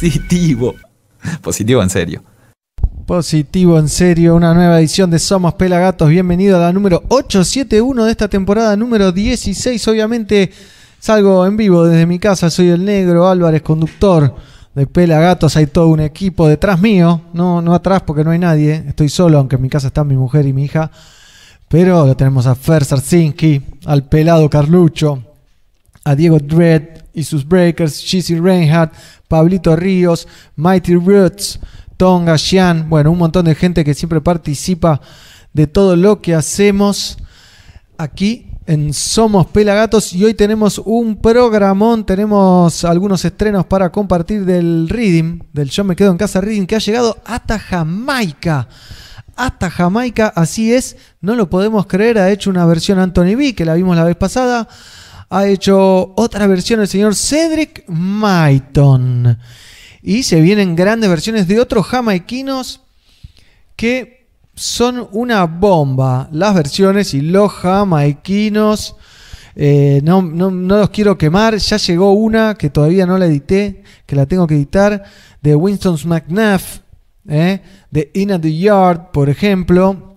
positivo. Positivo en serio. Positivo en serio, una nueva edición de Somos Pelagatos. Bienvenido a la número 871 de esta temporada, número 16. Obviamente salgo en vivo desde mi casa, soy el negro Álvarez, conductor de Pelagatos. Hay todo un equipo detrás mío, no, no atrás porque no hay nadie. Estoy solo, aunque en mi casa están mi mujer y mi hija. Pero lo tenemos a Fer Sarsinki, al pelado Carlucho, a Diego Dredd y sus breakers, Shizzy Reinhardt, Pablito Ríos, Mighty Roots, Tonga, Xian, bueno, un montón de gente que siempre participa de todo lo que hacemos aquí en Somos Pelagatos y hoy tenemos un programón, tenemos algunos estrenos para compartir del Reading, del Yo Me Quedo en Casa Reading, que ha llegado hasta Jamaica. Hasta Jamaica, así es, no lo podemos creer, ha hecho una versión Anthony B, que la vimos la vez pasada, ha hecho otra versión el señor Cedric Maiton. Y se vienen grandes versiones de otros jamaiquinos que son una bomba. Las versiones y los jamaiquinos. Eh, no, no, los quiero quemar. Ya llegó una que todavía no la edité, que la tengo que editar, de Winston McNaff, eh, de In at the Yard, por ejemplo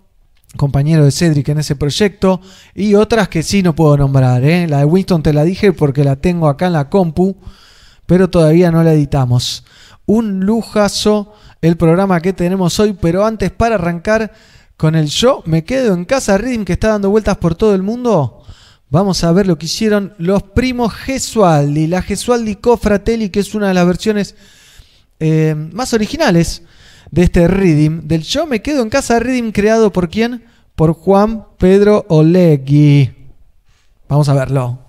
compañero de Cedric en ese proyecto, y otras que sí no puedo nombrar. ¿eh? La de Winston te la dije porque la tengo acá en la compu, pero todavía no la editamos. Un lujazo el programa que tenemos hoy, pero antes para arrancar con el show, me quedo en casa Rhythm que está dando vueltas por todo el mundo. Vamos a ver lo que hicieron los primos Gesualdi, la Gesualdi Cofratelli, que es una de las versiones eh, más originales de este Reading, del Yo Me Quedo en Casa Reading, creado por quién? Por Juan Pedro Olegui. Vamos a verlo.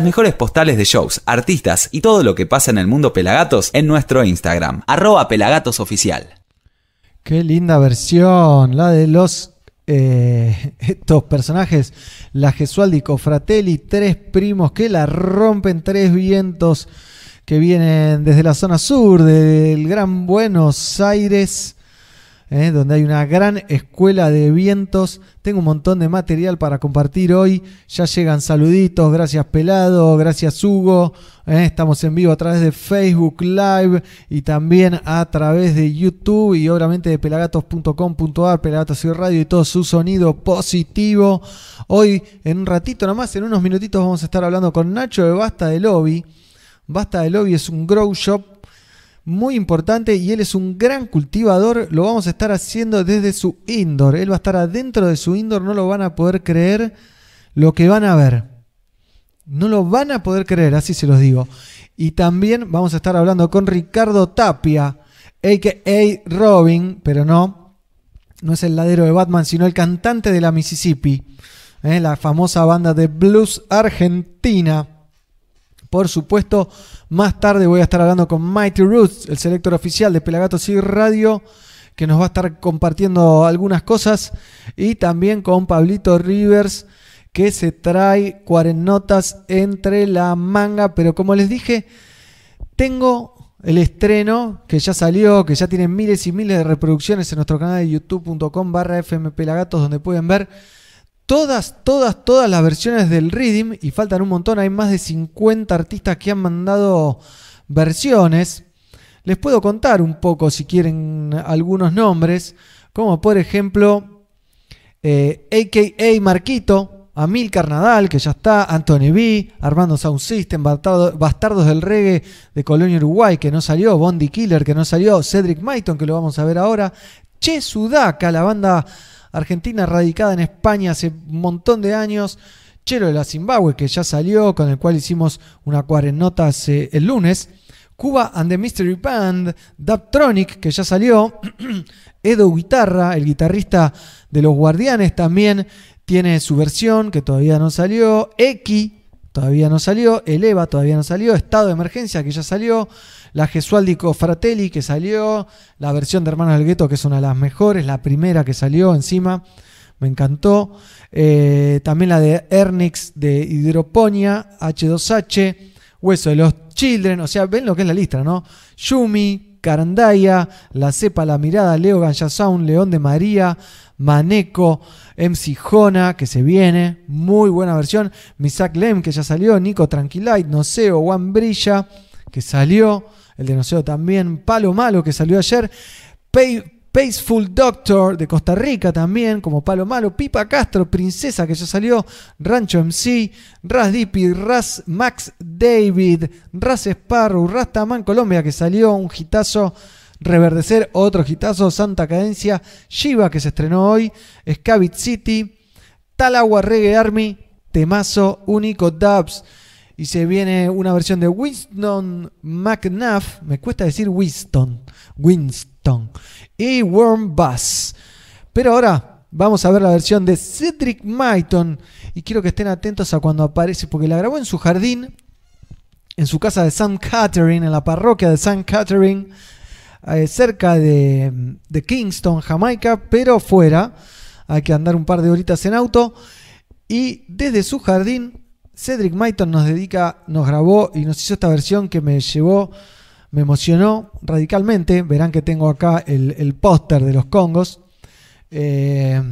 Las mejores postales de shows, artistas y todo lo que pasa en el mundo Pelagatos en nuestro Instagram, arroba pelagatosoficial. Qué linda versión, la de los eh, estos personajes, la Gesualdi Fratelli, tres primos que la rompen, tres vientos que vienen desde la zona sur del Gran Buenos Aires. ¿Eh? donde hay una gran escuela de vientos. Tengo un montón de material para compartir hoy. Ya llegan saluditos, gracias Pelado, gracias Hugo. ¿eh? Estamos en vivo a través de Facebook Live y también a través de YouTube y obviamente de pelagatos.com.ar, Pelagatos y Radio y todo su sonido positivo. Hoy, en un ratito nomás, en unos minutitos, vamos a estar hablando con Nacho de Basta de Lobby. Basta de Lobby es un grow shop muy importante y él es un gran cultivador. Lo vamos a estar haciendo desde su indoor. Él va a estar adentro de su indoor, no lo van a poder creer lo que van a ver. No lo van a poder creer, así se los digo. Y también vamos a estar hablando con Ricardo Tapia, a.k.a. Robin, pero no, no es el ladero de Batman, sino el cantante de la Mississippi, ¿eh? la famosa banda de blues argentina. Por supuesto, más tarde voy a estar hablando con Mighty Roots, el selector oficial de Pelagatos y Radio, que nos va a estar compartiendo algunas cosas. Y también con Pablito Rivers, que se trae cuarenotas entre la manga. Pero como les dije, tengo el estreno que ya salió, que ya tiene miles y miles de reproducciones en nuestro canal de youtube.com barra fmpelagatos, donde pueden ver todas, todas, todas las versiones del Reading y faltan un montón. Hay más de 50 artistas que han mandado versiones. Les puedo contar un poco si quieren algunos nombres, como por ejemplo AKA eh, Marquito, Amilcar Nadal, que ya está, Anthony B, Armando Sound System, Bastardos del Reggae de Colonia Uruguay, que no salió, Bondi Killer, que no salió, Cedric Maiton, que lo vamos a ver ahora, Che Sudaka, la banda Argentina radicada en España hace un montón de años. Chelo de la Zimbabue, que ya salió, con el cual hicimos una cuarentena el lunes. Cuba and the Mystery Band, Daptronic, que ya salió. Edo Guitarra, el guitarrista de Los Guardianes, también tiene su versión, que todavía no salió. Eki, todavía no salió. Eleva, todavía no salió. Estado de Emergencia, que ya salió la Gesualdico Fratelli que salió, la versión de Hermanos del Gueto que es una de las mejores, la primera que salió encima, me encantó. Eh, también la de Ernix de Hidroponia, H2H, Hueso de los Children, o sea, ven lo que es la lista, ¿no? Yumi, Carandaya, La Cepa, La Mirada, Leo Ganyasound, León de María, Maneco, MC Jona, que se viene, muy buena versión, Misak Lem, que ya salió, Nico Tranquilite, Noseo, Juan Brilla, que salió, el de Noceo también, Palo Malo que salió ayer, Paceful Doctor de Costa Rica también, como Palo Malo, Pipa Castro, Princesa que ya salió, Rancho MC, Ras Dipi, Ras Max David, Ras Sparrow, Rastaman Colombia que salió, un hitazo. Reverdecer, otro hitazo, Santa Cadencia, Shiva que se estrenó hoy, Scavit City, Talagua Reggae Army, Temazo, Único Dubs. Y se viene una versión de Winston McNuff. Me cuesta decir Winston. Winston. Y Worm Bass. Pero ahora vamos a ver la versión de Cedric Maiton. Y quiero que estén atentos a cuando aparece. Porque la grabó en su jardín. En su casa de St. Catherine. En la parroquia de St. Catherine. Eh, cerca de, de Kingston, Jamaica. Pero fuera. Hay que andar un par de horitas en auto. Y desde su jardín Cedric Maiton nos dedica, nos grabó y nos hizo esta versión que me llevó, me emocionó radicalmente. Verán que tengo acá el, póster de los Congos. Eh,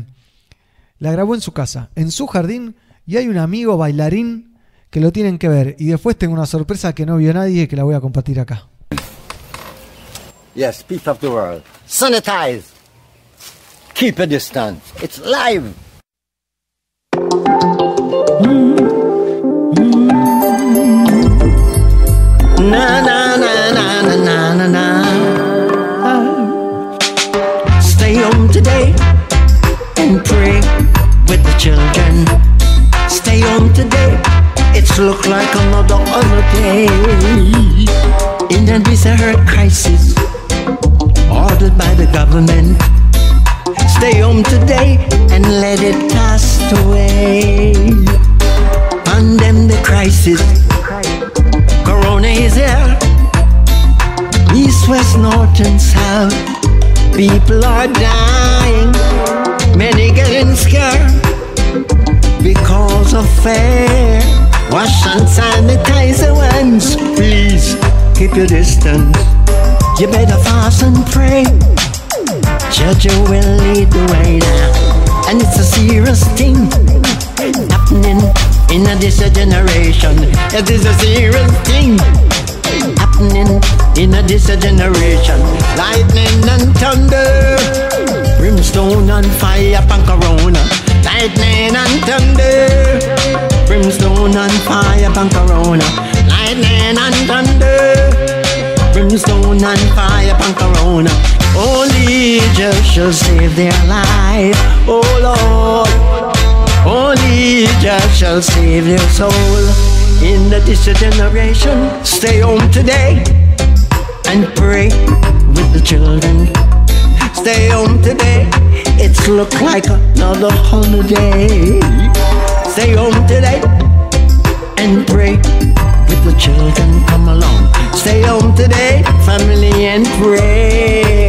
la grabó en su casa, en su jardín, y hay un amigo bailarín que lo tienen que ver. Y después tengo una sorpresa que no vio nadie que la voy a compartir acá. Yes, peace of the world. Sanitize. Keep a distance. It's live. Na na na na na na na na. Stay home today and pray with the children. Stay home today. It's look like another other day. In a desert crisis ordered by the government. Stay home today and let it pass away. The crisis Here. East, west, north, and south. People are dying. Many getting scared because of fear. Wash and sanitize the ones. Please keep your distance. You better fast and pray. Judge will lead the way now. And it's a serious thing happening in this generation. It is a serious thing happening in this generation. Lightning and thunder, brimstone and fire upon corona. Lightning and thunder, brimstone and fire upon corona. Lightning and thunder, brimstone and fire upon corona. Only just shall save their life, oh Lord. Only just shall save your soul. In the this generation, stay home today and pray with the children. Stay home today. It's look like another holiday. Stay home today and pray with the children. Come along. Stay home today, family, and pray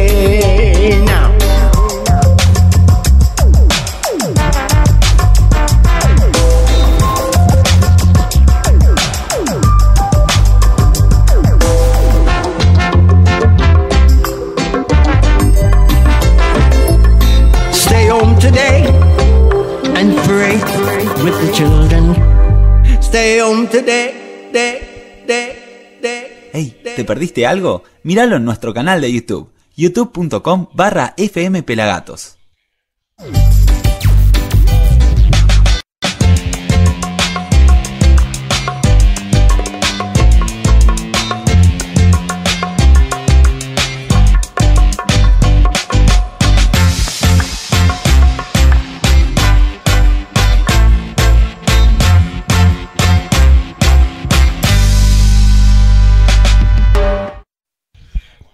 home today, day, day, day. Hey, ¿te perdiste algo? Míralo en nuestro canal de YouTube, youtube.com barra fmpelagatos.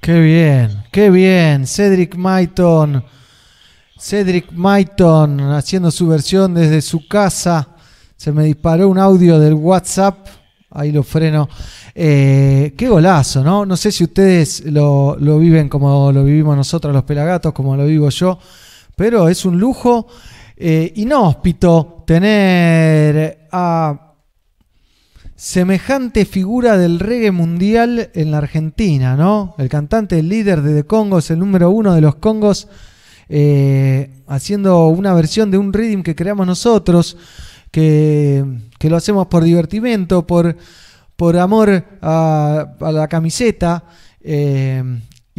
Qué bien, qué bien. Cedric Maiton. Cedric Maiton haciendo su versión desde su casa. Se me disparó un audio del WhatsApp. Ahí lo freno. Eh, qué golazo, ¿no? No sé si ustedes lo, lo viven como lo vivimos nosotros los pelagatos, como lo vivo yo. Pero es un lujo eh, inhóspito tener a semejante figura del reggae mundial en la Argentina, ¿no? El cantante, el líder de The Congos, el número uno de los Congos, eh, haciendo una versión de un rhythm que creamos nosotros, que, que lo hacemos por divertimento, por, por amor a, la camiseta. eh,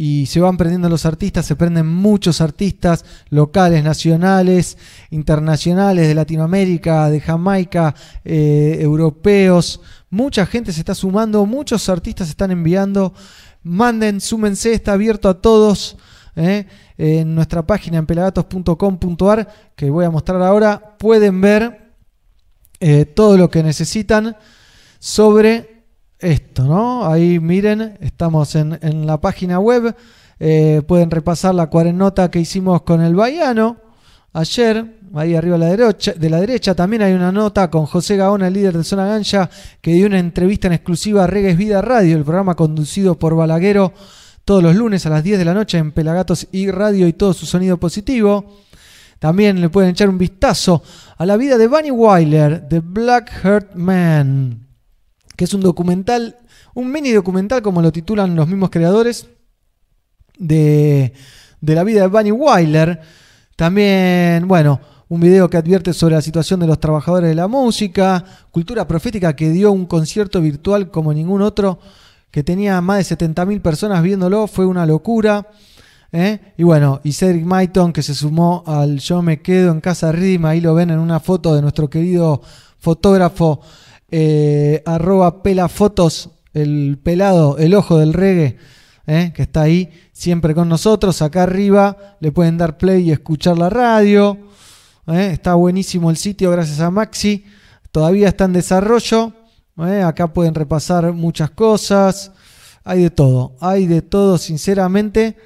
y se van prendiendo los artistas, se prenden muchos artistas locales, nacionales, internacionales, de Latinoamérica, de Jamaica, eh, europeos. Mucha gente se está sumando, muchos artistas se están enviando. Manden, súmense, está abierto a todos. ¿eh? En nuestra página en pelagatos.com.ar, que voy a mostrar ahora, pueden ver eh, todo lo que necesitan sobre ¿no? Ahí miren, estamos en, la página web. eh, pueden repasar la cuarennota que hicimos con el Baiano ayer. Ahí arriba a la derecha, de la derecha también hay una nota con José Gaona, el líder de Zona Gancha, que dio una entrevista en exclusiva a Reggae Vida Radio, el programa conducido por Balaguero todos los lunes a las 10 de la noche en Pelagatos y Radio y todo su sonido positivo. También le pueden echar un vistazo a la vida de Bunny Wyler, The Black Heart Man, que es un documental, un mini documental como lo titulan los mismos creadores de, de la vida de Bunny Wyler. También, bueno, un video que advierte sobre la situación de los trabajadores de la música, cultura profética que dio un concierto virtual como ningún otro, que tenía más de 70.000 personas viéndolo, fue una locura. ¿eh? Y bueno, y Cedric Maiton que se sumó al Yo me quedo en casa Rhythm, ahí lo ven en una foto de nuestro querido fotógrafo eh, arroba pelafotos, el pelado, el ojo del reggae, ¿eh? que está ahí siempre con nosotros. Acá arriba le pueden dar play y escuchar la radio. ¿eh? Está buenísimo el sitio gracias a Maxi. Todavía está en desarrollo. ¿eh? Acá pueden repasar muchas cosas. Hay de todo. Hay de todo, sinceramente,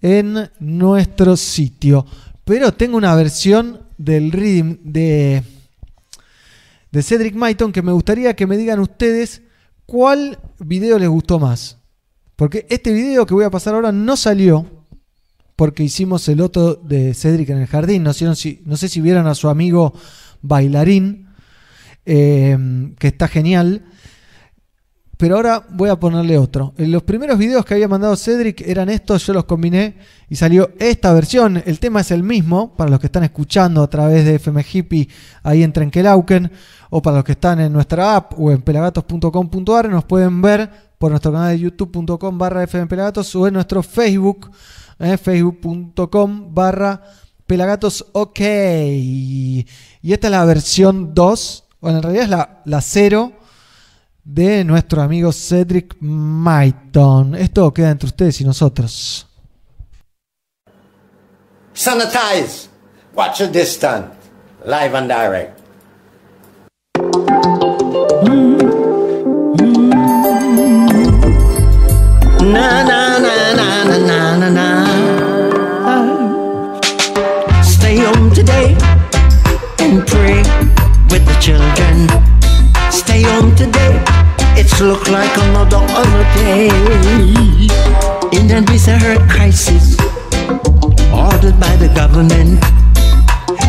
en nuestro sitio. Pero tengo una versión del rhythm de, de Cedric Maiton que me gustaría que me digan ustedes cuál video les gustó más. Porque este video que voy a pasar ahora no salió porque hicimos el otro de Cedric en el jardín. No sé si, vieron a su amigo bailarín, eh, que está genial. Pero ahora voy a ponerle otro. En los primeros videos que había mandado Cedric eran estos, yo los combiné y salió esta versión. El tema es el mismo, para los que están escuchando a través de FM Hippie ahí en Trenkelauken, o para los que están en nuestra app o en pelagatos.com.ar, nos pueden ver por nuestro canal de youtube.com barra fmpelagatos o en nuestro Facebook, eh, facebook.com barra pelagatos ok. Y esta es la versión 2, bueno, en realidad es la, la 0 de nuestro amigo Cedric Maiton. Esto queda entre ustedes y nosotros. Sanitize. Watch a distance. Live and direct. Na na na na na na na. Stay home today and pray with the children. Stay home today. Look like another holiday. In a hurt crisis ordered by the government.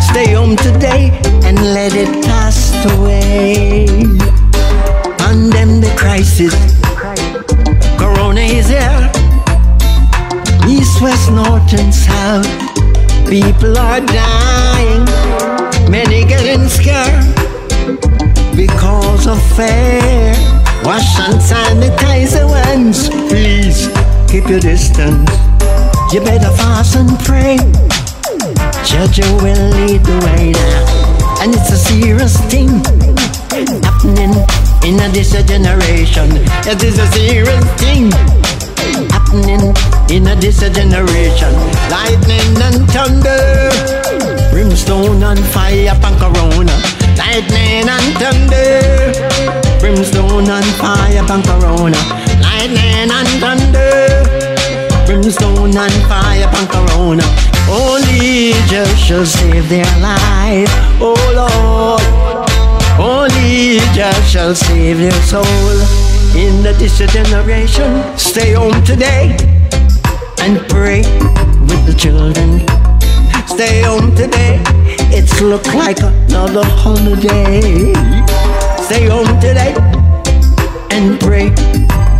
Stay home today and let it pass away. Condemn the crisis. Corona is here. East, west, north, and south. People are dying. Many getting scared because of fear. Wash and sanitize the ones. Please keep your distance. You better fast and pray. Judge will lead the way now. And it's a serious thing happening in a this generation. It is a serious thing happening in a this generation. Lightning and thunder, brimstone and fire upon corona. Lightning and thunder, brimstone and fire upon corona. Lightning and thunder, brimstone and fire upon corona. Only just shall save their life. Oh Lord. Only Jah shall save your soul. In the this generation, stay home today and pray with the children. Stay home today. It's look like another holiday. Stay home today and pray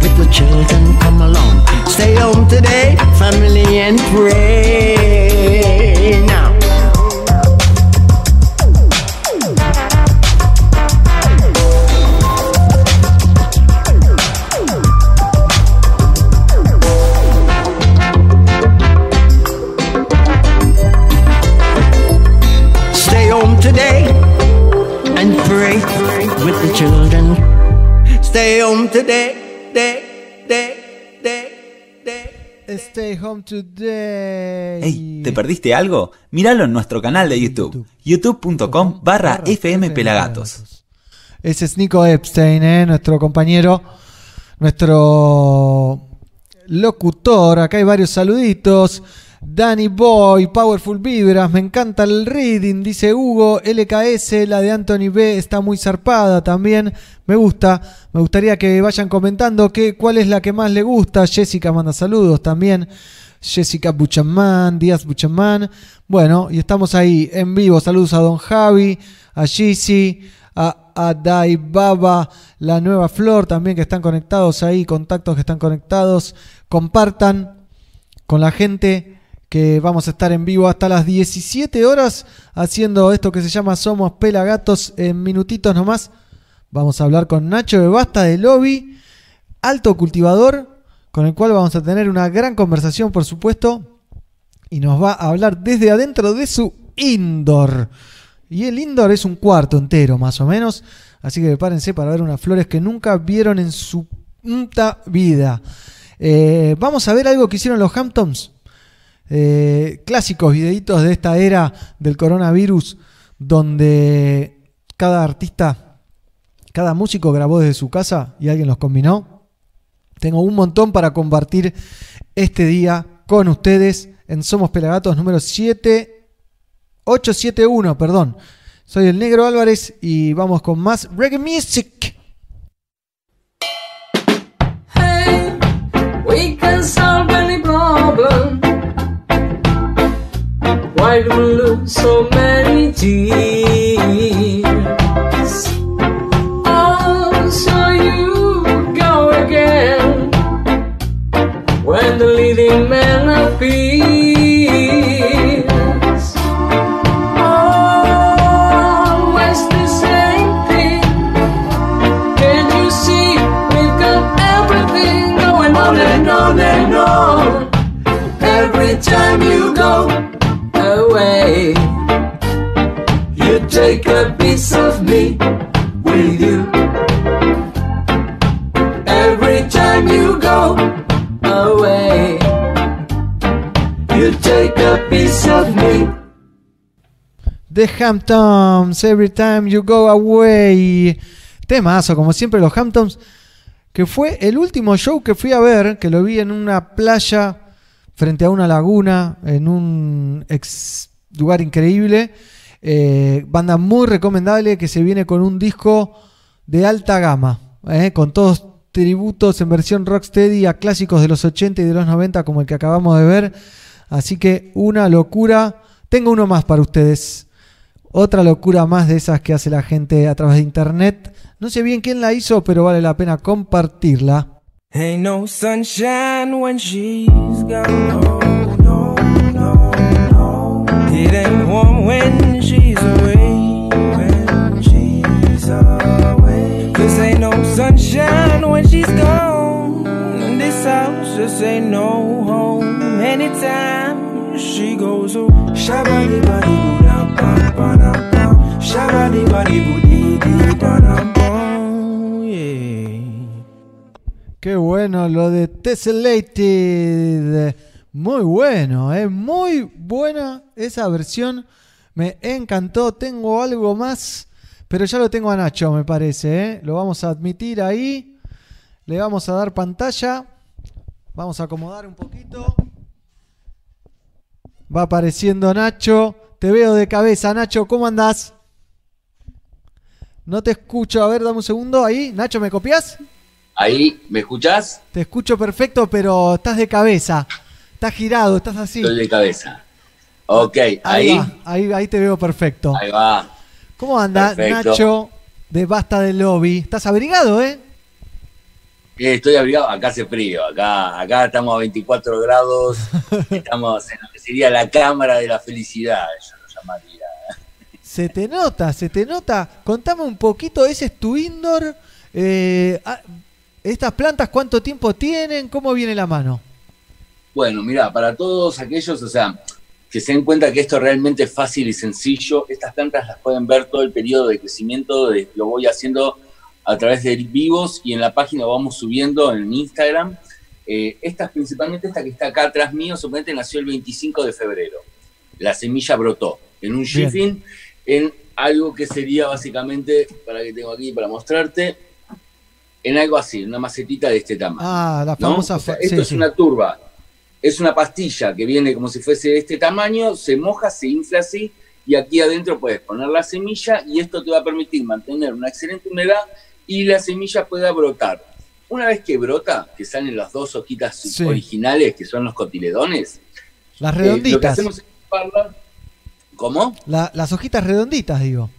with the children. Come along. Stay home today, family, and pray today, day, day, day, day. Stay home today. Ey, ¿te perdiste algo? Míralo en nuestro canal de YouTube, youtube.com barra FM Pelagatos. Ese es Nico Epstein, ¿eh? nuestro compañero, nuestro locutor. Acá hay varios saluditos. Danny Boy, Powerful Vibras, me encanta el reading, dice Hugo. LKS, la de Anthony B, está muy zarpada también. Me gusta, me gustaría que vayan comentando que, cuál es la que más le gusta. Jessica manda saludos también. Jessica Buchamán, Díaz Buchamán. Bueno, y estamos ahí en vivo. Saludos a Don Javi, a Gizzy, a, a Dai Baba, la nueva Flor también que están conectados ahí, contactos que están conectados. Compartan con la gente que vamos a estar en vivo hasta las 17 horas haciendo esto que se llama Somos Pelagatos en minutitos nomás. Vamos a hablar con Nacho de Basta de Lobby, alto cultivador, con el cual vamos a tener una gran conversación, por supuesto, y nos va a hablar desde adentro de su indoor. Y el indoor es un cuarto entero, más o menos. Así que prepárense para ver unas flores que nunca vieron en su puta vida. Eh, vamos a ver algo que hicieron los Hamptons. Eh, clásicos videitos de esta era del coronavirus, donde cada artista, cada músico grabó desde su casa y alguien los combinó. Tengo un montón para compartir este día con ustedes en Somos Pelagatos número 7, 871, perdón. Soy el Negro Álvarez y vamos con más reggae music. Why do we lose so many tears? Oh, so you go again when the leading man appears. Always the same thing. Can you see we've got everything going on and on and on? Every time you go. You take a piece of me with you. Every time you go away, you take a piece of me. The Hamptons, Every Time You Go Away. Temazo, como siempre, los Hamptons. Que fue el último show que fui a ver, que lo vi en una playa frente a una laguna, en un lugar increíble. Eh, banda muy recomendable que se viene con un disco de alta gama, eh, con todos tributos en versión rocksteady a clásicos de los 80 y de los 90 como el que acabamos de ver. Así que una locura. Tengo uno más para ustedes. Otra locura más de esas que hace la gente a través de internet. No sé bien quién la hizo, pero vale la pena compartirla. Ain't no sunshine when she's gone. No, no, no, no. It ain't warm when she's away. When she's away. Cause ain't no sunshine when she's gone. And this house just ain't no home. Anytime she goes away. Shabba body boo da ba ba da ba. Shabba body boo dee dee da da ba. Qué bueno lo de Tessellated. Muy bueno, es muy buena esa versión. Me encantó. Tengo algo más, pero ya lo tengo a Nacho, me parece. ¿eh? Lo vamos a admitir ahí. Le vamos a dar pantalla. Vamos a acomodar un poquito. Va apareciendo Nacho. Te veo de cabeza, Nacho. ¿Cómo andás? No te escucho. A ver, dame un segundo. Ahí, Nacho, ¿me copias? Ahí, ¿me escuchás? Te escucho perfecto, pero estás de cabeza. Estás girado, estás así. Estoy de cabeza. Ok, Ahí, ahí. va, ahí, ahí te veo perfecto. Ahí va. ¿Cómo anda Perfecto. Nacho de Basta del Lobby? ¿Estás abrigado, eh? Eh, Estoy abrigado, acá hace frío, acá, acá estamos a 24 grados, estamos en lo que sería la cámara de la felicidad, yo lo llamaría. Se te nota, se te nota. Contame un poquito, ese es tu indoor. Eh, ah, ¿Estas plantas cuánto tiempo tienen? ¿Cómo viene la mano? Bueno, mira, para todos aquellos, o sea, que se den cuenta que esto realmente es fácil y sencillo, estas plantas las pueden ver todo el periodo de crecimiento, de- lo voy haciendo a través de vivos y en la página vamos subiendo en Instagram. Eh, estas, principalmente esta que está acá atrás mío, suponete nació el 25 de febrero. La semilla brotó en un shipping, en algo que sería básicamente, para que tengo aquí para mostrarte, en algo así, una macetita de este tamaño. Ah, la ¿no? famosa... O sea, fa- esto sí, es sí. una turba, es una pastilla que viene como si fuese de este tamaño, se moja, se infla así, y aquí adentro puedes poner la semilla y esto te va a permitir mantener una excelente humedad y la semilla pueda brotar. Una vez que brota, que salen las dos hojitas Sí. originales, que son los cotiledones, Las eh, lo que redonditas. hacemos es. ¿Cómo? La- las hojitas redonditas, digo.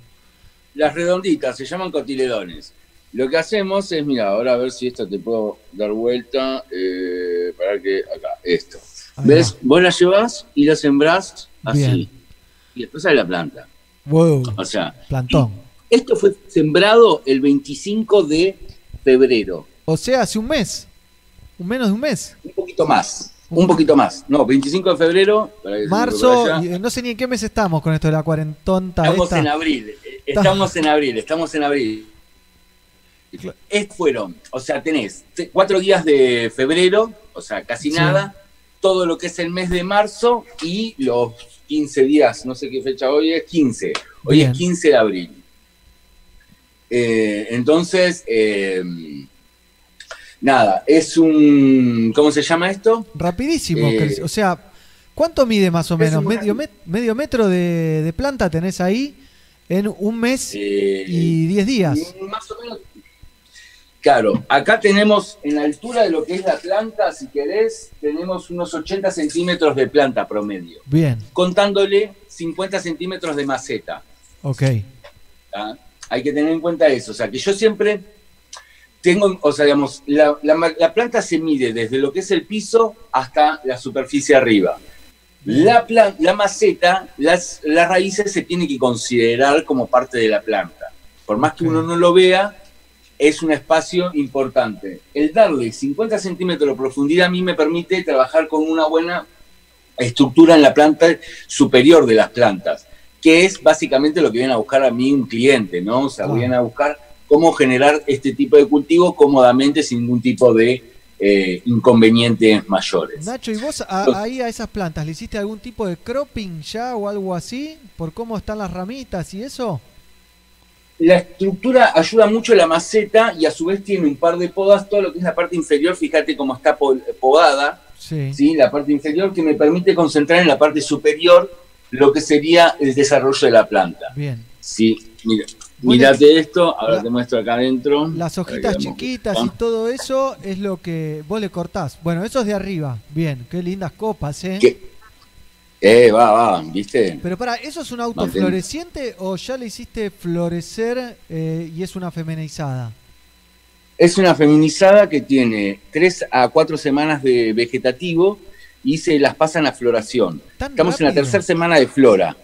Las redonditas, se llaman cotiledones. Lo que hacemos es, mira, ahora a ver si esto te puedo dar vuelta, eh, para que, acá, esto. ¿Ves? Vos la llevas y la sembrás así. Bien. Y después sale la planta. Wow, O sea, plantón. esto fue sembrado el 25 de febrero. O sea, hace un mes. Un menos de un mes. Un poquito más. Un poquito más. No, 25 de febrero. para que Marzo, eh, no sé ni en qué mes estamos con esto de la cuarentonta Estamos esta. en abril, eh, estamos en abril, estamos en abril. Estos fueron, o sea, tenés te- cuatro días de febrero, o sea, casi Sí. nada, todo lo que es el mes de marzo y los 15 días, no sé qué fecha hoy es, 15. Hoy Bien. es 15 de abril. Eh, entonces, eh, nada, es un, ¿cómo se llama esto? Rapidísimo. Eh, o sea, ¿cuánto mide más o es menos? ¿Medio, met- medio metro de, de planta tenés ahí en un mes Eh, y 10 días? Más o menos. Claro, acá tenemos en la altura de lo que es la planta, si querés, tenemos unos 80 centímetros de planta promedio, Bien, contándole 50 centímetros de maceta. ok. ¿tá? Hay que tener en cuenta eso. O sea, que yo siempre tengo, o sea, digamos, la, la ma- la planta se mide desde lo que es el piso hasta la superficie arriba. La, plan- la maceta, las, las raíces se tienen que considerar como parte de la planta. Por más que uno no lo vea, es un espacio importante. El darle 50 centímetros de profundidad a mí me permite trabajar con una buena estructura en la planta superior de las plantas, que es básicamente lo que viene a buscar a mí un cliente, ¿no? O sea, Ah. viene a buscar cómo generar este tipo de cultivo cómodamente sin ningún tipo de eh, inconvenientes mayores. Nacho, ¿y vos a- ahí a esas plantas le hiciste algún tipo de cropping ya o algo así? ¿Por cómo están las ramitas y eso? La estructura ayuda mucho la maceta y a su vez tiene un par de podas, todo lo que es la parte inferior, fíjate cómo está po- podada, Sí. ¿sí? la parte inferior que me permite concentrar en la parte superior lo que sería el desarrollo de la planta. Bien. Sí, mira, mírate esto, ahora la- te muestro acá adentro. Las hojitas chiquitas y todo eso es lo que vos le cortás. Bueno, eso es de arriba. Bien, qué lindas copas, ¿eh? ¿Qué? Eh, va, va, ¿viste? Pero para, ¿eso es un Mantén. autofloreciente o ya le hiciste florecer eh, y es una femenizada? Es una feminizada que tiene 3 a 4 semanas de vegetativo y se las pasan a floración. ¿Tan Estamos en la tercera semana de flora.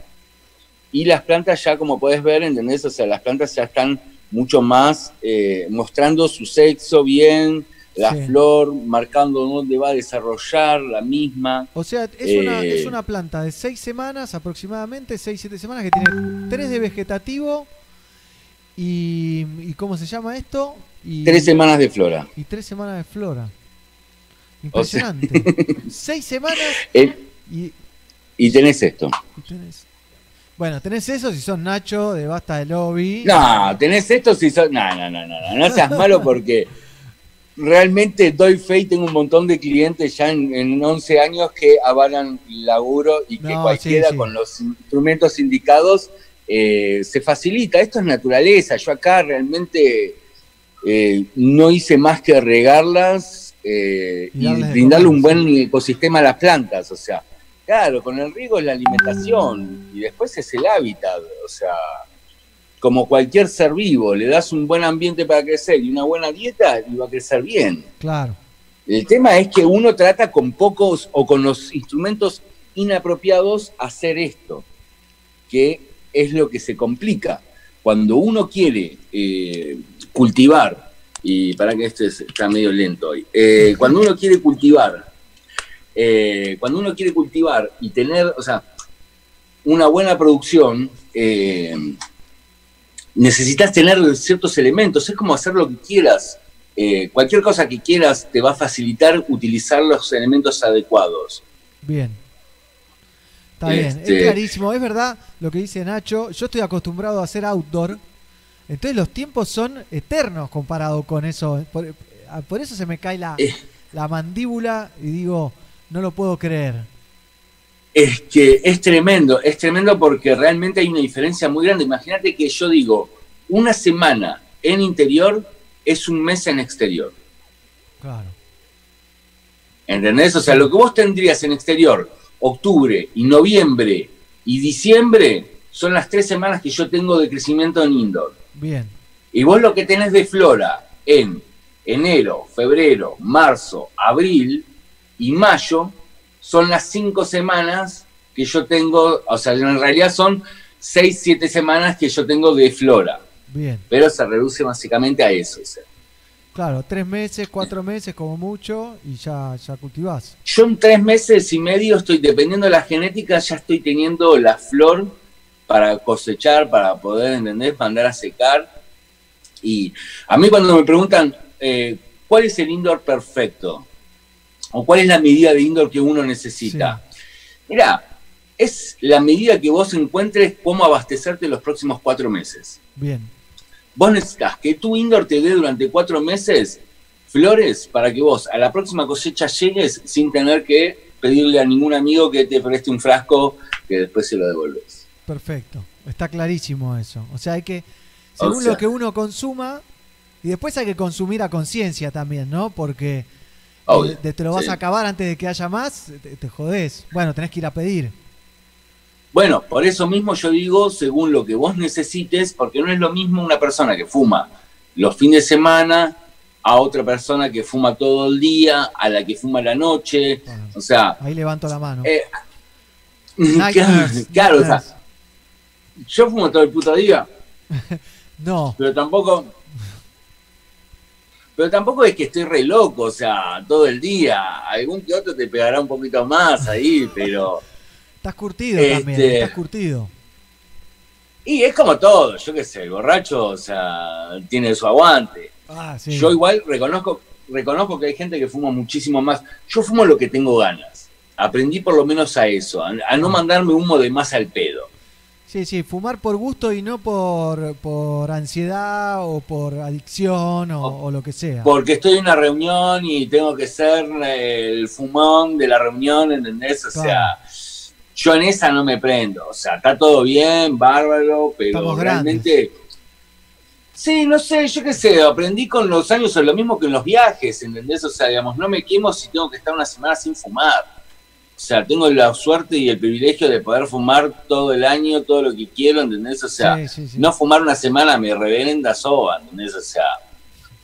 Y las plantas ya, como puedes ver, ¿entendés? O sea, las plantas ya están mucho más eh, mostrando su sexo bien, la Sí. flor, marcando dónde va a desarrollar la misma. O sea, es, una, Eh. es una planta de 6 semanas aproximadamente, 6-7 semanas, que tiene 3 de vegetativo y, y ¿cómo se llama esto? Y, Tres semanas de flora. y 3 semanas de flora. O sea- Impresionante. 6 semanas Eh, y, y tenés esto. y tenés... Bueno, tenés eso si sos Nacho de Basta de Lobby. No, tenés esto si sos. No, no, no, no, no, no seas malo porque realmente doy fe y tengo un montón de clientes ya en, en 11 años que avalan el laburo y que No, cualquiera sí, sí. con los instrumentos indicados eh, se facilita. Esto es naturaleza. Yo acá realmente eh, no hice más que regarlas eh, Y y, brindarle un buen ecosistema a las plantas. O sea, claro, con el riego es la alimentación y después es el hábitat. O sea, como cualquier ser vivo, le das un buen ambiente para crecer y una buena dieta y va a crecer bien. Claro. El tema es que uno trata con pocos o con los instrumentos inapropiados hacer esto, que es lo que se complica. Cuando uno quiere eh, cultivar, y para que este es- está medio lento hoy, eh, cuando uno quiere cultivar, eh, cuando uno quiere cultivar y tener, o sea, una buena producción, eh, necesitas tener ciertos elementos, es como hacer lo que quieras. Eh, cualquier cosa que quieras te va a facilitar utilizar los elementos adecuados. Bien. Está bien, es Este- clarísimo, es verdad lo que dice Nacho. Yo estoy acostumbrado a hacer outdoor, entonces los tiempos son eternos comparado con eso. Por, ah, por eso se me cae la, Eh. la mandíbula y digo, no lo puedo creer. Es que es tremendo, es tremendo porque realmente hay una diferencia muy grande. Imagínate que yo digo, una semana en interior es un mes en exterior. Claro. ¿Entendés? O sea, lo que vos tendrías en exterior, octubre y noviembre y diciembre, son las tres semanas que yo tengo de crecimiento en indoor. Bien. Y vos lo que tenés de flora en enero, febrero, marzo, abril y mayo son las cinco semanas que yo tengo, o sea, en realidad son seis, siete semanas que yo tengo de flora, Bien. pero se reduce básicamente a eso. o sea. Claro, tres meses, cuatro meses como mucho y ya, ya cultivás. Yo en tres meses y medio estoy, dependiendo de la genética, ya estoy teniendo la flor para cosechar, para poder, ¿entender? Mandar a secar. Y a mí cuando me preguntan, eh, ¿cuál es el indoor perfecto? ¿O cuál es la medida de indoor que uno necesita? Mira, es la medida que vos encuentres cómo abastecerte los próximos cuatro meses. Bien. Vos necesitas que tu indoor te dé durante cuatro meses flores para que vos a la próxima cosecha llegues sin tener que pedirle a ningún amigo que te preste un frasco que después se lo devuelves. Perfecto. Está clarísimo eso. O sea, hay que, según O sea- lo que uno consuma, y después hay que consumir a conciencia también, ¿no? Porque Obvio, eh, te lo vas sí. a acabar antes de que haya más, te, te jodés. Bueno, tenés que ir a pedir. Bueno, por eso mismo yo digo, según lo que vos necesites, porque no es lo mismo una persona que fuma los fines de semana a otra persona que fuma todo el día, a la que fuma la noche, Bueno, o sea, ahí levanto la mano. eh, claro, o sea, yo fumo todo el puto día, No, pero tampoco, pero tampoco es que estoy re loco, o sea, todo el día, algún que otro te pegará un poquito más ahí, pero... estás curtido Este- también, estás curtido. Y es como todo, yo qué sé, el borracho, o sea, tiene su aguante. Ah, sí. Yo igual reconozco, reconozco que hay gente que fuma muchísimo más. Yo fumo lo que tengo ganas. Aprendí por lo menos a eso, a, a no mandarme humo de más al pedo. Sí, sí, fumar por gusto y no por, por ansiedad o por adicción o, o lo que sea. Porque estoy en una reunión y tengo que ser el fumón de la reunión, ¿entendés? O Claro. sea, yo en esa no me prendo. O sea, está todo bien, bárbaro, pero Estamos realmente... Sí, no sé, yo qué sé, aprendí con los años o lo mismo que en los viajes, ¿entendés? O sea, digamos, no me quemo si tengo que estar una semana sin fumar. O sea, tengo la suerte y el privilegio de poder fumar todo el año, todo lo que quiero, ¿entendés? O sea, Sí, sí, sí. no fumar una semana me reverenda soba, ¿entendés? O sea,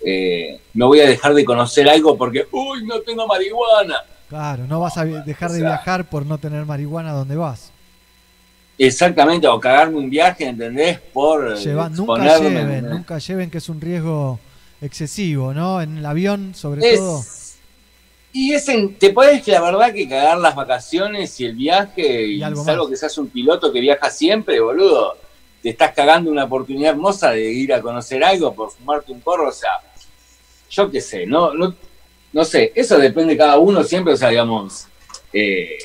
eh, no voy a dejar de conocer algo porque, uy, no tengo marihuana. Claro, no vas a dejar de O sea- viajar por no tener marihuana donde vas. Exactamente, o cagarme un viaje, ¿entendés? Por eh, Lleva- nunca lleven, nunca lleven que es un riesgo excesivo, ¿no? En el avión, sobre todo. Y es en- te puedes, la verdad, que cagar las vacaciones y el viaje, y, Y algo salvo más. que seas un piloto que viaja siempre, boludo, te estás cagando una oportunidad hermosa de ir a conocer algo por fumarte un porro, o sea, yo qué sé, no, no, no sé, eso depende de cada uno siempre, o sea, digamos, eh,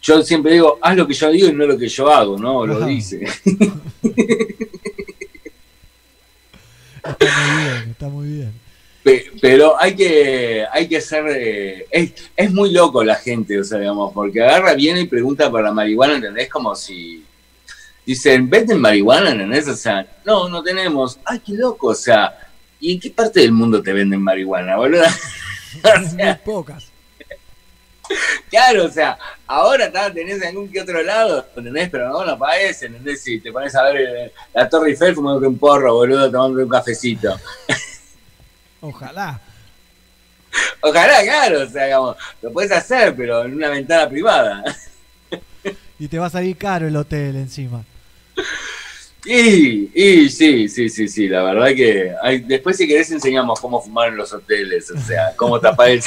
yo siempre digo, haz lo que yo digo y no lo que yo hago, ¿no? Lo Ajá. dice. Está muy bien, está muy bien. Pe- Pero hay que, hay que hacer. eh, es, es muy loco la gente, o sea, digamos, porque agarra, viene y pregunta por la marihuana, ¿entendés? Como si. Dicen, ¿venden marihuana, ¿entendés? O sea, no, no tenemos. Ay, qué loco, o sea. ¿Y en qué parte del mundo te venden marihuana, boludo? O sea, pocas. claro, o sea, ahora tá, tenés en algún que otro lado, ¿entendés? Pero no, no parece, ¿entendés? Si te pones a ver eh, la Torre Eiffel fumándote un porro, boludo, tomándote un cafecito. Ojalá. Ojalá, claro, o sea, digamos, lo puedes hacer, pero en una ventana privada. Y te va a salir caro el hotel encima. Y, y sí, sí, sí, sí, la verdad que hay- después si querés enseñamos cómo fumar en los hoteles, o sea, cómo tapar el,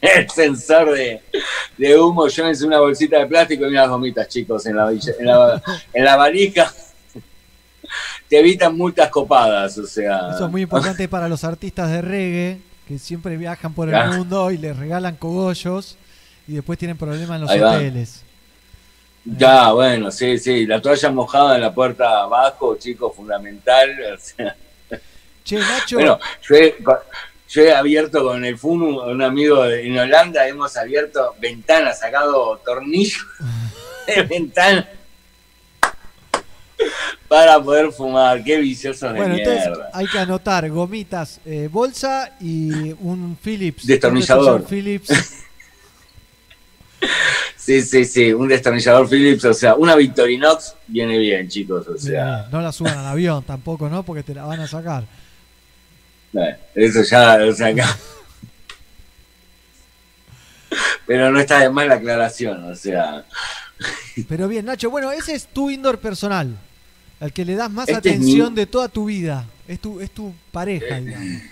el sensor de, de humo, llévense una bolsita de plástico y unas gomitas, chicos, en la, en la, en la valija. Te evitan multas copadas, o sea. Eso es muy importante para los artistas de reggae que siempre viajan por el Ah. mundo y les regalan cogollos y después tienen problemas en los Ahí hoteles. Ya, bueno, sí, sí, la toalla mojada en la puerta abajo, chicos, fundamental. O sea, Che, Nacho, Bueno, yo he, yo he abierto con el FUNU, un amigo de- en Holanda, hemos abierto ventanas, sacado tornillos de ventana para poder fumar. Qué viciosos de bueno, entonces mierda. hay que anotar gomitas, eh, bolsa y un Philips. Destornillador. un Philips. Sí, sí, sí, un destornillador Philips, o sea, una Victorinox viene bien, chicos, o sea, Bien, no la suban al avión tampoco, ¿no? Porque te la van a sacar. eso ya, o sea, acá- Pero no está de más la aclaración, o sea, Pero bien, Nacho, bueno, ese es tu indoor personal. Al que le das más Este es atención mi- de toda tu vida. Es tu, es tu pareja, digamos.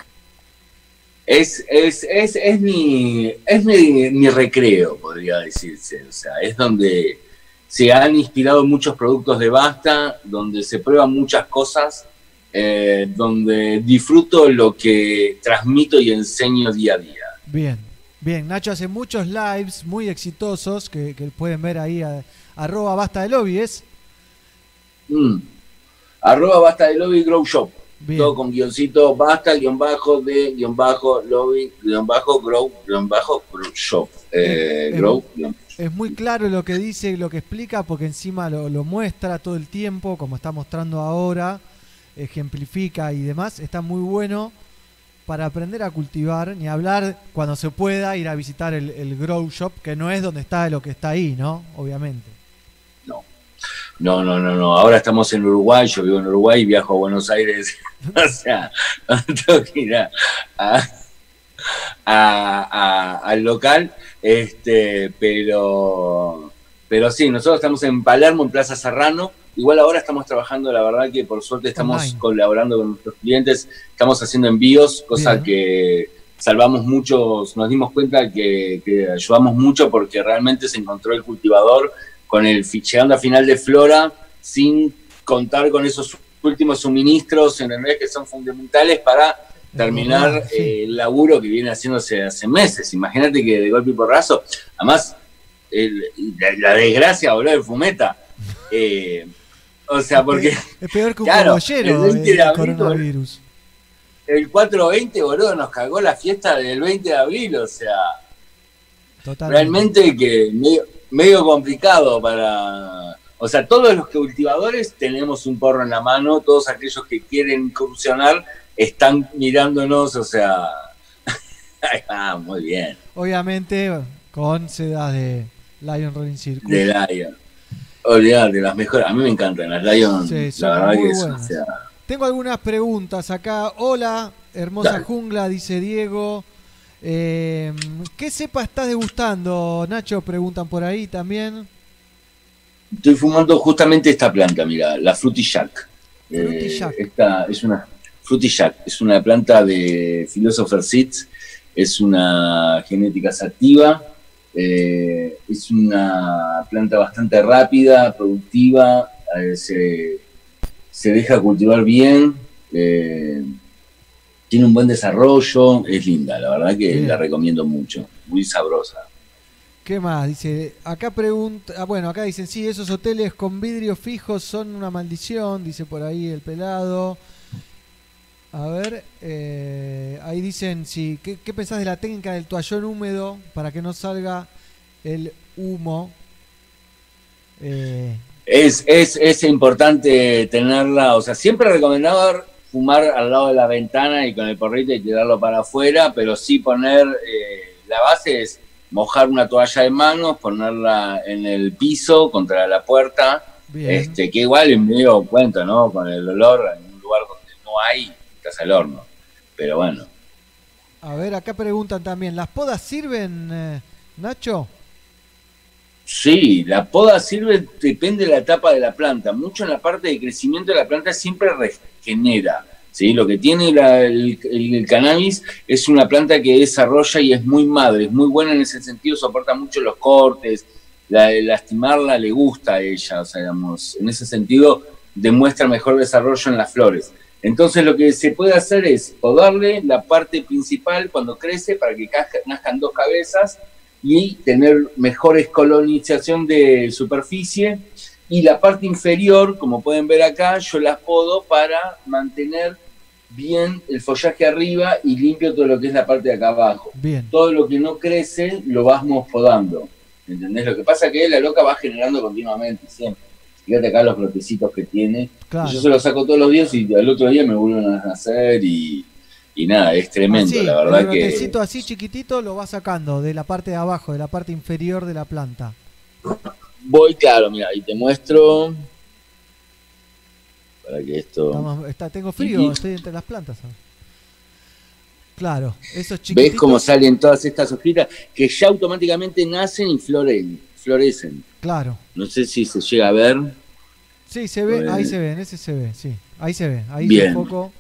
Es, es, es, es, mi, es mi, mi recreo, podría decirse. O sea, es donde se han inspirado muchos productos de Basta, donde se prueban muchas cosas, eh, donde disfruto lo que transmito y enseño día a día. Bien, bien. Nacho hace muchos lives muy exitosos que, que pueden ver ahí a, arroba basta de lobby, ¿es? Mm. Arroba Basta de Lobby Grow Shop. Bien. Todo con guioncito basta, guion bajo, de, guion bajo, lobby, guion bajo, grow, guion bajo, shop. Eh, eh, grow, guión- Es muy claro lo que dice y lo que explica porque encima lo, lo muestra todo el tiempo, como está mostrando ahora, ejemplifica y demás. Está muy bueno para aprender a cultivar, ni hablar cuando se pueda ir a visitar el, el grow shop, que no es donde está lo que está ahí, ¿no? Obviamente. No, no, no, no. Ahora estamos en Uruguay, yo vivo en Uruguay y viajo a Buenos Aires. o sea, tengo que ir a- a- a- a- al local. Este, pero, pero sí, nosotros estamos en Palermo, en Plaza Serrano. Igual ahora estamos trabajando, la verdad que por suerte estamos Online. colaborando con nuestros clientes, estamos haciendo envíos, cosa Bien. que salvamos muchos, nos dimos cuenta que, que ayudamos mucho porque realmente se encontró el cultivador con el llegando a final de flora sin contar con esos últimos suministros, ¿entendés? Que son fundamentales para terminar sí. eh, el laburo que viene haciéndose hace meses. Imagínate que de golpe y porrazo, además, el- la, la desgracia, boludo, de Fumeta. eh, o sea, porque Es peor que un Claro, cogollero el 20 el de abril, coronavirus. el 420, boludo, nos cagó la fiesta del 20 de abril, o sea, Totalmente. realmente que medio, medio complicado para... O sea, todos los cultivadores tenemos un porro en la mano, todos aquellos que quieren incursionar están mirándonos, o sea... ah, muy bien, Obviamente con sedas de Lion Rolling Circus. de Lion. Olvidate, las mejores, a mí me encantan las Lion, Sí, la verdad que es, o sea, Tengo algunas preguntas acá. Hola, hermosa Dale. jungla, dice Diego. Eh, ¿Qué cepa estás degustando, Nacho? Preguntan por ahí también. Estoy fumando justamente esta planta, mira, la. Fruity Eh, esta es una Fruity Jack, es una planta de Philosopher Seeds, es una genética sativa, eh, es una planta bastante rápida, productiva, eh, se, se deja cultivar bien, tiene un buen desarrollo, es linda, la verdad que la recomiendo mucho, muy sabrosa. ¿Qué más? Dice, acá pregunta, ah, bueno, acá dicen, sí, esos hoteles con vidrio fijos son una maldición, dice por ahí el pelado. A ver, eh, ahí dicen, sí, ¿qué, ¿qué pensás de la técnica del toallón húmedo para que no salga el humo? Eh, Es, es, es importante tenerla, o sea, siempre recomendaba fumar al lado de la ventana y con el porrito y tirarlo para afuera, pero sí poner, eh, la base es mojar una toalla de manos, ponerla en el piso contra la puerta, bien. este que igual es medio cuento, ¿no? Con el olor en un lugar donde no hay, estás al horno. Pero bueno, A ver, acá preguntan también, ¿las podas sirven, eh, Nacho? Sí, la poda sirve, depende de la etapa de la planta. Mucho en la parte de crecimiento de la planta siempre regenera. ¿sí? Lo que tiene el, cannabis es una planta que desarrolla y es muy madre, es muy buena en ese sentido, soporta mucho los cortes, la, lastimarla le gusta a ella, o sea, digamos, en ese sentido demuestra mejor desarrollo en las flores. Entonces lo que se puede hacer es podarle la parte principal cuando crece para que nazcan dos cabezas y tener mejores colonización de superficie. Y la parte inferior, como pueden ver acá, yo las podo para mantener bien el follaje arriba y limpio todo lo que es la parte de acá abajo. Bien. Todo lo que no crece lo vamos podando. ¿Entendés? Lo que pasa es que la loca va generando continuamente, siempre. Fíjate acá los brotecitos que tiene. Claro. Yo se los saco todos los días y al otro día me vuelven a nacer y, y nada, es tremendo, Así, la verdad el que... así chiquitito lo va sacando de la parte de abajo, de la parte inferior de la planta. Voy, claro, mira, y te muestro. Para que esto. Estamos- está, tengo frío, Y- estoy entre las plantas. ahora. Claro, esos chiquititos. ¿Ves cómo salen todas estas hojitas que ya automáticamente nacen y floren, florecen? Claro. No sé si se llega a ver. Sí, se ve, ahí se ve, en ese se ve, sí. Ahí se ve, ahí Bien. se foco.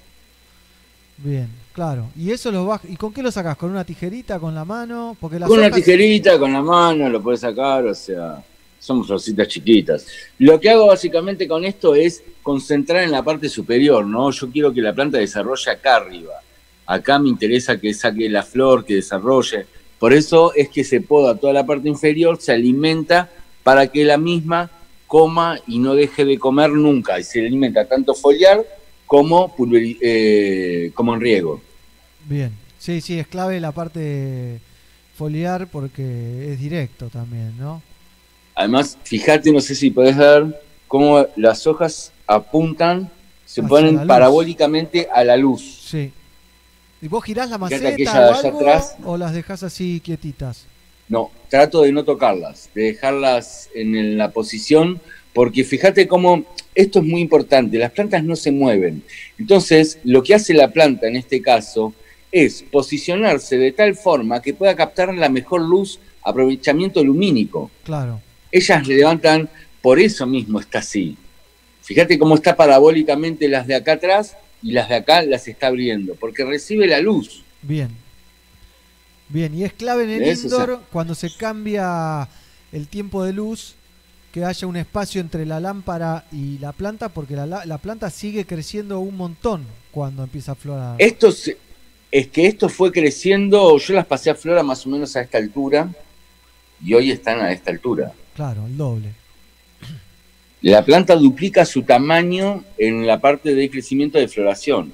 Bien, claro. ¿Y eso lo vas ¿Y con qué lo sacas? ¿Con una tijerita, con la mano? Porque las Con una tijerita, con la mano, lo puedes sacar, o sea, son florcitas chiquitas. Lo que hago básicamente con esto es concentrar en la parte superior, ¿no? Yo quiero que la planta desarrolle acá arriba. Acá me interesa que saque la flor, que desarrolle. Por eso es que se poda toda la parte inferior, se alimenta para que la misma coma y no deje de comer nunca. Y se alimenta tanto foliar como, eh, como en riego. Bien. Sí, sí, es clave la parte foliar porque es directo también, ¿no? Además, fíjate, no sé si podés ver cómo las hojas apuntan, se Hacia ponen parabólicamente a la luz. Sí. ¿Y vos girás la maceta o algo, atrás. o las dejás así quietitas? No, trato de no tocarlas, de dejarlas en, la posición, porque fíjate cómo esto es muy importante, las plantas no se mueven. Entonces, lo que hace la planta en este caso es posicionarse de tal forma que pueda captar la mejor luz, aprovechamiento lumínico. Claro. Ellas levantan, por eso mismo está así. Fíjate cómo está parabólicamente las de acá atrás y las de acá las está abriendo, porque recibe la luz. Bien. Bien, y es clave en el ¿Ves? O sea- indoor cuando se cambia el tiempo de luz que haya un espacio entre la lámpara y la planta porque la, la- la planta sigue creciendo un montón cuando empieza a florar. Esto se- es que esto fue creciendo, yo las pasé a Flora más o menos a esta altura y hoy están a esta altura. Claro, el doble. La planta duplica su tamaño en la parte de crecimiento de floración.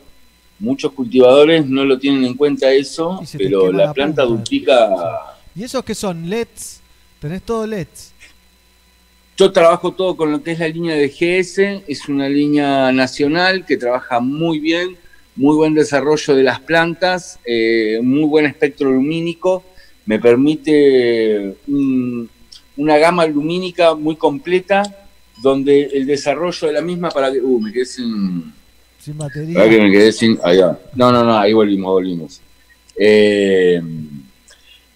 Muchos cultivadores no lo tienen en cuenta eso, pero la, la planta punta. duplica. ¿Y esos que son? LEDs. Tenés todo LEDs. Yo trabajo todo con lo que es la línea de GS, es una línea nacional que trabaja muy bien, muy buen desarrollo de las plantas, eh, muy buen espectro lumínico, me permite un- una gama lumínica muy completa, donde el desarrollo de la misma para que... Uh, me quedé sin... Sin batería. Para que me quedé sin... Va. No, no, no, ahí volvimos, volvimos. Eh,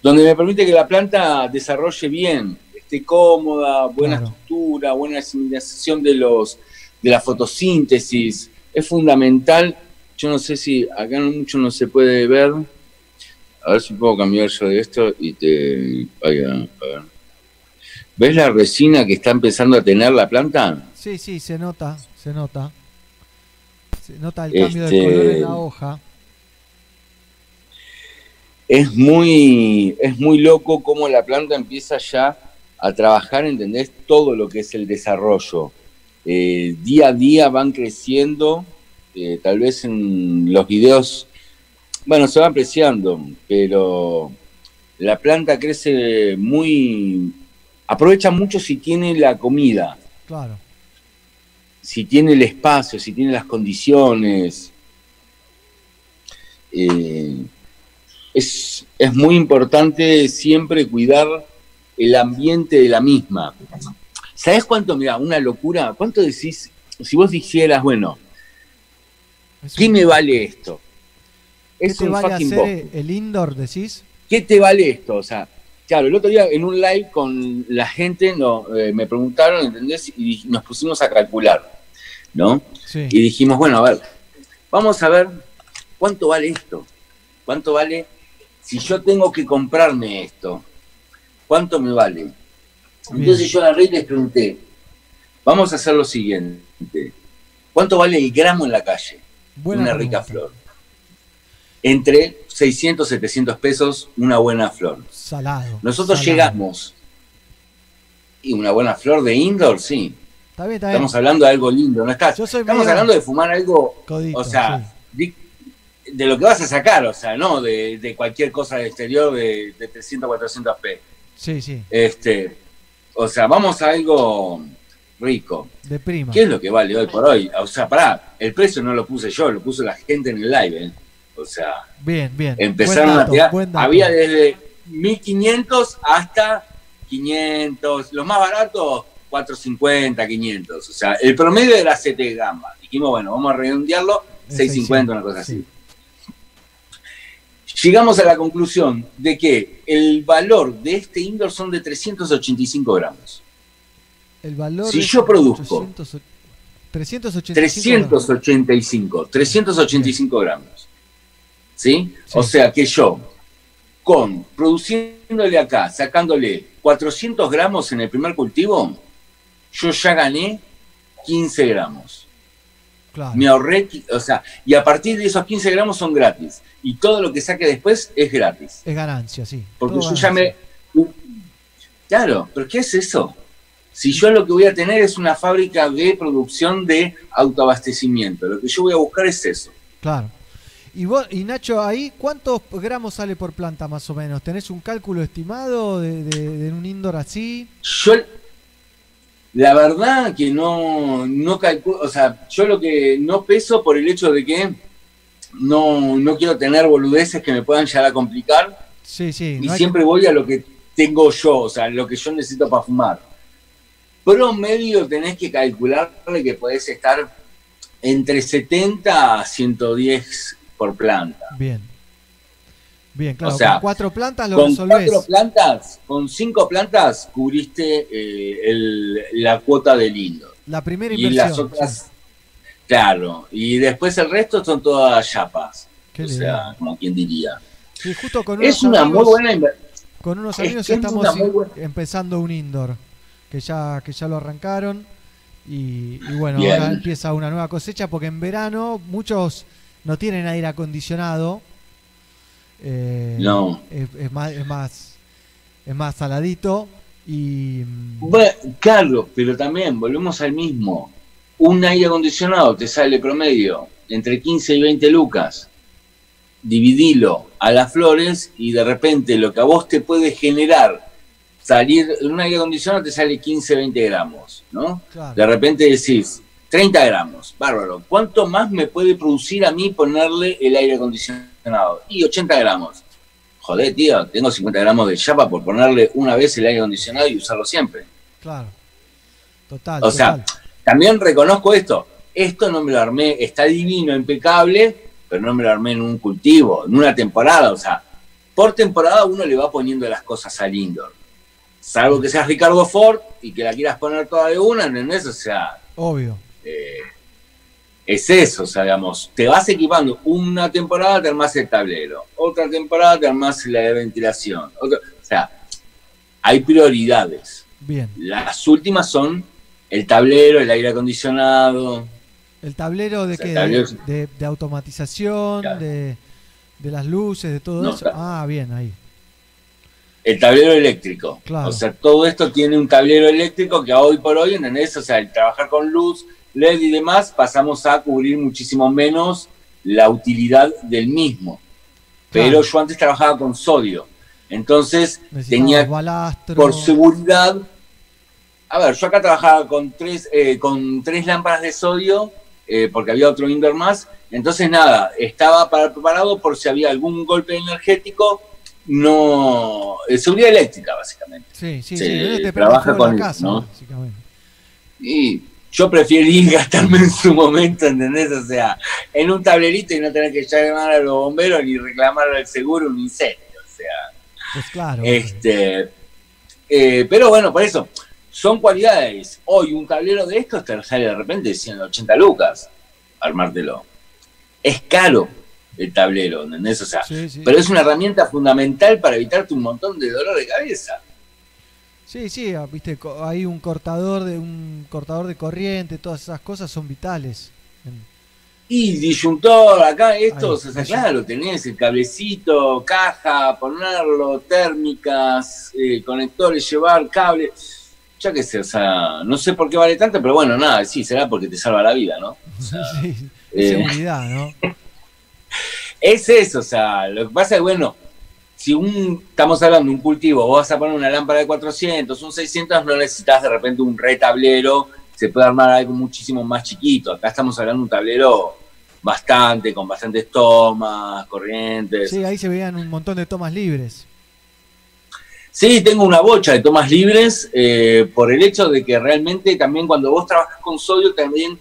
donde me permite que la planta desarrolle bien, esté cómoda, buena Claro. estructura, buena asimilización de los de la fotosíntesis. Es fundamental. Yo no sé si acá mucho no se puede ver. A ver si puedo cambiar yo de esto y te. ahí a ver. ¿Ves la resina que está empezando a tener la planta? Sí, sí, se nota, se nota. Se nota el cambio Este- del color en la hoja. es muy, es muy loco cómo la planta empieza ya a trabajar, ¿entendés? Todo lo que es el desarrollo. Eh, día a día van creciendo, eh, tal vez en los videos, bueno, se va apreciando, pero la planta crece muy, aprovecha mucho si tiene la comida, Claro. si tiene el espacio, si tiene las condiciones. Eh, es, es muy importante siempre cuidar el ambiente de la misma. ¿Sabes cuánto, mira, una locura? ¿Cuánto decís, si vos dijeras, bueno, ¿qué me vale esto? ¿Qué Es te un vale fucking hacer el indoor, decís? ¿Qué te vale esto? O sea, claro, el otro día en un live con la gente no, eh, me preguntaron, ¿entendés? Y nos pusimos a calcular, ¿no? Sí. Y dijimos, bueno, a ver, vamos a ver cuánto vale esto. ¿Cuánto vale si yo tengo que comprarme esto? ¿Cuánto me vale? Entonces yo agarré y les pregunté, vamos a hacer lo siguiente. ¿Cuánto vale el gramo en la calle? Buena una rica flor. Entre 600, 700 pesos, una buena flor. Salado. Nosotros salado. llegamos. Y una buena flor de indoor, sí. Está bien, está bien. Estamos hablando de algo lindo, ¿no está? Yo soy Estamos hablando de fumar algo, codito, o sea, de lo que vas a sacar, o sea, no de, de cualquier cosa del exterior de, de 300, 400 p. Sí, sí. Este, o sea, vamos a algo rico. De prima. ¿Qué es lo que vale hoy por hoy? O sea, pará, el precio no lo puse yo, lo puso la gente en el live. ¿eh? O sea, Bien, bien. empezaron a tirar. Había desde 1500 hasta 500, los más baratos 450, 500. O sea, el promedio era 7 gama. Dijimos, bueno, vamos a redondearlo, Es 650, una cosa sí. así. Llegamos a la conclusión de que el valor de este indoor son de 385 gramos. El valor Si yo produzco 800 385. 385, 385 gramos. ¿Sí? Sí. O sea que yo, con produciéndole acá, sacándole 400 gramos en el primer cultivo, yo ya gané 15 gramos. Claro. Me ahorré, o sea, y a partir de esos 15 gramos son gratis. Y todo lo que saque después es gratis. Es ganancia, sí. Porque Todo yo ya me. Claro, pero ¿qué es eso? Si yo lo que voy a tener es una fábrica de producción de autoabastecimiento, lo que yo voy a buscar es eso. Claro. Y vos, y Nacho, ahí, ¿cuántos gramos sale por planta más o menos? ¿Tenés un cálculo estimado de, de- de un indoor así? Yo, la verdad que no, no calculo, o sea, yo lo que no peso por el hecho de que no, no quiero tener boludeces que me puedan llegar a complicar Sí, sí. y no siempre voy a lo que tengo yo, o sea, lo que yo necesito para fumar. Promedio tenés que calcularle que podés estar entre 70 a 110 por planta. Bien. Bien, claro, O sea, con cuatro plantas lo Con resolvés. cuatro plantas, con cinco plantas, cubriste eh, el- la cuota del indoor. La primera Y inversión. las otras, claro, y después el resto son todas chapas. Qué o lindo. sea, como quien diría. Sí, justo con Es una muy buena inversión. Con unos Es amigos que estamos buena- empezando un indoor, que ya, que ya lo arrancaron. Y, y bueno, Bien. ahora empieza una nueva cosecha porque en verano muchos no tienen aire acondicionado. Eh, No. Es, es más, es, más, es más saladito. Y mm, Bueno, claro, pero también volvemos al mismo. Un aire acondicionado te sale promedio entre 15 y 20 lucas. Dividilo a las flores y de repente lo que a vos te puede generar salir en un aire acondicionado te sale 15, 20 gramos, ¿no? claro, De repente decís 30 gramos, bárbaro. ¿Cuánto más me puede producir a mí ponerle el aire acondicionado? Y 80 gramos. Joder, tío, tengo 50 gramos de chapa por ponerle una vez el aire acondicionado y usarlo siempre. claro. Total. O sea, total. también reconozco esto. Esto no me lo armé, está divino, impecable, pero no me lo armé en un cultivo, en una temporada. O sea, por temporada uno le va poniendo las cosas al indoor. Salvo que seas Ricardo Ford y que la quieras poner toda de una, ¿entendés? O sea, obvio. eh, es eso, o sea, digamos, te vas equipando. Una temporada te armás el tablero, otra temporada te armás la de ventilación. otra- o sea, hay prioridades. Bien. Las últimas son el tablero, el aire acondicionado. ¿El tablero de O sea, qué? De, de- de automatización, Claro. de, de las luces, de todo No, eso. claro. Ah, bien, ahí. El tablero eléctrico. Claro. O sea, todo esto tiene un tablero eléctrico que hoy por hoy, ¿entendés? O sea, el trabajar con luz, LED y demás, pasamos a cubrir muchísimo menos la utilidad del mismo. Pero yo antes trabajaba con sodio. Entonces tenía balastro. por seguridad. A ver, yo acá trabajaba con tres, eh, con tres lámparas de sodio, eh, porque había otro indoor más. Entonces, nada, estaba para- preparado por si había algún golpe energético, no. eh, seguridad eléctrica, básicamente. Sí, sí, sí. se trabaja fuego la con casa, ¿no? básicamente. Y yo preferí gastarme en su momento, ¿entendés? O sea, en un tablerito y no tener que llamar a los bomberos ni reclamar al seguro un incendio. O sea. Pues claro. Este, eh, pero bueno, por eso, son cualidades. Hoy un tablero de estos te sale de repente 180 lucas, armártelo. Es caro el tablero, ¿entendés? O sea, Sí, sí. pero es una herramienta fundamental para evitarte un montón de dolor de cabeza. Sí, sí, ah, viste, hay un cortador de un cortador de corriente, todas esas cosas son vitales. Y disyuntor, acá estos, Ahí, o sea, claro, tenés el cablecito, caja, ponerlo, térmicas, eh, conectores, llevar, cable. Ya que sé, o sea, no sé por qué vale tanto, pero bueno, nada, sí, será porque te salva la vida, ¿no? sí, eh, seguridad, ¿no? Es eso, o sea, lo que pasa es, bueno, si un, estamos hablando de un cultivo, vos vas a poner una lámpara de 400, un 600, no necesitas de repente un retablero, se puede armar algo muchísimo más chiquito. Acá estamos hablando de un tablero bastante, con bastantes tomas, corrientes. Sí, ahí se veían un montón de tomas libres. Sí, tengo una bocha de tomas libres eh, por el hecho de que realmente también cuando vos trabajas con sodio también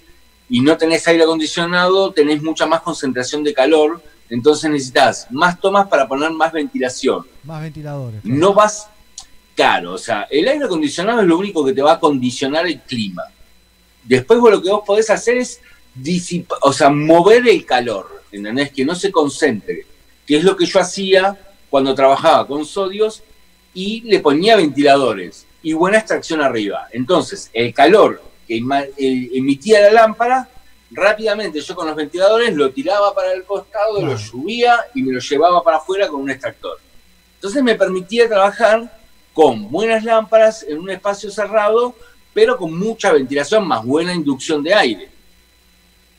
y no tenés aire acondicionado, tenés mucha más concentración de calor, entonces necesitas más tomas para poner más ventilación. Más ventiladores. claro. No vas caro, o sea, el aire acondicionado es lo único que te va a condicionar el clima. Después vos lo que vos podés hacer es disipar, o sea, mover el calor, ¿entendés? Que no se concentre, que es lo que yo hacía cuando trabajaba con sodios y le ponía ventiladores y buena extracción arriba. Entonces, el calor que emitía la lámpara, rápidamente yo con los ventiladores lo tiraba para el costado, lo subía y me lo llevaba para afuera con un extractor. Entonces me permitía trabajar con buenas lámparas en un espacio cerrado, pero con mucha ventilación, más buena inducción de aire.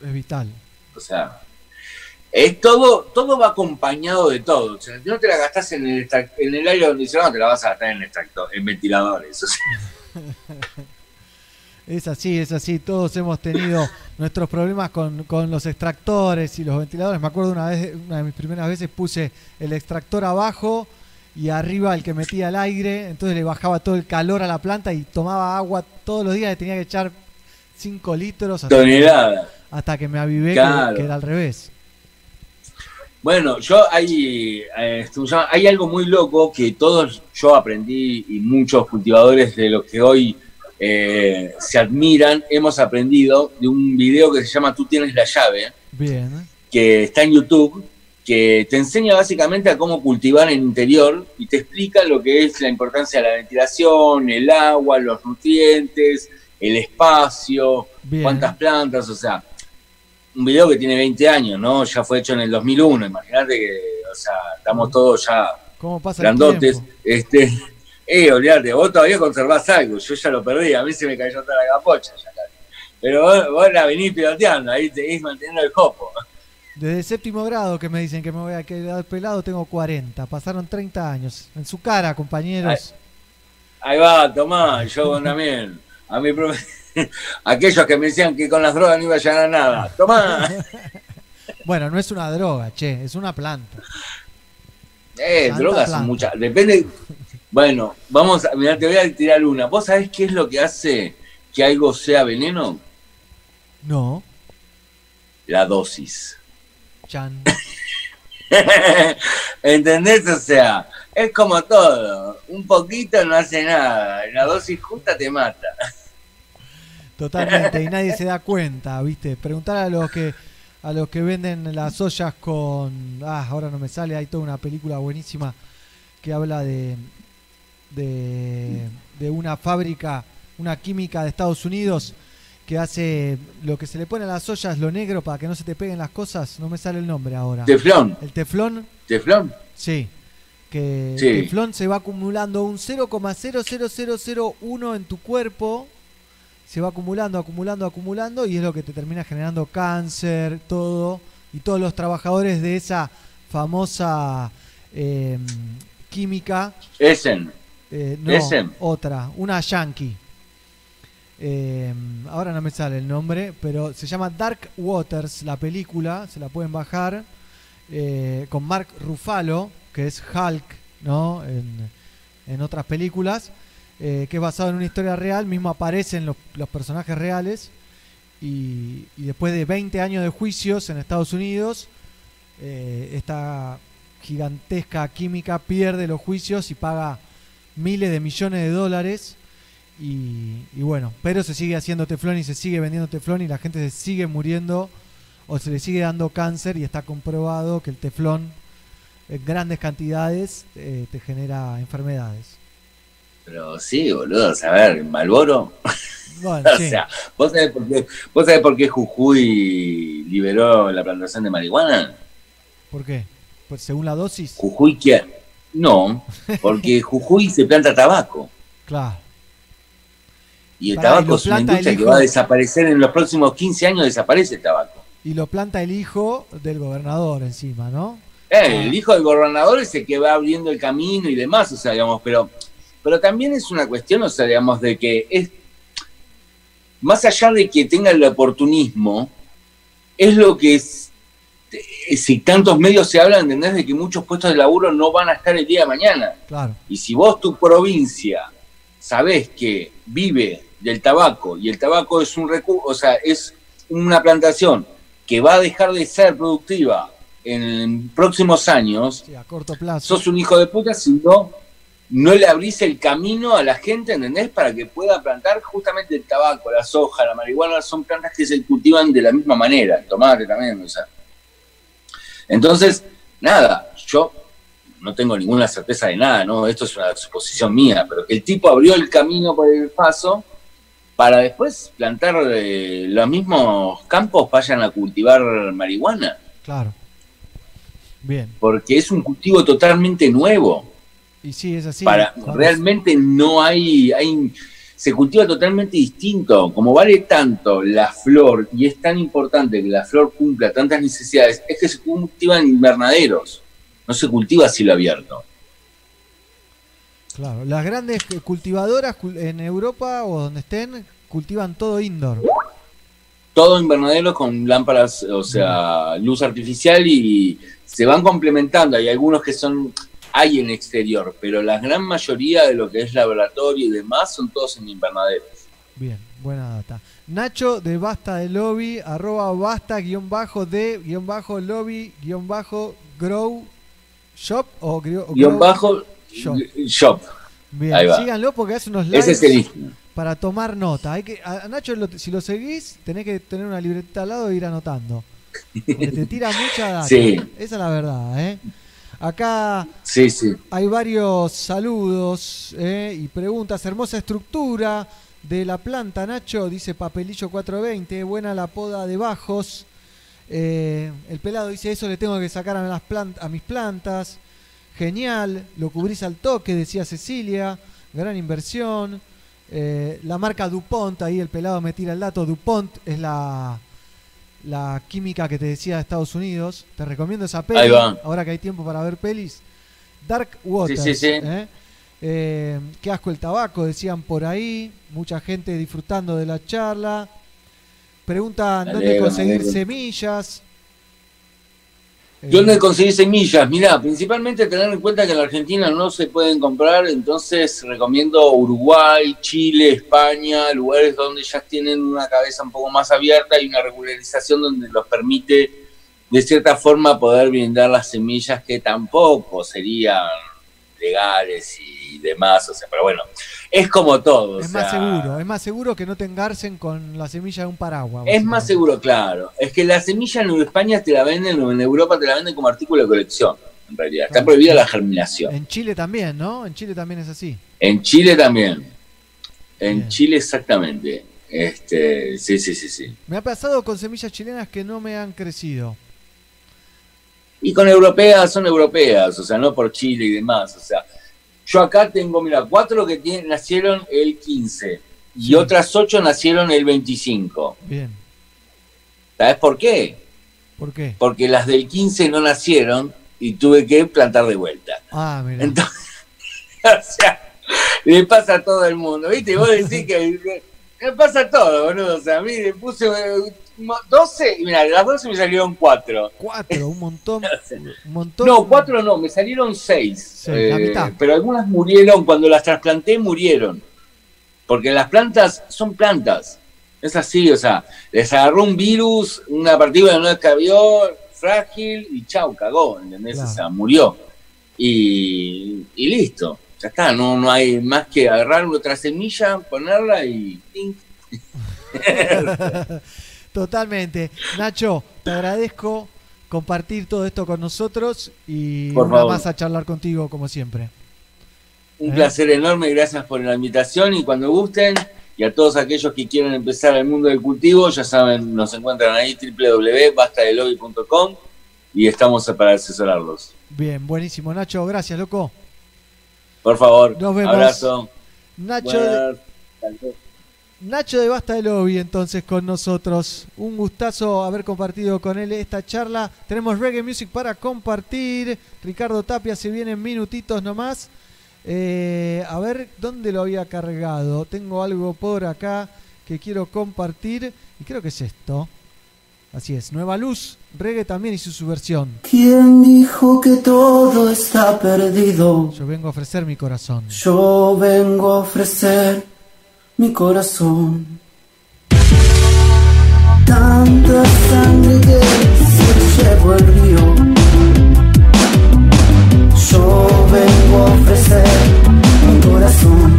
Es vital. O sea, es todo, todo va acompañado de todo. O sea, no te la gastás en el, en el aire acondicionado, te la vas a gastar en, el extractor, en ventiladores. O sea, Es así, es así. Todos hemos tenido nuestros problemas con, con los extractores y los ventiladores. Me acuerdo una vez, una de mis primeras veces puse el extractor abajo y arriba el que metía el aire, entonces le bajaba todo el calor a la planta y tomaba agua todos los días, le tenía que echar 5 litros hasta, Tonelada. hasta que me avivé que- Claro. que, era al revés. Bueno, yo hay, eh, ¿cómo se llama? hay algo muy loco que todos yo aprendí y muchos cultivadores de los que hoy eh, se admiran hemos aprendido de un video que se llama Tú tienes la llave, Bien. que está en YouTube, que te enseña básicamente a cómo cultivar en interior y te explica lo que es la importancia de la ventilación, el agua, los nutrientes, el espacio, Bien. cuántas plantas, o sea, un video que tiene 20 años, ¿no? Ya fue hecho en el 2001, imagínate que, o sea, estamos todos ya ¿Cómo pasa el grandotes. Este, eh, olvídate, vos todavía conservás algo, yo ya lo perdí, a mí se me cayó toda la capocha ya casi. Pero vos, vos la venís piloteando, ahí te manteniendo el copo. Desde séptimo grado que me dicen que me voy a quedar pelado, tengo 40. Pasaron 30 años. En su cara, compañeros. Ahí va, tomá, yo también. A mi profe- Aquellos que me decían que con las drogas no iba a llegar a nada. Tomá. Bueno, no es una droga, che, es una planta. Eh, Santa drogas planta. son muchas. Depende. Bueno, vamos a. Mirá, te voy a tirar una. ¿Vos sabés qué es lo que hace que algo sea veneno? No, La dosis. Chan. ¿Entendés? O sea, es como todo. Un poquito no hace nada. La dosis justa te mata. Totalmente, y nadie se da cuenta, ¿viste? Preguntar a los que a los que venden las ollas con ah, ahora no me sale, hay toda una película buenísima que habla de de, de una fábrica, una química de Estados Unidos que hace lo que se le pone a las ollas lo negro para que no se te peguen las cosas, no me sale el nombre ahora. Teflón. El teflón, Teflón. sí. Que Sí. el teflón se va acumulando un 0,00001 en tu cuerpo se va acumulando, acumulando, acumulando y es lo que te termina generando cáncer, todo. Y todos los trabajadores de esa famosa eh, química, Essen. Eh, no, ¿Ese? otra, una yankee. Eh, ahora no me sale el nombre, pero se llama Dark Waters, la película, se la pueden bajar, eh, con Mark Ruffalo, que es Hulk, ¿no? En, en otras películas, eh, que es basado en una historia real, mismo aparecen los, los personajes reales, y, y después de 20 años de juicios en Estados Unidos, esta gigantesca química pierde los juicios y paga miles de millones de dólares. Y, y bueno, pero se sigue haciendo teflón y se sigue vendiendo teflón y la gente se sigue muriendo o se le sigue dando cáncer y está comprobado que el teflón en grandes cantidades eh, te genera enfermedades. Pero sí, boludo, a ver, Malboro. Bueno, o sí, sea, ¿vos sabés, por qué, ¿vos sabés por qué Jujuy liberó la plantación de marihuana? ¿por qué? Pues según la dosis, Jujuy que no, porque Jujuy se planta tabaco claro. y el Pará, ¿y tabaco es una industria que va a desaparecer en los próximos 15 años desaparece el tabaco. Y lo planta el hijo del gobernador encima, ¿no? Eh, Ah. El hijo del gobernador es el que va abriendo el camino y demás, o sea, digamos, pero, pero también es una cuestión, o sea, digamos, de que es, más allá de que tenga el oportunismo, es lo que es, si tantos medios se hablan, ¿entendés? De que muchos puestos de laburo no van a estar el día de mañana. Claro. Y si vos tu provincia sabés que vive del tabaco y el tabaco es un recurso, o sea, es una plantación que va a dejar de ser productiva en próximos años, Sí, a corto plazo. sos un hijo de puta si no, no le abrís el camino a la gente, ¿entendés? Para que pueda plantar justamente el tabaco, la soja, la marihuana, son plantas que se cultivan de la misma manera, el tomate también, o sea. Entonces, nada, yo no tengo ninguna certeza de nada, ¿no? Esto es una suposición mía, pero que el tipo abrió el camino por el paso para después plantar eh, los mismos campos, vayan a cultivar marihuana, Claro. Bien. porque es un cultivo totalmente nuevo. Y sí, es así. para realmente no hay, hay se cultiva totalmente distinto. Como vale tanto la flor y es tan importante que la flor cumpla tantas necesidades es que se cultiva en invernaderos. No se cultiva a cielo abierto. Claro, las grandes cultivadoras cul- en Europa o donde estén cultivan todo indoor. todo invernadero con lámparas o sea luz artificial y se van complementando. Hay algunos que son hay en exterior, pero la gran mayoría de lo que es laboratorio y demás son todos en invernaderos. Bien, buena data. Nacho de Basta de Lobby, arroba basta guion bajo de guion bajo lobby guion bajo grow shop o, Guión grow bajo shop. shop. Bien, síganlo porque hace unos Ese es el para tomar nota. Hay que, a Nacho, si lo seguís, tenés que tener una libreta al lado e ir anotando. Porque te tira mucha data. Sí. Esa es la verdad, ¿eh? Acá Sí, sí. hay varios saludos ¿eh? y preguntas. Hermosa estructura de la planta, Nacho, dice Papelillo 420. Buena la poda de bajos. Eh, el pelado dice: Eso le tengo que sacar a, las plant- a mis plantas. Genial, lo cubrís al toque, decía Cecilia. Gran inversión. Eh, la marca DuPont, ahí el pelado me tira el dato. DuPont es la, la química que te decía de Estados Unidos. Te recomiendo esa peli. Ahí va. Ahora que hay tiempo para ver pelis. Dark Waters. Sí, sí, sí. ¿eh? Eh, qué asco el tabaco, decían por ahí. Mucha gente disfrutando de la charla. Preguntan dónde conseguir semillas. Eh, ¿Dónde conseguir semillas? Mirá, principalmente tener en cuenta que en la Argentina no se pueden comprar, entonces recomiendo Uruguay, Chile, España, lugares donde ya tienen una cabeza un poco más abierta y una regularización donde los permite de cierta forma poder brindar las semillas que tampoco serían legales y demás, o sea, pero bueno, es como todo. o es más seguro, es más seguro que no te engarcen con la semilla de un paraguas. Es más seguro, claro. Es que la semilla en España te la venden, en Europa te la venden como artículo de colección, en realidad. Está prohibida la germinación. En Chile también, ¿no? En Chile también es así. En Chile también. En Bien. Chile exactamente. Este, sí, sí, sí, sí. Me ha pasado con semillas chilenas que no me han crecido. Y con europeas son europeas, o sea, no por Chile y demás. O sea, yo acá tengo, mira, cuatro que tienen, nacieron el 15 y Sí. otras ocho nacieron el 25. Bien. ¿Sabes por qué? ¿Por qué? Porque las del 15 no nacieron y tuve que plantar de vuelta. Ah, mira. Entonces, o sea, le pasa a todo el mundo, ¿viste? Y vos decís que le pasa a todo, boludo. O sea, a mí le puse eh, 12 y mira, de las 12 me salieron 4. Cuatro, un montón. Un montón. No, 4 no, me salieron 6. Sí, la mitad. pero algunas murieron, cuando las trasplanté murieron. Porque las plantas son plantas. Es así, o sea, les agarró un virus, una partícula no escabió, frágil y chau, cagó, ¿entendés? Claro. O sea, murió. Y, y listo, ya está, no, no hay más que agarrar otra semilla, ponerla y... Totalmente. Nacho, te agradezco compartir todo esto con nosotros y Por una favor. más a charlar contigo como siempre. Un ¿Eh? placer enorme, gracias por la invitación y cuando gusten, y a todos aquellos que quieran empezar el mundo del cultivo, ya saben, nos encuentran ahí www.bastadelobby.com y estamos para asesorarlos. Bien, buenísimo. Nacho, gracias, loco. Por favor, Nos vemos. abrazo. Nacho Buenas. Nacho de Basta de Lobby entonces con nosotros. Un gustazo haber compartido con él esta charla. Tenemos reggae music para compartir. Ricardo Tapia se viene en minutitos nomás. Eh, a ver dónde lo había cargado. Tengo algo por acá que quiero compartir y creo que es esto. Así es, Nueva Luz, reggae también hizo su versión. ¿Quién dijo que todo está perdido? Yo vengo a ofrecer mi corazón. Yo vengo a ofrecer mi corazón. Tanta sangre que se llevó el río. Yo vengo a ofrecer mi corazón.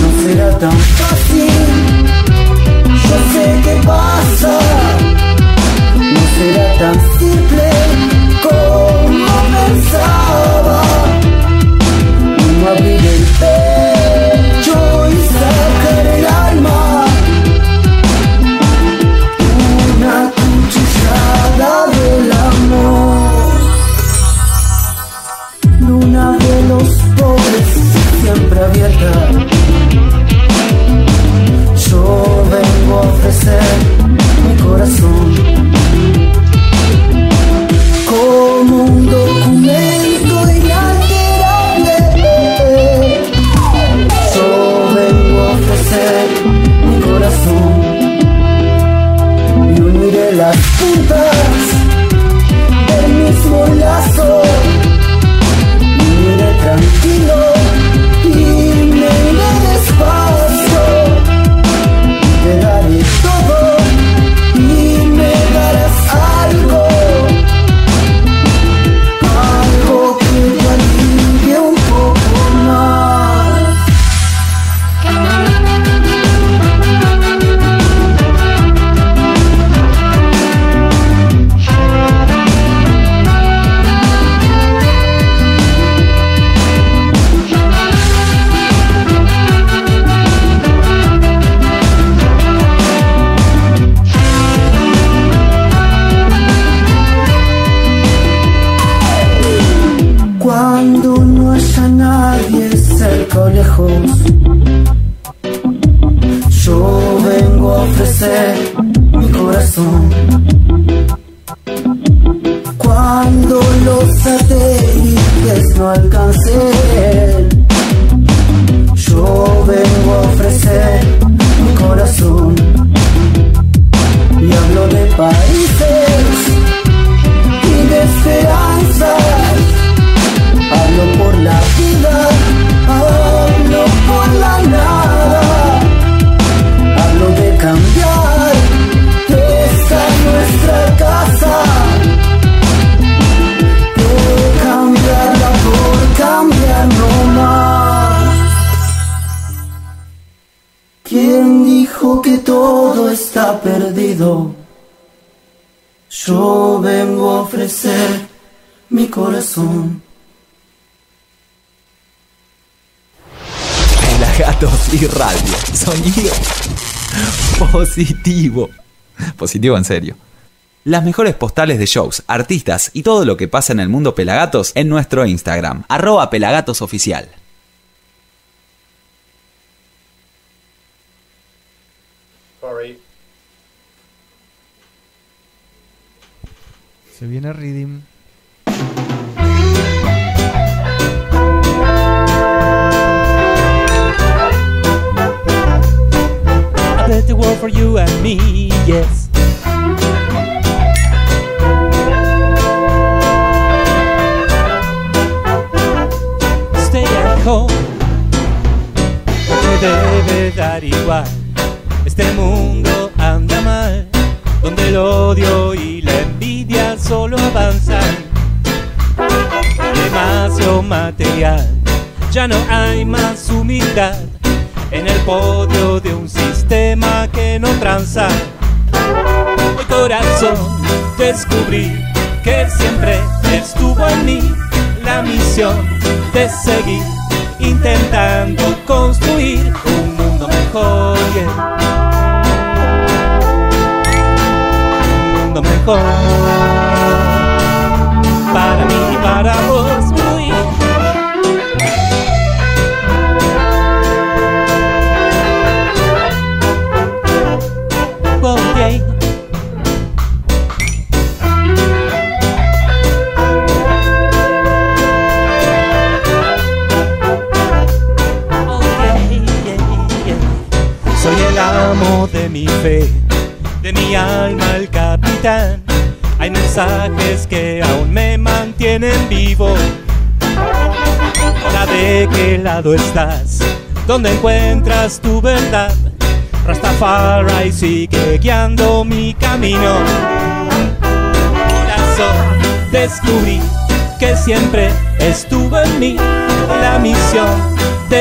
No será tan fácil. Yo sé qué pasa. No será tan simple positivo. Positivo en serio. Las mejores postales de shows, artistas y todo lo que pasa en el mundo Pelagatos en nuestro Instagram, arroba pelagatosoficial.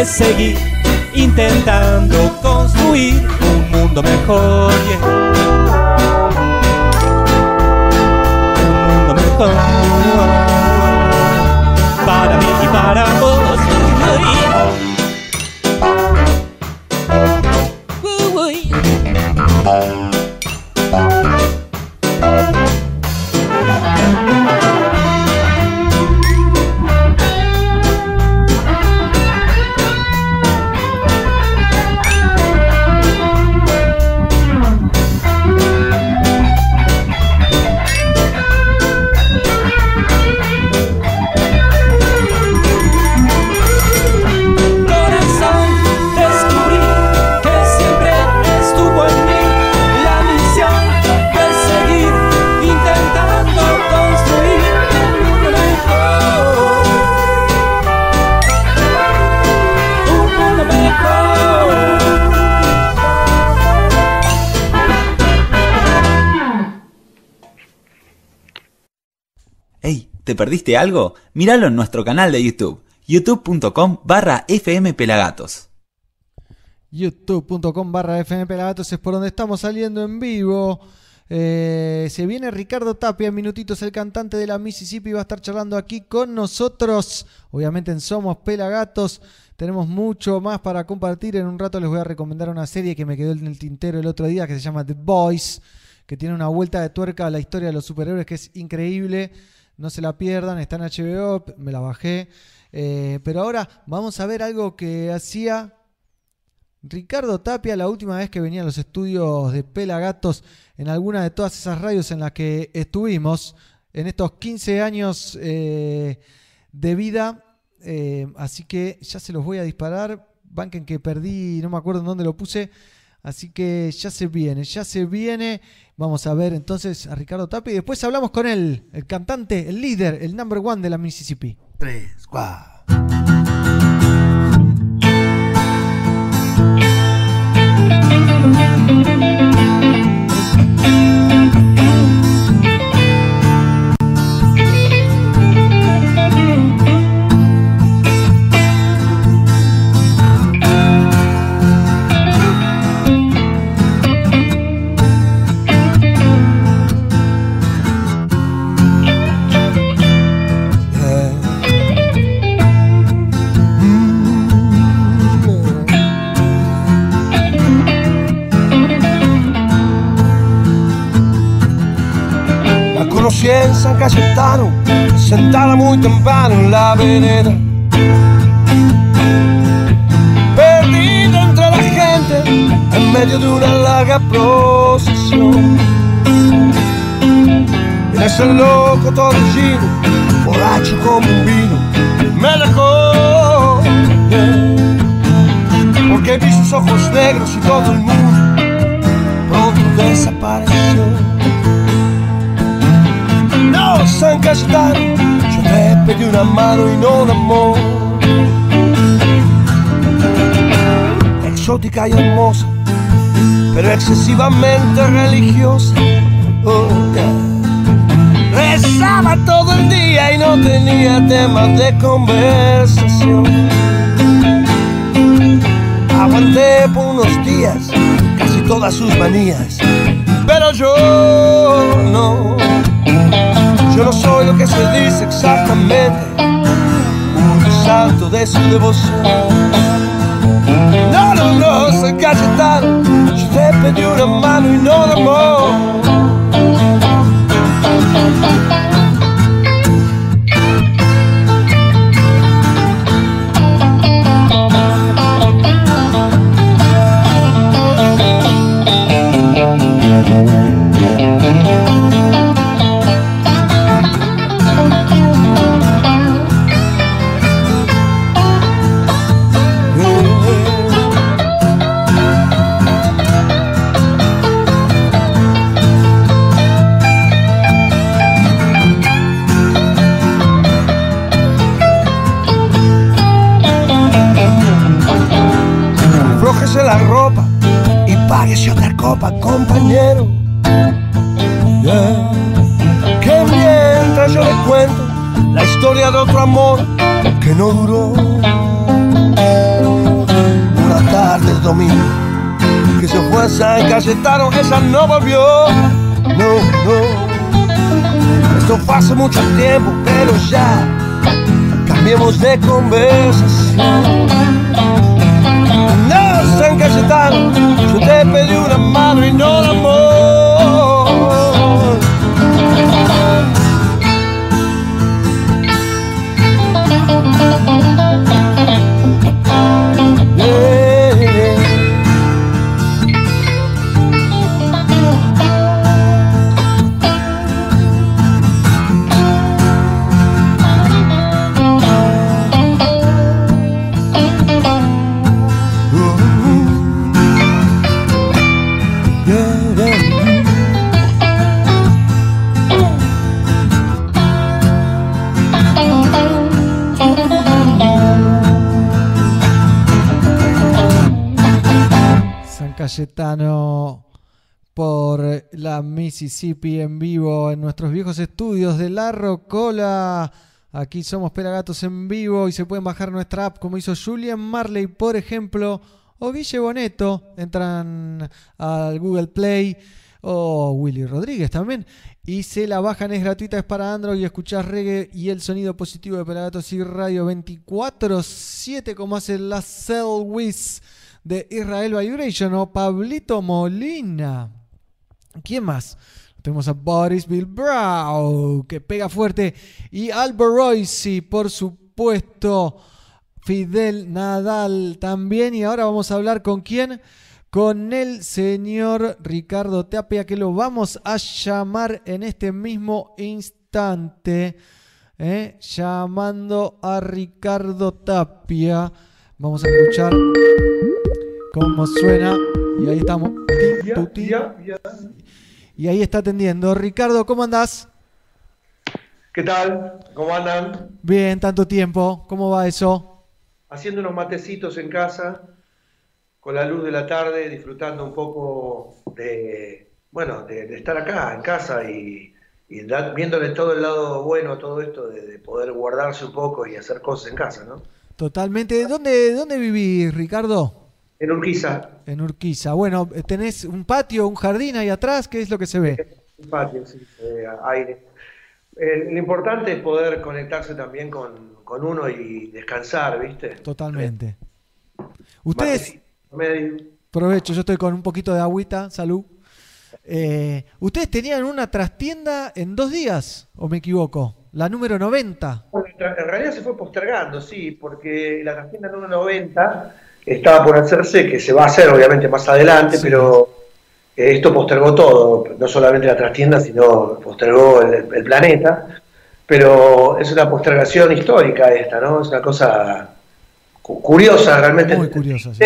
seguir intentando construir un mundo mejor. Yeah. ¿Te perdiste algo? Míralo en nuestro canal de YouTube, youtube.com barra fmpelagatos. youtube.com barra fmpelagatos es por donde estamos saliendo en vivo. Eh, se viene Ricardo Tapia en minutitos, el cantante de la Mississippi, va a estar charlando aquí con nosotros. Obviamente en Somos Pelagatos. Tenemos mucho más para compartir. En un rato les voy a recomendar una serie que me quedó en el tintero el otro día que se llama The Boys, que tiene una vuelta de tuerca a la historia de los superhéroes que es increíble. No se la pierdan, está en HBO, me la bajé. Eh, pero ahora vamos a ver algo que hacía Ricardo Tapia la última vez que venía a los estudios de Pelagatos en alguna de todas esas radios en las que estuvimos en estos 15 años eh, de vida. Eh, así que ya se los voy a disparar. Banquen que perdí, no me acuerdo en dónde lo puse. Así que ya se viene, ya se viene. Vamos a ver entonces a Ricardo Tapia después hablamos con él, el cantante, el líder, el number one de la Mississippi. Tres, cuatro. Conocí en San Cayetano, sentada muy temprano en la vereda. Perdida entre la gente, en medio de una larga procesión. En ese loco torbellino, borracho como un vino, me dejó. Porque vi sus ojos negros y todo el mundo pronto desapareció. San Cayetano, yo te pedí una mano y no un amor. Exótica y hermosa, pero excesivamente religiosa. Oh, yeah. Rezaba todo el día y no tenía temas de conversación. Aguanté por unos días casi todas sus manías, pero yo no. Yo no soy lo que se dice exactamente, un santo de su devoción. No, no, no, soy Cayetano, yo te pedí una mano y no de amor. Copa, compañero. Que mientras yo le cuento la historia de otro amor que no duró. Una tarde de domingo que se fue a San Cayetano, esa no volvió. No, no. Esto fue hace mucho tiempo, pero ya cambiemos de conversación. No, San Cayetano, yo te pedí una mano y no de amor. Cayetano por la Mississippi en vivo en nuestros viejos estudios de La Rocola. Aquí somos Pelagatos en vivo y se pueden bajar nuestra app como hizo Julian Marley, por ejemplo, o Guille Boneto. Entran al Google Play o Willy Rodríguez también. Y se la bajan, es gratuita, es para Android y escuchás reggae y el sonido positivo de Pelagatos y Radio 24-7 como hace la Cell Wiz de Israel Vibration o Pablito Molina. ¿Quién más? Tenemos a Boris Bilbao, que pega fuerte. Y Albo Royce, por supuesto. Fidel Nadal también. Y ahora vamos a hablar con quién? Con el señor Ricardo Tapia, que lo vamos a llamar en este mismo instante. ¿eh? Llamando a Ricardo Tapia. Vamos a escuchar cómo suena. Y ahí estamos. Y ahí está atendiendo. Ricardo, ¿cómo andás? ¿Qué tal? ¿Cómo andan? Bien, tanto tiempo. ¿Cómo va eso? Haciendo unos matecitos en casa, con la luz de la tarde, disfrutando un poco de, bueno, de, de estar acá en casa y, y da- viéndole todo el lado bueno a todo esto, de, de poder guardarse un poco y hacer cosas en casa, ¿no? Totalmente. ¿Dónde, dónde vivís, Ricardo? En Urquiza, En Urquiza. Bueno, tenés un patio, un jardín ahí atrás. ¿Qué es lo que se ve? un patio, sí, eh, aire. Eh, lo importante es poder conectarse también con, con uno y descansar, ¿viste? Totalmente. Ustedes, medio. provecho, yo estoy con un poquito de agüita, salud. Eh, Ustedes tenían una trastienda en dos días, o me equivoco, la número 90. Bueno, en realidad se fue postergando, sí, porque la trastienda número 90 estaba por hacerse, que se va a hacer obviamente más adelante, pero eh, esto postergó todo, no solamente la trastienda, sino postergó el, el planeta. Pero es una postergación histórica esta, ¿no? Es una cosa cu- curiosa, realmente. Muy curiosa, sí.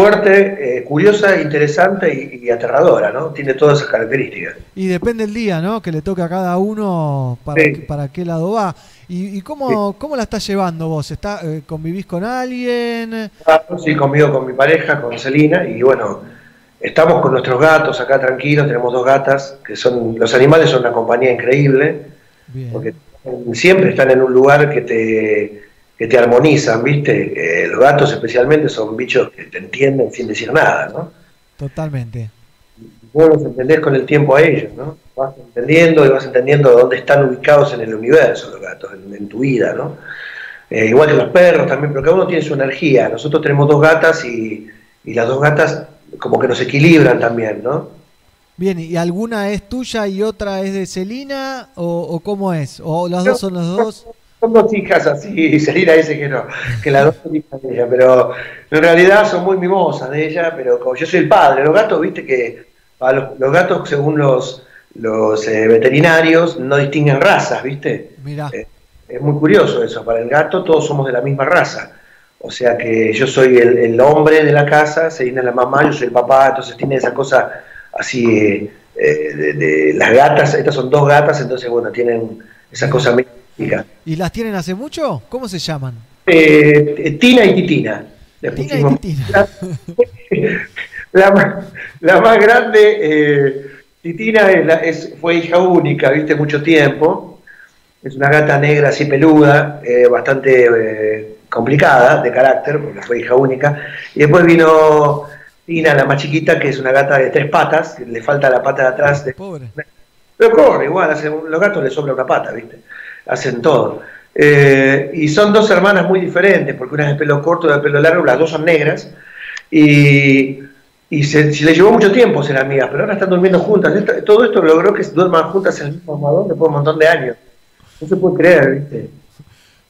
Fuerte, eh, curiosa, interesante y, y aterradora, ¿no? Tiene todas esas características. Y depende el día, ¿no? Que le toque a cada uno para, Sí. para qué lado va. ¿Y, y cómo, cómo la estás llevando vos? ¿Está, eh, ¿Convivís con alguien? Ah, Sí, conmigo, con mi pareja, con Celina, y bueno, estamos con nuestros gatos acá tranquilos, tenemos dos gatas, que son, los animales son una compañía increíble, porque siempre están en un lugar que te, que te armonizan, ¿viste? Eh, los gatos especialmente son bichos que te entienden sin decir nada, ¿no? Totalmente. Vos los entendés con el tiempo a ellos, ¿no? Vas entendiendo y vas entendiendo dónde están ubicados en el universo los gatos, en, en tu vida, ¿no? Eh, igual que los perros también, pero cada uno tiene su energía. Nosotros tenemos dos gatas y, y las dos gatas como que nos equilibran también, ¿no? Bien, ¿y alguna es tuya y otra es de Celina? ¿O, o cómo es? ¿O las dos son los dos? Son dos hijas así, y Celina dice que no, que las dos son hijas de ella, pero en realidad son muy mimosas de ella, pero como yo soy el padre, los gatos, viste que a los, los gatos, según los, los eh, veterinarios, no distinguen razas, viste. Mira. Eh, es muy curioso eso, para el gato todos somos de la misma raza. O sea que yo soy el, el hombre de la casa, Celina es la mamá, yo soy el papá, entonces tiene esa cosa así eh, de, de las gatas, estas son dos gatas, entonces bueno, tienen esa cosa ¿Y las tienen hace mucho? ¿Cómo se llaman? Eh, Tina y Titina. Le Tina y pusimos- Titina. La, más- la más grande, eh, Titina, es la- es- fue hija única, viste, mucho tiempo. Es una gata negra así peluda, eh, bastante complicada de carácter, porque fue hija única. Y después vino Tina, la más chiquita, que es una gata de tres patas, que le falta la pata de atrás. de- Pobre. pero corre igual, hacen- los gatos les sobra una pata, ¿viste? Hacen todo. Eh, y son dos hermanas muy diferentes, porque una es de pelo corto y otra de pelo largo, las dos son negras. Y, y se, les llevó mucho tiempo ser amigas, pero ahora están durmiendo juntas. Todo esto logró que duerman juntas en el mismo amador después de un montón de años. No se puede creer, ¿viste?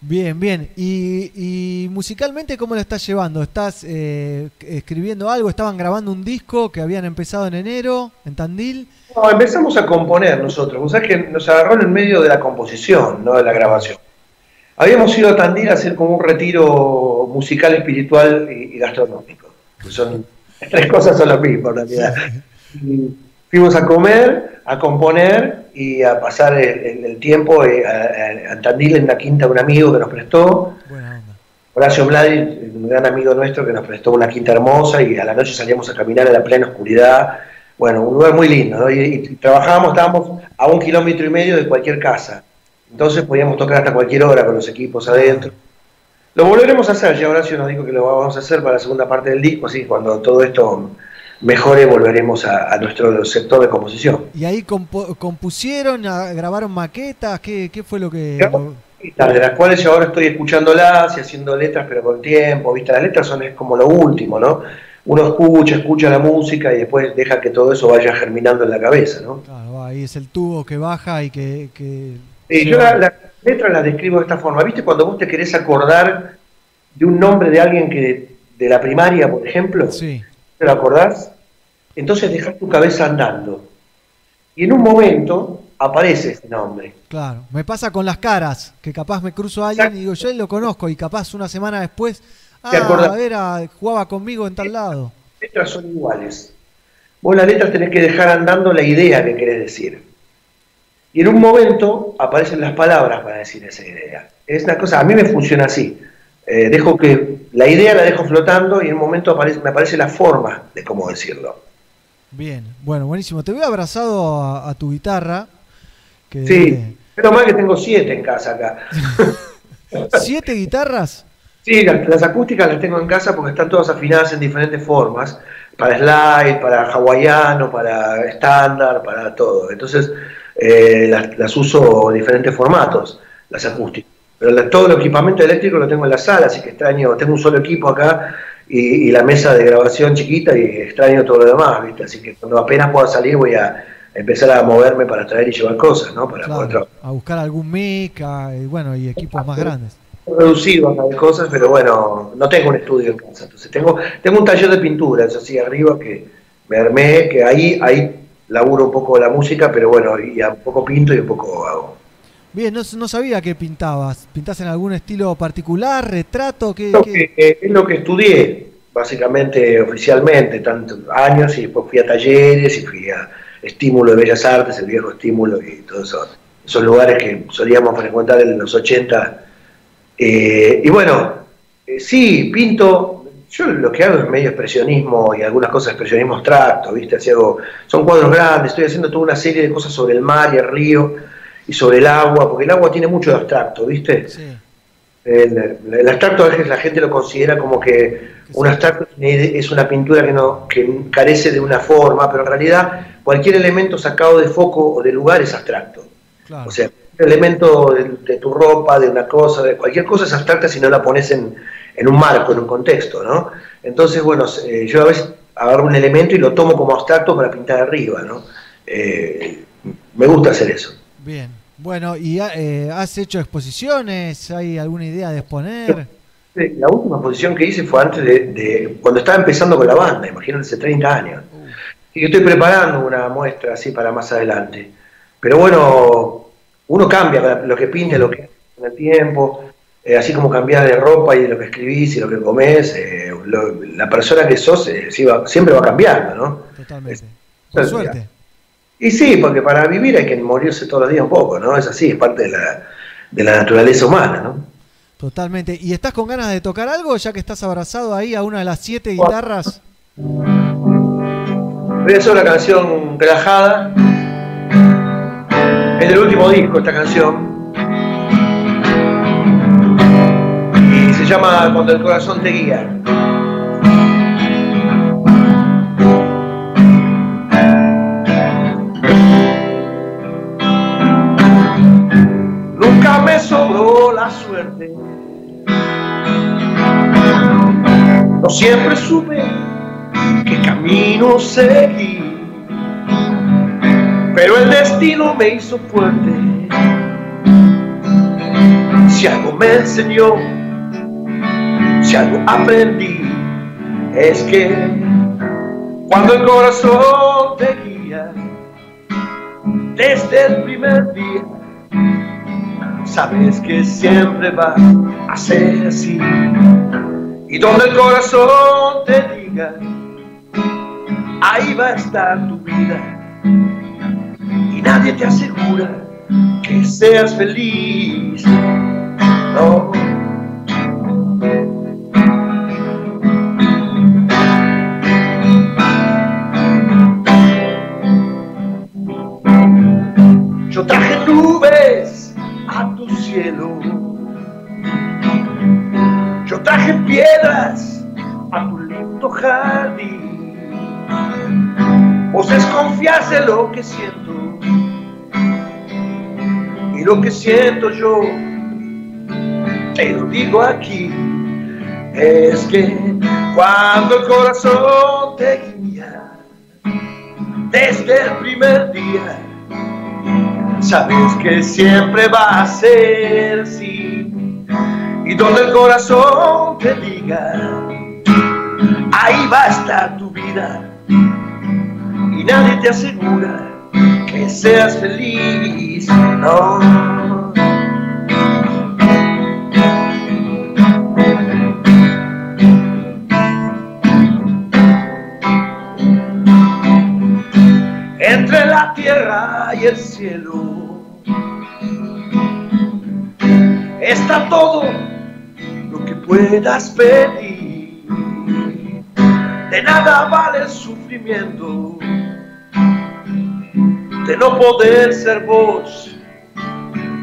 Bien, bien. ¿Y, y musicalmente cómo lo estás llevando? ¿Estás eh, escribiendo algo? ¿Estaban grabando un disco que habían empezado en enero en Tandil? No, empezamos a componer nosotros. Vos sabés que nos agarró en el medio de la composición, no de la grabación. Habíamos ido a Tandil a hacer como un retiro musical, espiritual y, y gastronómico. son, las tres cosas son lo mismo en realidad. Y fuimos a comer, a componer y a pasar el, tiempo eh, a, a- Tandil en la quinta de un amigo que nos prestó. Horacio Bladi, un gran amigo nuestro que nos prestó una quinta hermosa y a la noche salíamos a caminar en la plena oscuridad Bueno, un lugar muy lindo, ¿no? Y, y trabajábamos, estábamos a un kilómetro y medio de cualquier casa. Entonces podíamos tocar hasta cualquier hora con los equipos adentro. Lo volveremos a hacer, ya Horacio nos dijo que lo vamos a hacer para la segunda parte del disco, así cuando todo esto mejore volveremos a, a nuestro sector de composición. Y ahí compusieron, grabaron maquetas, ¿qué, qué fue lo que... de las cuales yo ahora estoy escuchándolas y haciendo letras, pero con tiempo, ¿viste? Las letras son es como lo último, ¿no? Uno escucha, escucha la música y después deja que todo eso vaya germinando en la cabeza, ¿no? Claro, ahí es el tubo que baja y que... que Sí, yo la- las letras las describo de esta forma. ¿Viste cuando vos te querés acordar de un nombre de alguien que de la primaria, por ejemplo? Sí. ¿Te lo acordás? Entonces dejás tu cabeza andando. Y en un momento aparece ese nombre. Claro, me pasa con las caras, que capaz me cruzo a alguien y digo, yo lo conozco, y capaz una semana después, ¿Te ah, acordás? era, jugaba conmigo en tal lado. Las letras son iguales. Vos las letras tenés que dejar andando la idea que querés decir. Y en un momento aparecen las palabras para decir esa idea. Es una cosa, a mí me funciona así. Eh, dejo que la idea la dejo flotando y en un momento aparece, me aparece la forma de cómo decirlo. Bien, bueno, buenísimo. Te veo abrazado a, a tu guitarra. Que Sí, pero más que tengo siete en casa acá. ¿Siete guitarras? Sí, las, las acústicas las tengo en casa porque están todas afinadas en diferentes formas, para slide, para hawaiano, para estándar, para todo. Entonces eh, las, las uso en diferentes formatos, las acústicas. Pero la- todo el equipamiento eléctrico lo tengo en la sala, así que extraño, tengo un solo equipo acá y, y la mesa de grabación chiquita y extraño todo lo demás, ¿viste? Así que cuando apenas pueda salir voy a empezar a moverme para traer y llevar cosas, ¿no? Para Claro, a buscar algún mic, a- y bueno, y equipos más grandes. reducido a las cosas, pero bueno, no tengo un estudio en casa. Entonces tengo, tengo un taller de pintura, eso sí, arriba que me armé, que ahí, ahí laburo un poco la música, pero bueno, y a un poco pinto y un poco hago. Bien, no, no sabía que pintabas. ¿Pintás en algún estilo particular, retrato? ¿Qué, Lo qué? que- eh, es lo que estudié, básicamente, oficialmente, tantos años, y después fui a talleres y fui a Estímulo de Bellas Artes, el viejo Estímulo y todos esos, esos lugares que solíamos frecuentar en los 80. Eh, y bueno, eh, sí, pinto, yo lo que hago es medio expresionismo y algunas cosas expresionismo abstracto, ¿viste? Así hago- son cuadros grandes, estoy haciendo toda una serie de cosas sobre el mar y el río y sobre el agua, porque el agua tiene mucho de abstracto, ¿viste? El, el abstracto a veces la gente lo considera como que un abstracto es una pintura que, no, que carece de una forma, pero en realidad cualquier elemento sacado de foco o de lugar es abstracto. O sea, un elemento de, de tu ropa, de una cosa, de cualquier cosa es abstracta si no la pones en, en un marco, en un contexto, ¿no? Entonces, bueno, eh, yo a veces agarro un elemento y lo tomo como abstracto para pintar arriba, ¿no? Eh, me gusta hacer eso. Bien. Bueno, ¿y eh, has hecho exposiciones? ¿Hay alguna idea de exponer? La última exposición que hice fue antes de, de- cuando estaba empezando con la banda, imagínense, hace 30 años. Y que estoy preparando una muestra así para más adelante. Pero bueno, uno cambia lo que pinta, lo que hace con el tiempo, eh, así como cambias de ropa y de lo que escribís y lo que comés, eh, lo- la persona que sos eh, va- siempre va cambiando, ¿no? Totalmente. Por suerte. Y sí, porque para vivir hay que morirse todos los días un poco, ¿no? Es así, es parte de la, de la naturaleza humana, ¿no? Totalmente. ¿Y estás con ganas de tocar algo ya que estás abrazado ahí a una de las siete guitarras? Voy a hacer una canción relajada. Es del último disco esta canción. Y se llama Cuando el corazón te guía. Sobró la suerte. No siempre supe qué camino seguir. Pero el destino me hizo fuerte. Si algo me enseñó, si algo aprendí, es que cuando el corazón te guía, desde el primer día, sabes que siempre va a ser así. Y donde el corazón te diga, ahí va a estar tu vida. Y nadie te asegura que seas feliz. No. A tu lindo jardín. Vos desconfías de lo que siento. Y lo que siento yo, te lo digo aquí, es que cuando el corazón te guía, desde el primer día, sabes que siempre va a ser así. Y donde el corazón te diga, ahí va a estar tu vida. Y nadie te asegura que seas feliz, no. Entre la tierra y el cielo está todo puedas pedir. De nada vale el sufrimiento de no poder ser vos.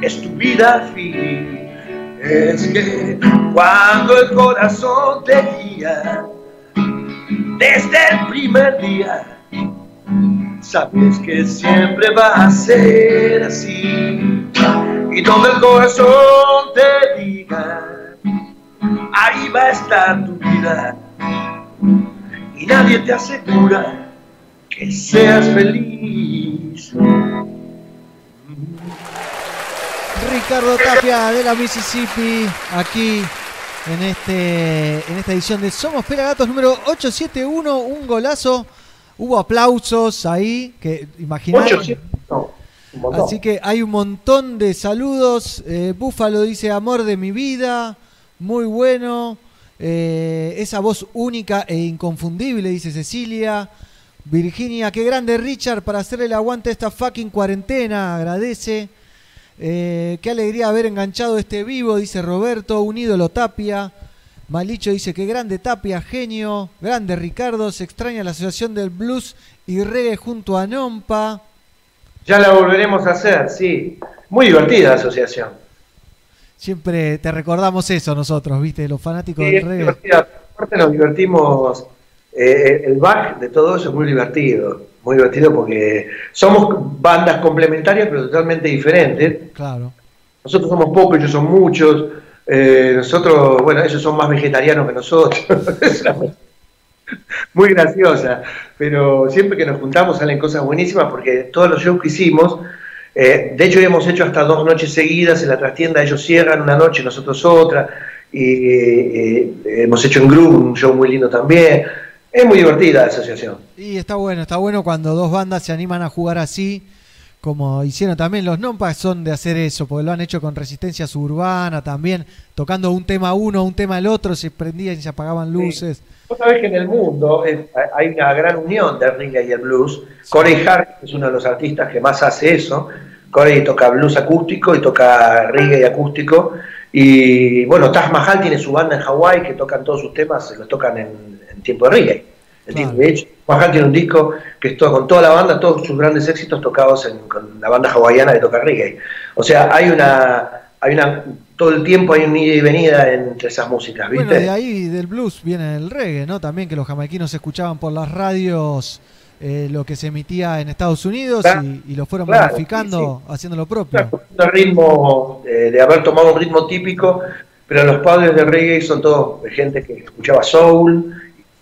Es tu vida fin. Es que cuando el corazón te guía, desde el primer día, sabes que siempre va a ser así. Y donde el corazón te diga, ahí va a estar tu vida. Y nadie te asegura que seas feliz. Ricardo Tapia de la Mississippi, aquí en, este, en esta edición de Somos Pelagatos número 871, un golazo. Hubo aplausos ahí, que imaginar. 800, no, un montón. Así que hay un montón de saludos. Eh, Búfalo dice amor de mi vida, muy bueno. Eh, esa voz única e inconfundible, dice Cecilia. Virginia, qué grande Richard para hacerle el aguante a esta fucking cuarentena, agradece. Eh, qué alegría haber enganchado este vivo, dice Roberto, un ídolo Tapia. Malicho dice que grande Tapia, genio. Grande Ricardo, se extraña la asociación del blues y reggae junto a Nompa. Ya la volveremos a hacer, sí. Muy divertida la asociación. Siempre te recordamos eso nosotros, viste, los fanáticos Sí, del reggae. Aparte nos divertimos, eh, el back de todo eso es muy divertido, muy divertido porque somos bandas complementarias pero totalmente diferentes. Claro. Nosotros somos pocos, ellos son muchos. eh, nosotros, bueno, ellos son más vegetarianos que nosotros. Muy graciosa, pero siempre que nos juntamos salen cosas buenísimas porque todos los shows que hicimos, eh, de hecho hemos hecho hasta dos noches seguidas en la trastienda, ellos cierran una noche, nosotros otra, y eh, eh, hemos hecho en grupo un show muy lindo también. Es muy divertida la asociación. Y está bueno, está bueno cuando dos bandas se animan a jugar así, como hicieron también los Nompas, son de hacer eso, porque lo han hecho con Resistencia Suburbana también, tocando un tema uno, un tema el otro, se prendían y se apagaban luces. Vos sabés que en el mundo es- hay una gran unión del reggae y el blues. Corey Hart es uno de los artistas que más hace eso. Corey toca blues acústico y toca reggae acústico. Y bueno, Taj Mahal tiene su banda en Hawái que tocan todos sus temas, se los tocan en, en tiempo de reggae. El tipo, de hecho, Mahal tiene un disco que es todo, con toda la banda, todos sus grandes éxitos tocados en- con la banda hawaiana que toca reggae. O sea, hay una, hay una, todo el tiempo hay un ida y venida entre esas músicas, ¿viste? Bueno, de ahí del blues viene el reggae, ¿no? También que los jamaiquinos escuchaban por las radios eh, lo que se emitía en Estados Unidos Claro, y, y lo fueron claro, modificando, haciendo lo propio. un ritmo, eh, de haber tomado un ritmo típico, pero los padres de reggae son todos gente que escuchaba soul,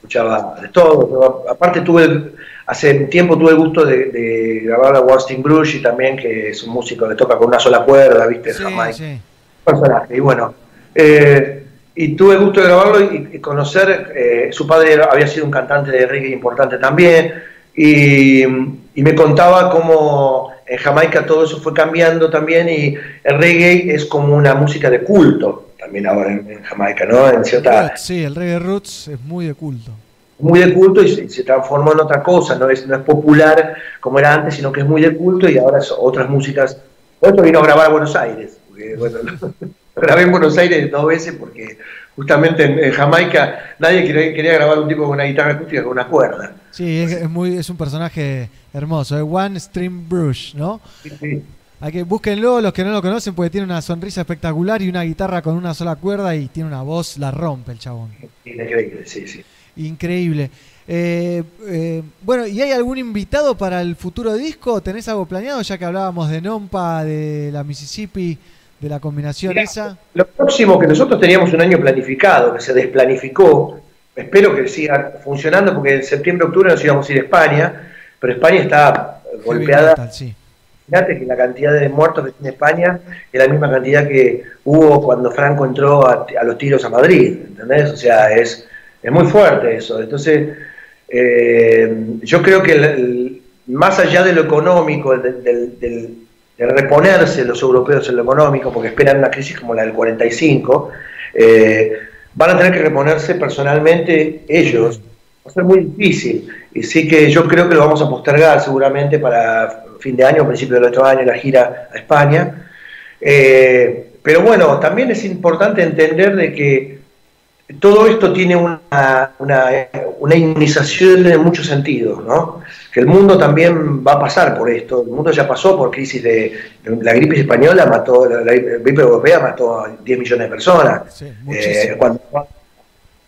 escuchaba de todo. pero aparte tuve, hace tiempo tuve el gusto de, de grabar a Wasting Bruce y también que es un músico que toca con una sola cuerda, ¿viste? Sí, Jamaica. sí. personaje. Y bueno, eh, y tuve el gusto de grabarlo y, y conocer, eh, su padre había sido un cantante de reggae importante también, y, y me contaba cómo en Jamaica todo eso fue cambiando también y el reggae es como una música de culto también ahora en, en Jamaica, ¿no? En cierta, sí, el reggae roots es muy de culto. muy de culto y se, se transformó en otra cosa, no es, no es popular como era antes, sino que es muy de culto y ahora es otras músicas. Eso vino a grabar a Buenos Aires, porque bueno, lo grabé en Buenos Aires dos veces porque justamente en, en Jamaica nadie quería, quería grabar un tipo con una guitarra acústica con una cuerda. Sí, es, es muy, es un personaje hermoso, es One Stream Bruce, ¿no? Sí, sí. Hay que búsquenlo, los que no lo conocen, porque tiene una sonrisa espectacular y una guitarra con una sola cuerda y tiene una voz, la rompe el chabón. Increíble, sí, sí. Increíble. Eh, eh, bueno, ¿y hay algún invitado para el futuro disco? ¿Tenés algo planeado? Ya que hablábamos de Nompa, de la Mississippi, de la combinación Mirá, esa. Lo próximo que nosotros teníamos un año planificado, que se desplanificó, espero que siga funcionando porque en septiembre, octubre nos íbamos a ir a España, pero España está golpeada. metal, sí. Fíjate que la cantidad de muertos que tiene España es la misma cantidad que hubo cuando Franco entró a, los tiros a Madrid, ¿entendés? O sea, es, es muy fuerte eso. Entonces, eh, yo creo que más allá de lo económico, del, del- del- de reponerse los europeos en lo económico, porque esperan una crisis como la del 45, eh, van a tener que reponerse personalmente ellos. Va a ser muy difícil. Y sí que yo creo que lo vamos a postergar seguramente para fin de año, principio del otro año, la gira a España. Eh, pero bueno, también es importante entender de que todo esto tiene una, una, una inmunización en muchos sentidos, ¿no? Que el mundo también va a pasar por esto. El mundo ya pasó por crisis de. La gripe española mató, la, la gripe europea mató a 10 millones de personas. Eh, cuando,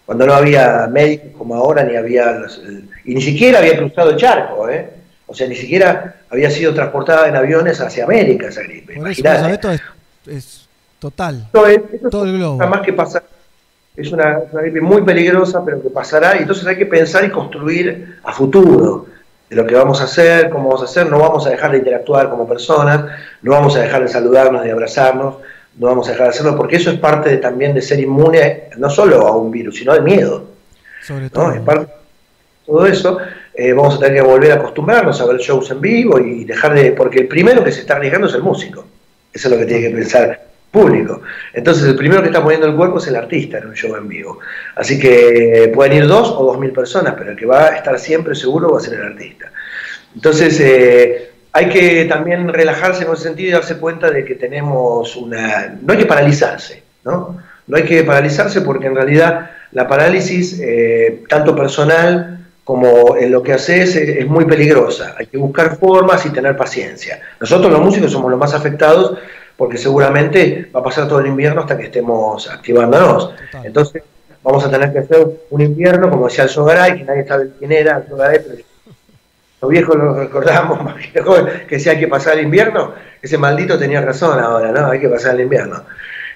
cuando no había médicos como ahora, ni había. los- y ni siquiera había cruzado el charco, ¿eh? O sea, ni siquiera había sido transportada en aviones hacia América esa gripe. Por eso, esto es, es total. Esto es- esto Todo el globo. Nada más que pasa. Es una, una gripe muy peligrosa, pero que pasará. Y entonces hay que pensar y construir a futuro de lo que vamos a hacer, cómo vamos a hacer. No vamos a dejar de interactuar como personas, no vamos a dejar de saludarnos, de abrazarnos, no vamos a dejar de hacerlo, porque eso es parte de- también de ser inmune no solo a un virus, sino al miedo. Sobre ¿no? todo. Es parte de todo eso. Eh, vamos a tener que volver a acostumbrarnos a ver shows en vivo y dejar de. Porque el primero que se está arriesgando es el músico. Eso es lo que tiene que pensar el público. Entonces, el primero que está poniendo el cuerpo es el artista en un show en vivo. Así que pueden ir dos o dos mil personas, pero el que va a estar siempre seguro va a ser el artista. Entonces, eh, hay que también relajarse en ese sentido y darse cuenta de que tenemos una... No hay que paralizarse, ¿no? No hay que paralizarse porque en realidad la parálisis, eh, tanto personal como en lo que haces, es, es muy peligrosa. Hay que buscar formas y tener paciencia. Nosotros los músicos somos los más afectados porque seguramente va a pasar todo el invierno hasta que estemos activándonos. Entonces vamos a tener que hacer un invierno, como decía el Sogaray, que nadie sabe quién era, el Sogaray, pero los viejos lo recordamos, más que joven, que si hay que pasar el invierno, ese maldito tenía razón ahora, ¿no? Hay que pasar el invierno.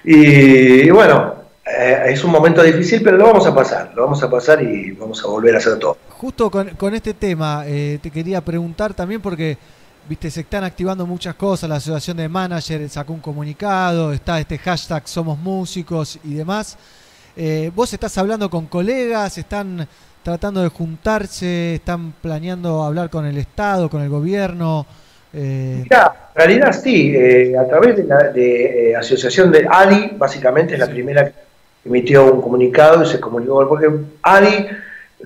Y, y bueno, eh, es un momento difícil, pero lo vamos a pasar, lo vamos a pasar y vamos a volver a hacer todo. Justo con, con este tema, eh, te quería preguntar también porque, viste, se están activando muchas cosas, la asociación de managers sacó un comunicado, está este hashtag Somos Músicos y demás. Eh, vos estás hablando con colegas, están tratando de juntarse, están planeando hablar con el Estado, con el gobierno. eh, Mirá, en realidad sí, eh, a través de la de, eh, asociación de ADI, básicamente es la primera que emitió un comunicado y se comunicó, porque ADI,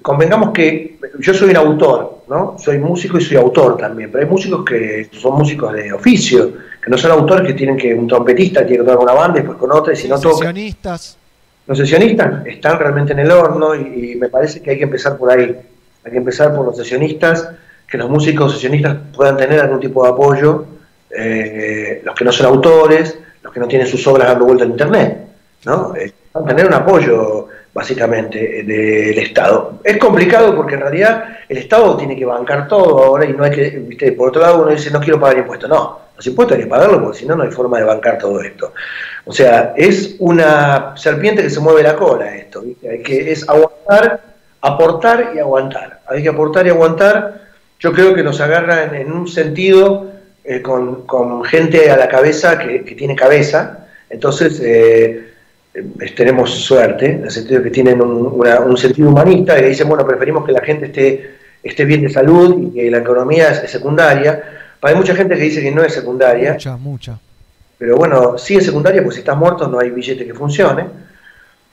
convengamos que yo soy un autor, ¿no? Soy músico y soy autor también, pero hay músicos que son músicos de oficio, que no son autores que tienen que, un trompetista tiene que tocar con una banda y después con otra, y si no toca, sesionistas. los sesionistas están realmente en el horno y, y me parece que hay que empezar por ahí. Hay que empezar por los sesionistas, que los músicos sesionistas puedan tener algún tipo de apoyo, eh, los que no son autores, los que no tienen sus obras dando vuelta en internet, ¿no? Eh, van a tener un apoyo básicamente eh, del Estado. Es complicado porque en realidad el Estado tiene que bancar todo ahora y no hay que, por otro lado uno dice no quiero pagar impuestos, no, los impuestos hay que pagarlos porque si no no hay forma de bancar todo esto. O sea, es una serpiente que se mueve la cola esto. Hay que, es aguantar, aportar y aguantar. Hay que aportar y aguantar. Yo creo que nos agarra en, un sentido eh, con, con gente a la cabeza que, que tiene cabeza. Entonces, eh, tenemos suerte, en el sentido de que tienen un, una- un sentido humanista y dicen, bueno, preferimos que la gente esté, esté bien de salud y que la economía es, es secundaria. Hay mucha gente que dice que no es secundaria. Mucha, mucha. Pero bueno, sí es secundaria, porque si estás muerto no hay billete que funcione.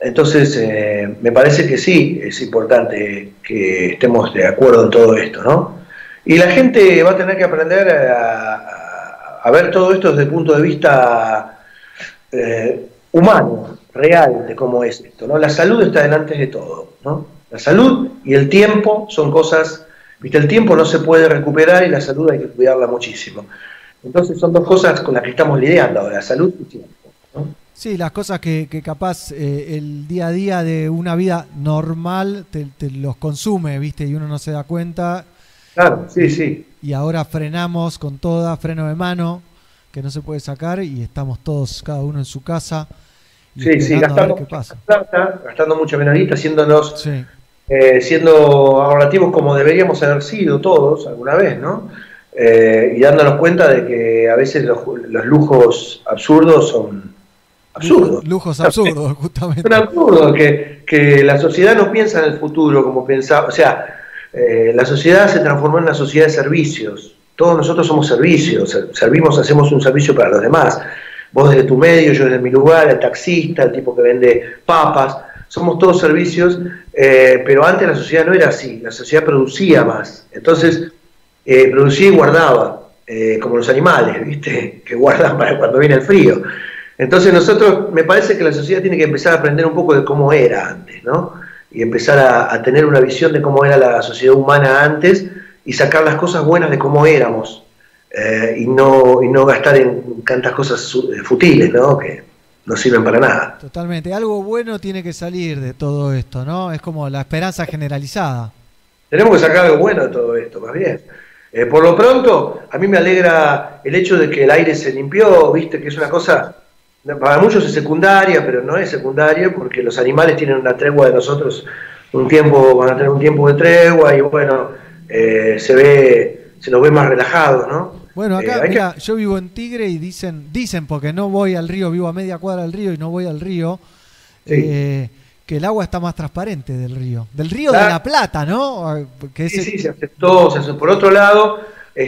Entonces, eh, me parece que sí es importante que estemos de acuerdo en todo esto, ¿no? Y la gente va a tener que aprender a ver todo esto desde el punto de vista eh, humano, real, de cómo es esto, ¿no? La salud está delante de todo, ¿no? La salud y el tiempo son cosas, viste, el tiempo no se puede recuperar y la salud hay que cuidarla muchísimo. Entonces son dos cosas con las que estamos lidiando ahora, salud y tiempo. Sí, las cosas que, que capaz eh, el día a día de una vida normal te, te los consume, ¿viste? Y uno no se da cuenta. Claro, sí, sí. Y ahora frenamos con toda, freno de mano, que no se puede sacar, y estamos todos, cada uno en su casa. Sí, sí, gastando, plata, gastando mucha menorita, haciéndonos, Sí. eh, siendo ahorrativos como deberíamos haber sido todos alguna vez, ¿no? Eh, y dándonos cuenta de que a veces los, los lujos absurdos son absurdos. Lujos absurdos, justamente. Son absurdos, que, que la sociedad no piensa en el futuro como pensaba, o sea, eh, la sociedad se transformó en una sociedad de servicios. Todos nosotros somos servicios, ser- servimos, hacemos un servicio para los demás. Vos desde tu medio, yo desde mi lugar, el taxista, el tipo que vende papas, somos todos servicios, eh, pero antes la sociedad no era así, la sociedad producía más. Entonces, eh, producía y guardaba, eh, como los animales, ¿viste? Que guardan para cuando viene el frío. Entonces nosotros, me parece que la sociedad tiene que empezar a aprender un poco de cómo era antes, ¿no? Y empezar a, a tener una visión de cómo era la sociedad humana antes y sacar las cosas buenas de cómo éramos. Eh, y, no, y no gastar en tantas cosas eh, futiles, ¿no? Que no sirven para nada. Totalmente. Algo bueno tiene que salir de todo esto, ¿no? Es como la esperanza generalizada. Tenemos que sacar algo bueno de todo esto, más bien. Eh, por lo pronto, a mí me alegra el hecho de que el aire se limpió, viste, que es una cosa, para muchos es secundaria, pero no es secundaria porque los animales tienen una tregua de nosotros, un tiempo, van a tener un tiempo de tregua y bueno, eh, se ve, se nos ve más relajados, ¿no? Bueno, Eh, acá, que- mira, yo vivo en Tigre y dicen, dicen porque no voy al río, vivo a media cuadra del río y no voy al río, eh, que el agua está más transparente del río. Del río de la Plata, ¿no? Que Sí, ese- sí, se aceptó, se aceptó. Por otro lado, eh,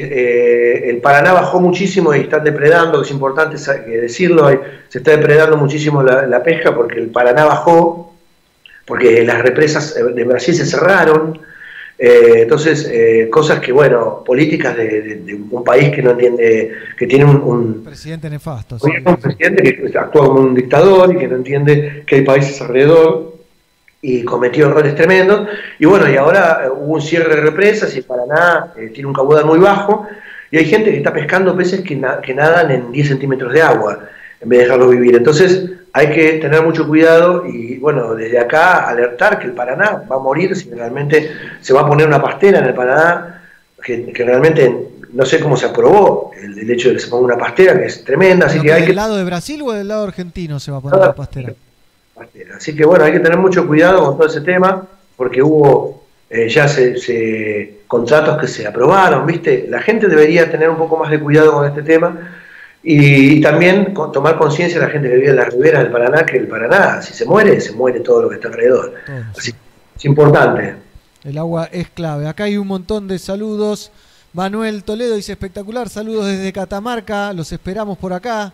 eh, el Paraná bajó muchísimo y están depredando, es importante decirlo, se está depredando muchísimo la, la pesca porque el Paraná bajó, porque las represas eh, de Brasil se cerraron. Eh, entonces, eh, cosas que, bueno, políticas de, de- de un país que no entiende, que tiene un, un- presidente nefasto. sí. un presidente que actúa como un dictador y que no entiende que hay países alrededor y cometió errores tremendos. Y bueno, y ahora eh, hubo un cierre de represas y Paraná eh, tiene un caudal muy bajo y hay gente que está pescando peces que, na- que nadan en 10 centímetros de agua en vez de dejarlos vivir. Entonces hay que tener mucho cuidado y bueno, desde acá alertar que el Paraná va a morir si realmente se va a poner una pastera en el Paraná, que, que realmente no sé cómo se aprobó el, el hecho de que se ponga una pastera, que es tremenda, así ¿Pero que que hay ¿Del que lado de Brasil o del lado argentino se va a poner la pastera? Así que bueno, hay que tener mucho cuidado con todo ese tema, porque hubo eh, ya se, se- contratos que se aprobaron, ¿viste? La gente debería tener un poco más de cuidado con este tema y, también con- tomar conciencia la gente que vive en las riberas del Paraná, que el Paraná, si se muere, se muere todo lo que está alrededor. Así que es importante. El agua es clave. Acá hay un montón de saludos. Manuel Toledo dice espectacular, saludos desde Catamarca, los esperamos por acá.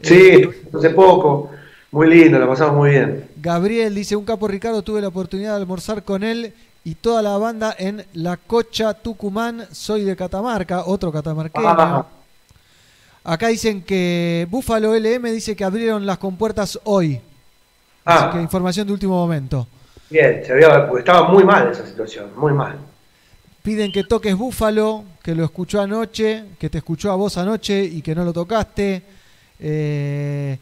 Sí, hace poco, muy lindo, la pasamos muy bien. Gabriel dice, un capo Ricardo, tuve la oportunidad de almorzar con él y toda la banda en La Cocha, Tucumán, soy de Catamarca, otro catamarqueño. Ah. Acá dicen que Búfalo LM dice que abrieron las compuertas hoy. Ah. Así que información de último momento. Bien, se había, porque estaba muy mal esa situación, muy mal. Piden que toques Búfalo, que lo escuchó anoche, que te escuchó a vos anoche y que no lo tocaste. Eh,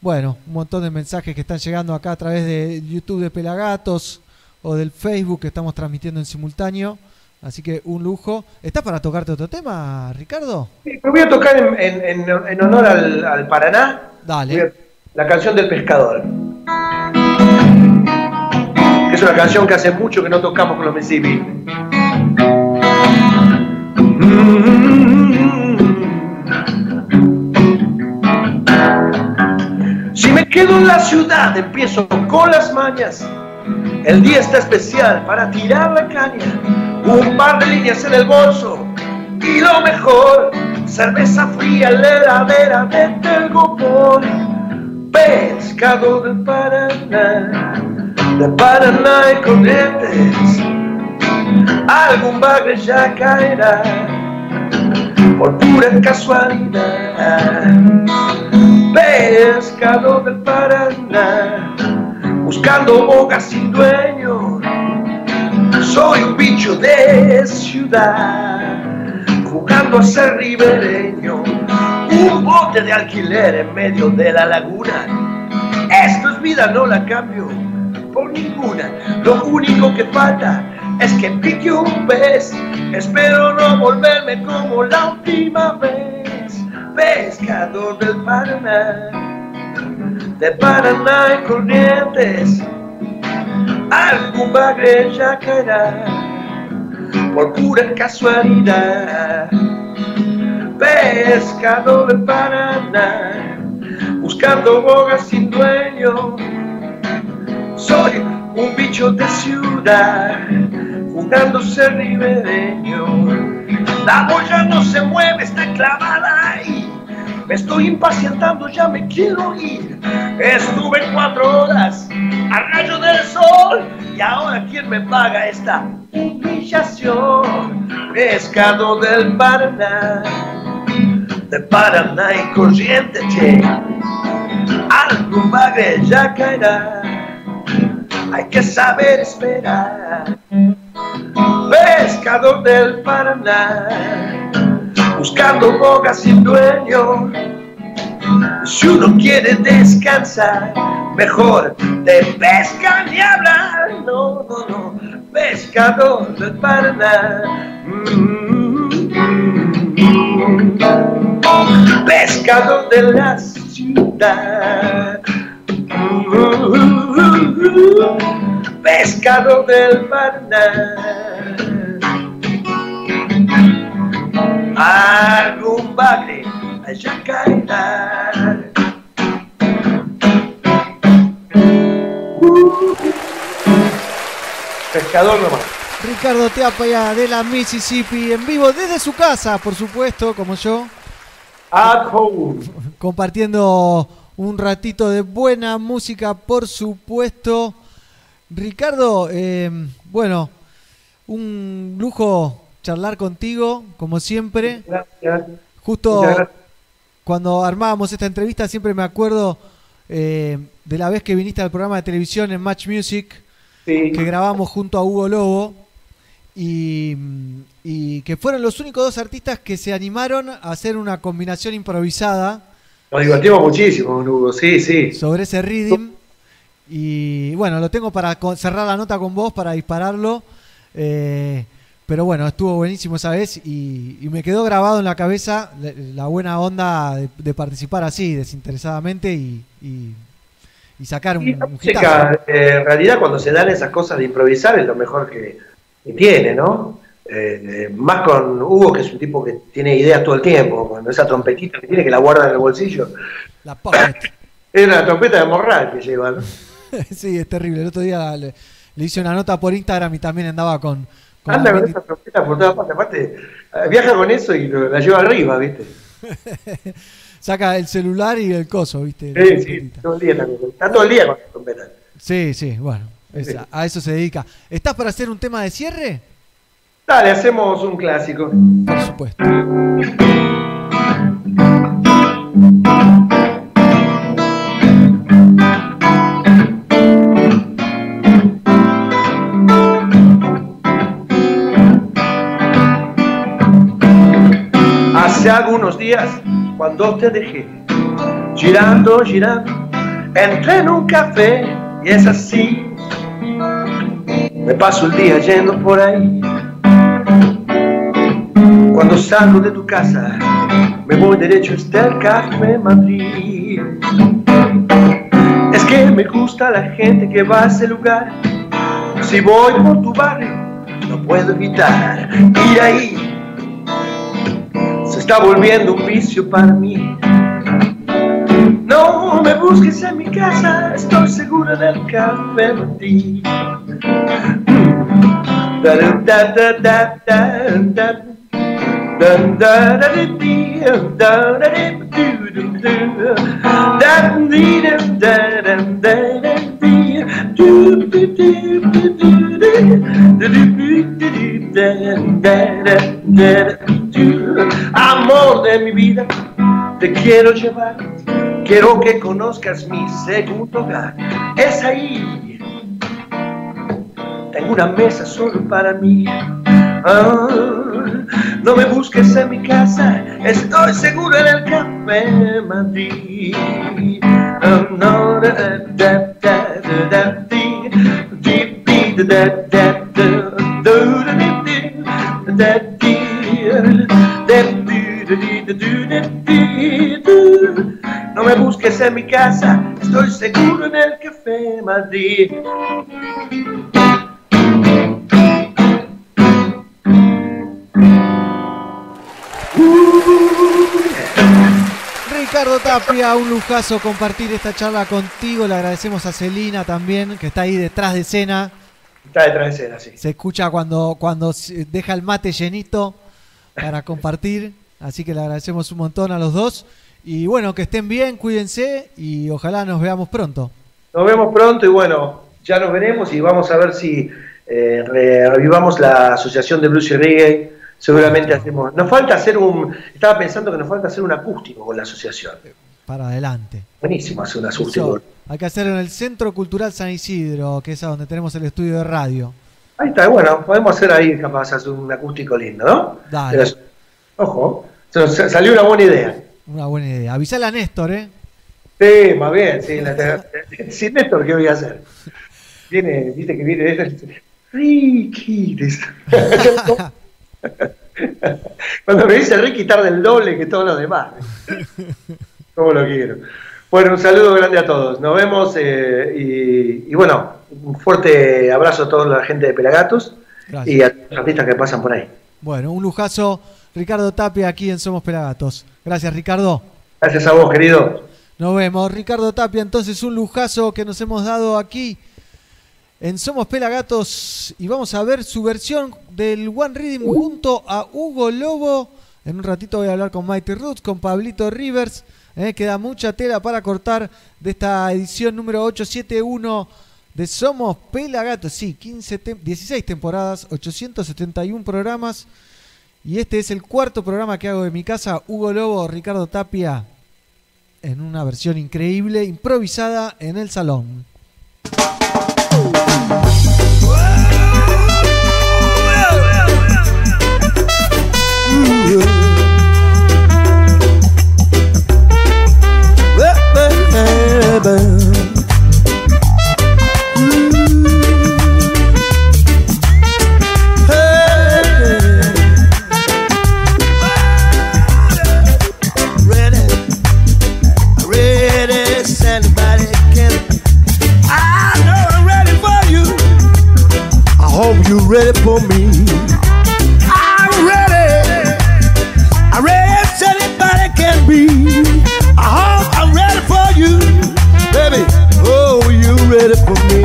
bueno, un montón de mensajes que están llegando acá a través de YouTube de Pelagatos o del Facebook que estamos transmitiendo en simultáneo. Así que un lujo. ¿Estás para tocarte otro tema, Ricardo? Sí, pero voy a tocar en, en- en- en honor al, al Paraná Dale. a- la canción del pescador. Es una canción que hace mucho que no tocamos con los Mississippi. Si me quedo en la ciudad, empiezo con las mañas. El día está especial para tirar la caña. Un par de líneas en el bolso. Y lo mejor, cerveza fría en la heladera de Telgopor. Pescado del Paraná, de Paraná y Corrientes. Algún bagre ya caerá por pura casualidad. Pescado del Paraná, buscando boca sin dueño. Soy un bicho de ciudad, jugando a ser ribereño. Un bote de alquiler en medio de la laguna. Esto es vida, no la cambio por ninguna. Lo único que falta es que pique un pez. Espero no volverme como la última vez. Pescador del Paraná, de Paraná y Corrientes. Algún bagre ya caerá por pura casualidad. Pescador del Paraná, buscando bogas sin dueño. Soy un bicho de ciudad, jugándose ribereño. La boya no se mueve, está clavada ahí. Me estoy impacientando, ya me quiero ir. Estuve cuatro horas a rayo del sol y ahora quién me paga esta humillación. Pescado del Paraná, de Paraná y corriente, che. Algún bagre ya caerá hay que saber esperar. Pescador del Paraná, buscando bogas sin dueño. Si uno quiere descansar, mejor de pesca ni hablar. No, no, no, pescador del Paraná. Mm, Pescador de la ciudad. Pescado del Paraná. Algún bagre allá caerá. Pescador nomás. Ricardo Teapaya de la Mississippi en vivo desde su casa, por supuesto, como yo. At home. Compartiendo un ratito de buena música, por supuesto. Ricardo, eh, bueno, un lujo charlar contigo, como siempre. Gracias. Justo gracias. cuando armábamos esta entrevista, siempre me acuerdo eh, de la vez que viniste al programa de televisión en Match Music, Sí. que grabamos junto a Hugo Lobo. Y, y que fueron los únicos dos artistas que se animaron a hacer una combinación improvisada Nos divertimos muchísimo, con Hugo, sí, sí. sobre ese rhythm. Y bueno, lo tengo para cerrar la nota con vos, para dispararlo. Eh, pero bueno, estuvo buenísimo esa vez y, y me quedó grabado en la cabeza la, la buena onda de, de participar así, desinteresadamente y, y- y sacar un, la un música, hitazo. eh, en realidad, cuando se dan esas cosas de improvisar, es lo mejor que, que tiene, ¿no? Eh, eh, más con Hugo, que es un tipo que tiene ideas todo el tiempo, cuando esa trompetita que tiene que la guarda en el bolsillo. La pocket. Es una trompeta de morral que lleva, ¿no? sí, es terrible. El otro día le, le hice una nota por Instagram y también andaba con... Anda con esa trompeta por todas partes. Aparte, eh, viaja con eso y lo- la lleva arriba, ¿viste? Saca el celular y el coso, ¿viste? Sí, sí, todo el día está, todo el día con la trompeta. Sí, sí, bueno, es- a eso se dedica. ¿Estás para hacer un tema de cierre? Dale, hacemos un clásico. Por supuesto. Algunos días, cuando te dejé, girando, girando, entré en un café y es así. Me paso el día yendo por ahí. Cuando salgo de tu casa, me voy derecho hasta el Café Madrid. Es que me gusta la gente que va a ese lugar. Si voy por tu barrio, no puedo evitar ir ahí está volviendo un vicio para mí. No me busques en mi casa, estoy segura del café Martí. Da, Amor de mi vida, te quiero llevar. Quiero que conozcas mi segundo hogar. Es ahí. Tengo una mesa solo para mí. No me busques en mi casa, estoy seguro en el café Madrid. Ah, no. No me busques en mi casa, estoy seguro en el café Madrid. Ricardo Tapia, un lujazo compartir esta charla contigo. Le agradecemos a Celina también, que está ahí detrás de escena. Está detrás de escena, sí. Se escucha cuando, cuando deja el mate llenito para compartir. Así que le agradecemos un montón a los dos. Y bueno, que estén bien, cuídense y ojalá nos veamos pronto. Nos vemos pronto y bueno, ya nos veremos y vamos a ver si eh, re- revivamos la asociación de blues y reggae. Seguramente hacemos. Nos falta hacer un. Estaba pensando que nos falta hacer un acústico con la asociación. Para adelante. Buenísimo hacer un acústico. Eso hay que hacer en el Centro Cultural San Isidro, que es a donde tenemos el estudio de radio. Ahí está, bueno, podemos hacer ahí capaz hacer un acústico lindo, ¿no? Dale. Ojo, salió una buena idea. Una buena idea. Avisale a Néstor, ¿eh? Sí, más bien, sí. La, sin Néstor, ¿qué voy a hacer? Viene, viste que viene. Ricky. Cuando me dice Ricky tarda el doble que todos los demás. ¿Cómo lo quiero? Bueno, un saludo grande a todos. Nos vemos eh, y, y bueno, un fuerte abrazo a toda la gente de Pelagatos Gracias. y a los artistas que pasan por ahí. Bueno, un lujazo. Ricardo Tapia aquí en Somos Pelagatos. Gracias, Ricardo. Gracias a vos, querido. Nos vemos. Ricardo Tapia, entonces un lujazo que nos hemos dado aquí en Somos Pelagatos y vamos a ver su versión del One Rhythm junto a Hugo Lobo. En un ratito voy a hablar con Mighty Roots, con Pablito Rivers. eh, queda mucha tela para cortar de esta edición número 871 de Somos Pelagatos. Sí, 15 tem- 16 temporadas, 871 programas. Y este es el cuarto programa que hago de mi casa. Hugo Lobo, Ricardo Tapia, en una versión increíble, improvisada en el salón. Ready for you. I hope you're ready for me. Be. I hope I'm ready for you, baby. Oh, you ready for me?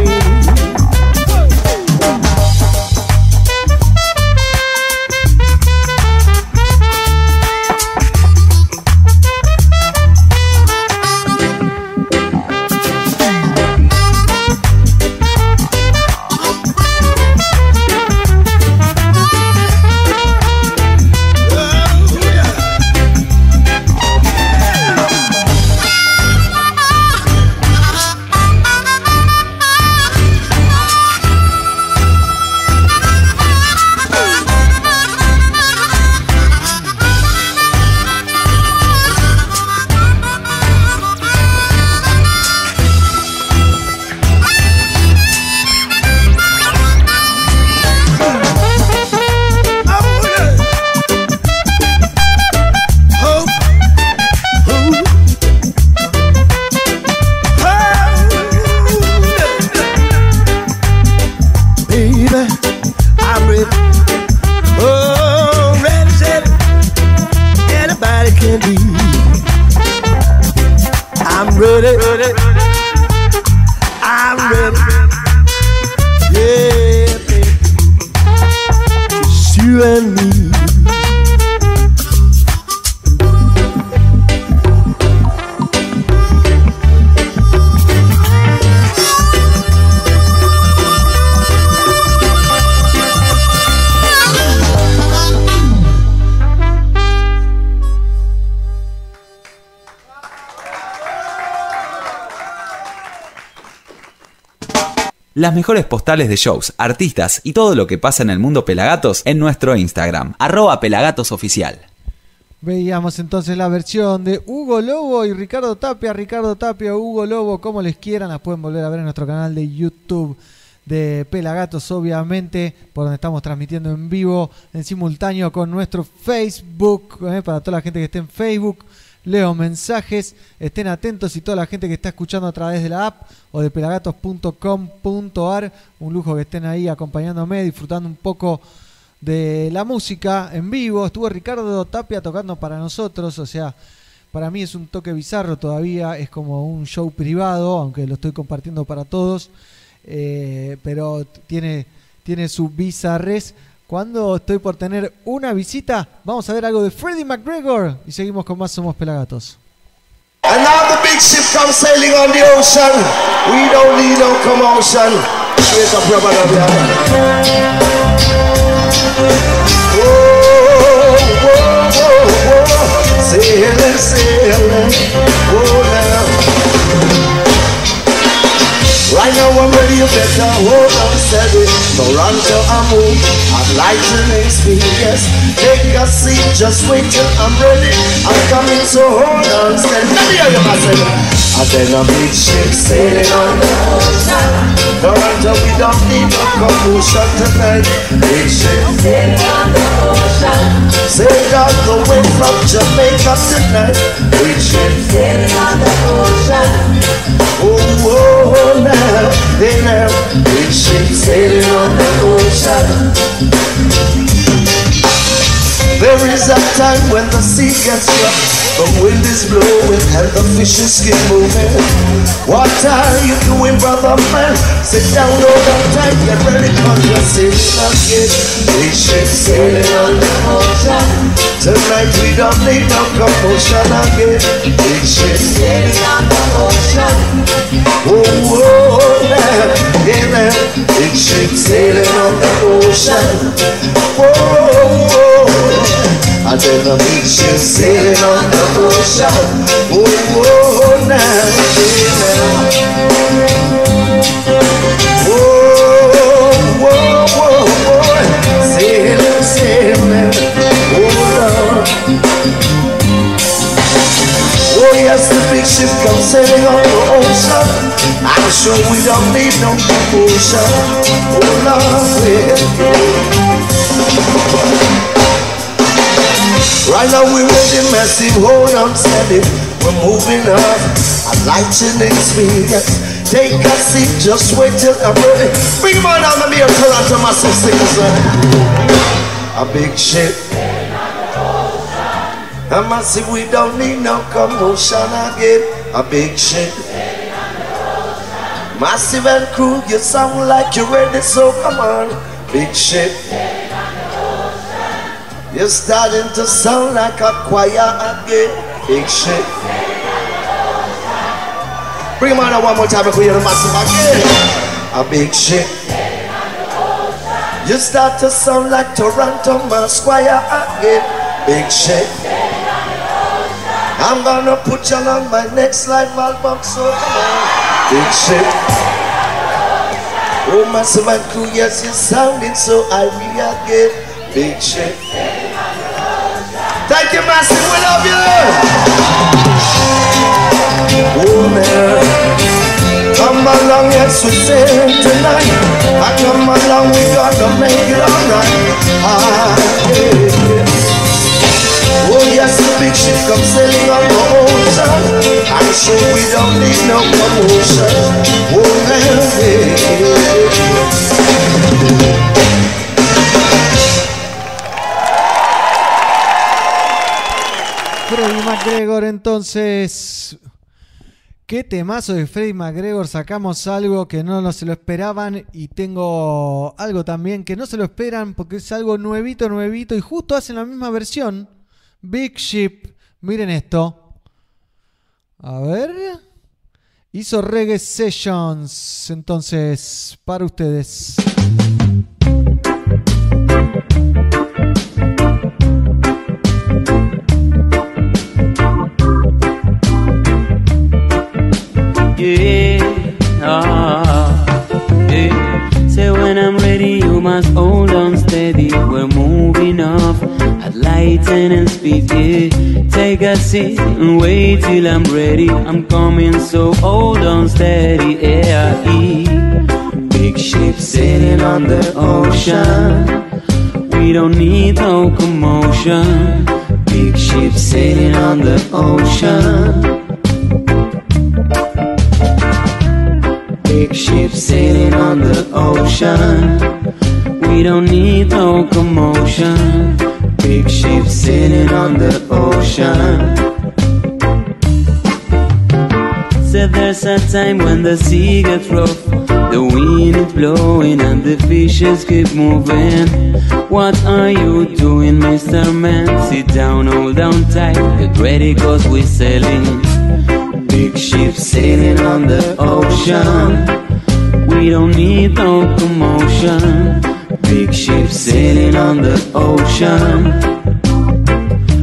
Las mejores postales de shows, artistas y todo lo que pasa en el mundo Pelagatos en nuestro Instagram, arroba pelagatosoficial. Veíamos entonces la versión de Hugo Lobo y Ricardo Tapia. Ricardo Tapia, Hugo Lobo, como les quieran, las pueden volver a ver en nuestro canal de YouTube de Pelagatos, obviamente, por donde estamos transmitiendo en vivo, en simultáneo con nuestro Facebook, eh, para toda la gente que esté en Facebook. Leo mensajes, estén atentos y toda la gente que está escuchando a través de la app o de pelagatos.com.ar, un lujo que estén ahí acompañándome, disfrutando un poco de la música en vivo. Estuvo Ricardo Tapia tocando para nosotros, o sea, para mí es un toque bizarro todavía, es como un show privado, aunque lo estoy compartiendo para todos, eh, pero tiene, tiene su bizarres. Cuando estoy por tener una visita, vamos a ver algo de Freddie McGregor y seguimos con más Somos Pelagatos. And now the big ship comes sailing on the ocean. We don't need no commotion. Straight up, rubber dub, Whoa, whoa, whoa, whoa. Sailing, sailing. Whoa, now. Right now I'm ready, you better hold on steady. Toronto, I move, I'm lightning speed, yes. Take a seat, just wait till I'm ready. I'm coming, so hold on steady. Let me hear you, myself. I then a big ship sailing on the ocean. Toronto, we don't need no commotion tonight. Big ship sailing on the ocean. Sailed all the way from Jamaica tonight. Big ship sailing on the ocean. Oh, oh, now, hey now, big ship sailing on the ocean. There is a time when the sea gets rough, the wind is blowing and the fishes keep moving. What are you doing, brother man? Sit down, hold on tight, get ready, cause you're sailing again. Big ship sailing on the ocean. Tonight we don't need no commotion again. Big ship sailing on the ocean. Oh, oh, man, yeah, man. Big ship sailing on the ocean. Whoa, whoa. I tell the big ship sailing on the ocean. Oh, oh, now. Whoa, whoa, whoa, whoa. Sailing, sailing. Oh, Lord. Oh yes, the big ship comes sailing on the ocean. I'm sure we don't need no promotion. Oh Lord, yeah. Right now we're ready, massive, hold on steady. We're moving up, a lightning experience. Take a seat, just wait till I'm ready. Bring him on the mirror, Toronto massive singers. Uh. A big ship. A massive, we don't need no commotion again. A big ship. Massive and crew, you sound like you're ready, so come on. Big ship. You're starting to sound like a choir again. Big shit. Bring him on now one more time if we hear the massive again. A big shit. You start to sound like Toronto Choir again. Big shit. I'm gonna put you on my next live album, so come on. Big shit. Oh, massive and crew, yes, you're sounding so irie again. Big shit. You, Massive. We love you. Along, yes, we sing tonight. I come along, we gotta make it alright. Ah, yeah. Oh, yes, the big ship comes sailing on the ocean. I'm sure we don't need no promotion. Oh, man, yeah. Freddie McGregor, entonces. Qué temazo de Freddie McGregor. Sacamos algo que no, no se lo esperaban. Y tengo algo también que no se lo esperan porque es algo nuevito, nuevito. Y justo hacen la misma versión. Big Ship. Miren esto. A ver. Hizo Reggae Sessions. Entonces, para ustedes. Yeah, ah, yeah. Say when I'm ready, you must hold on steady. We're moving off at lightning and speed. Yeah. Take a seat and wait till I'm ready. I'm coming, so hold on steady. Yeah, big ship sailing on the ocean. We don't need no commotion. Big ship sailing on the ocean. Big ship sailing on the ocean. We don't need no commotion. Big ship sailing on the ocean. Said there's a time when the sea gets rough, the wind is blowing and the fishes keep moving. What are you doing, Mr. Man? Sit down, hold down tight, get ready cause we're sailing. Big ship sailing on the ocean. We don't need no commotion. Big ship sailing on the ocean.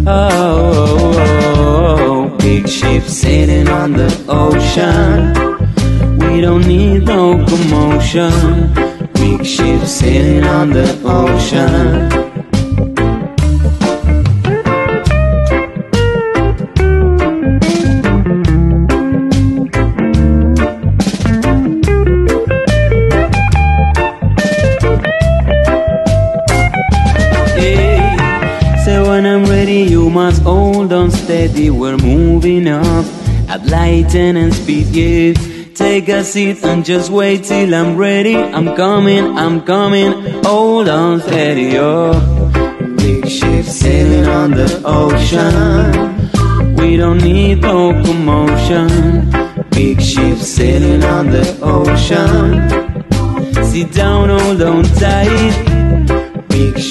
Oh, oh, oh, oh, big ship sailing on the ocean. We don't need no commotion. Big ship sailing on the ocean. We're moving up at lightning and speed. Yeah. Take a seat and just wait till I'm ready. I'm coming, I'm coming. Hold on steady, oh. Big ship sailing on the ocean. We don't need no commotion. Big ship sailing on the ocean. Sit down, hold on tight.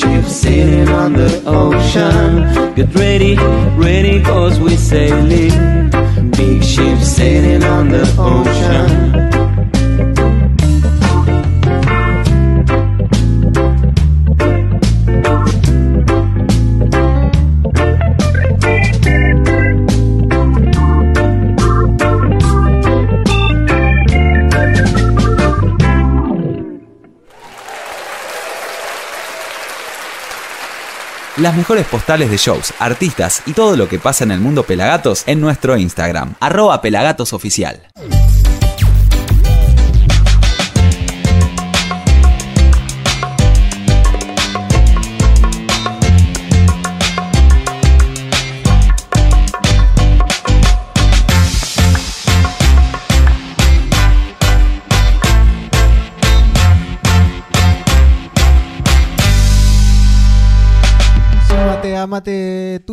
Ship sailing on the ocean. Get ready, ready, cause we're sailing. Big ship sailing on the ocean. Las mejores postales de shows, artistas y todo lo que pasa en el mundo Pelagatos en nuestro Instagram, arroba pelagatosoficial.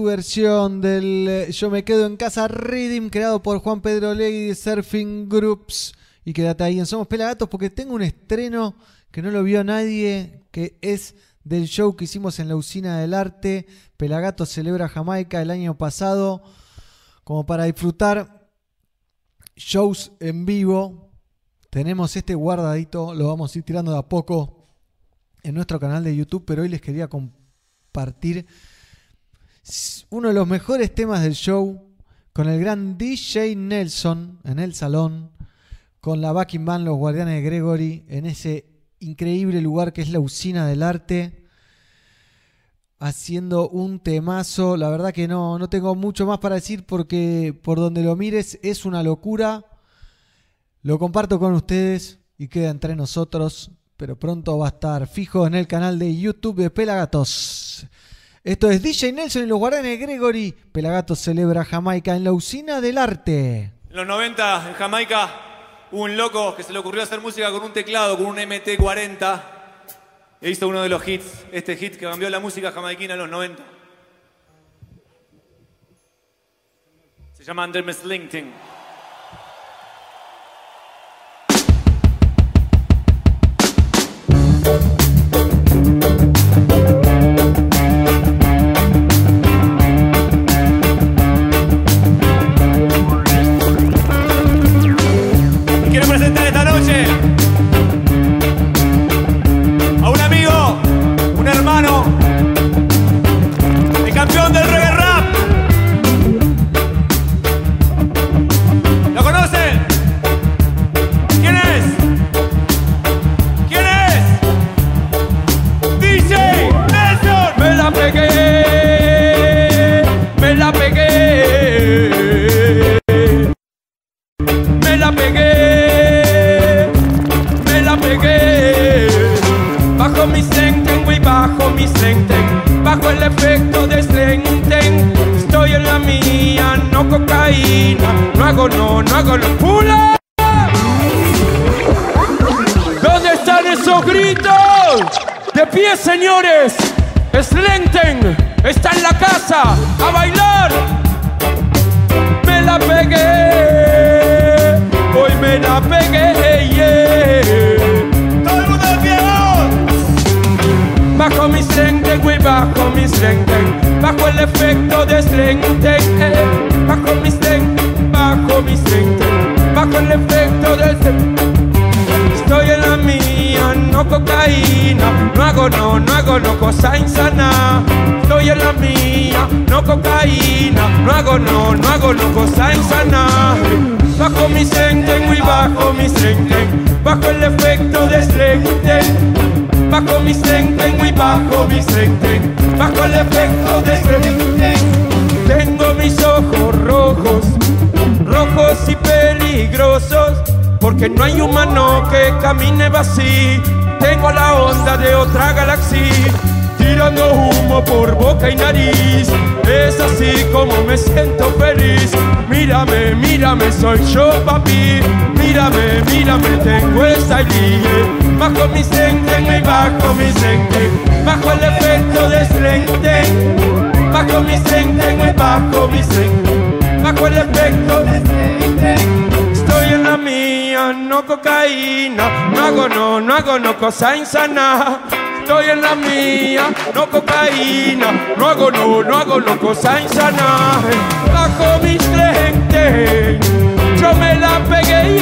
Versión del eh, Yo me quedo en casa Reading creado por Juan Pedro Legui de Surfing Groups. Y quédate ahí en Somos Pelagatos porque tengo un estreno que no lo vio nadie, que es del show que hicimos en la Usina del Arte. Pelagatos celebra Jamaica el año pasado, como para disfrutar shows en vivo. Tenemos este guardadito, lo vamos a ir tirando de a poco en nuestro canal de YouTube, pero hoy les quería compartir uno de los mejores temas del show con el gran DJ Nelson en el salón, con la backing band Los Guardianes de Gregory en ese increíble lugar que es la usina del arte, haciendo un temazo. La verdad que no, no tengo mucho más para decir porque por donde lo mires es una locura. Lo comparto con ustedes y queda entre nosotros, pero pronto va a estar fijo en el canal de YouTube de Pelagatos. Esto es DJ Nelson y los Guardianes de Gregory. Pelagatos celebra Jamaica en la usina del arte. En los 90, en Jamaica, hubo un loco que se le ocurrió hacer música con un teclado, con un MT-40. E hizo uno de los hits, este hit que cambió la música jamaiquina en los 90. Se llama Under. A bailar. Me la pegué, hoy me la pegué. Todo el mundo Bajo mi Slenten, güey, bajo mi Slenten. Bajo el efecto de Slenten. Cocaína. No hago no, no hago no, cosa insana. Estoy en la mía, no cocaína. No hago no, no hago no, cosa insana. Bajo mi senten, muy bajo mi senten. Bajo el efecto de senten. Bajo mi senten, muy bajo mi senten. Bajo el efecto de senten. Tengo mis ojos rojos, rojos y peligrosos. Porque no hay humano que camine así. Tengo la onda de otra galaxia. Tirando humo por boca y nariz. Es así como me siento feliz. Mírame, mírame, soy yo, papi. Mírame, mírame, tengo esta idea. Bajo mi senten y bajo mi senten. Bajo el efecto de senten. Bajo mi senten y bajo mi senten. Bajo el efecto de senten. No cocaína. No hago no, no hago no, cosa insana. Estoy en la mía, no cocaína. No hago no, no hago no, cosa insana. Bajo mis lentes, yo me la pegué.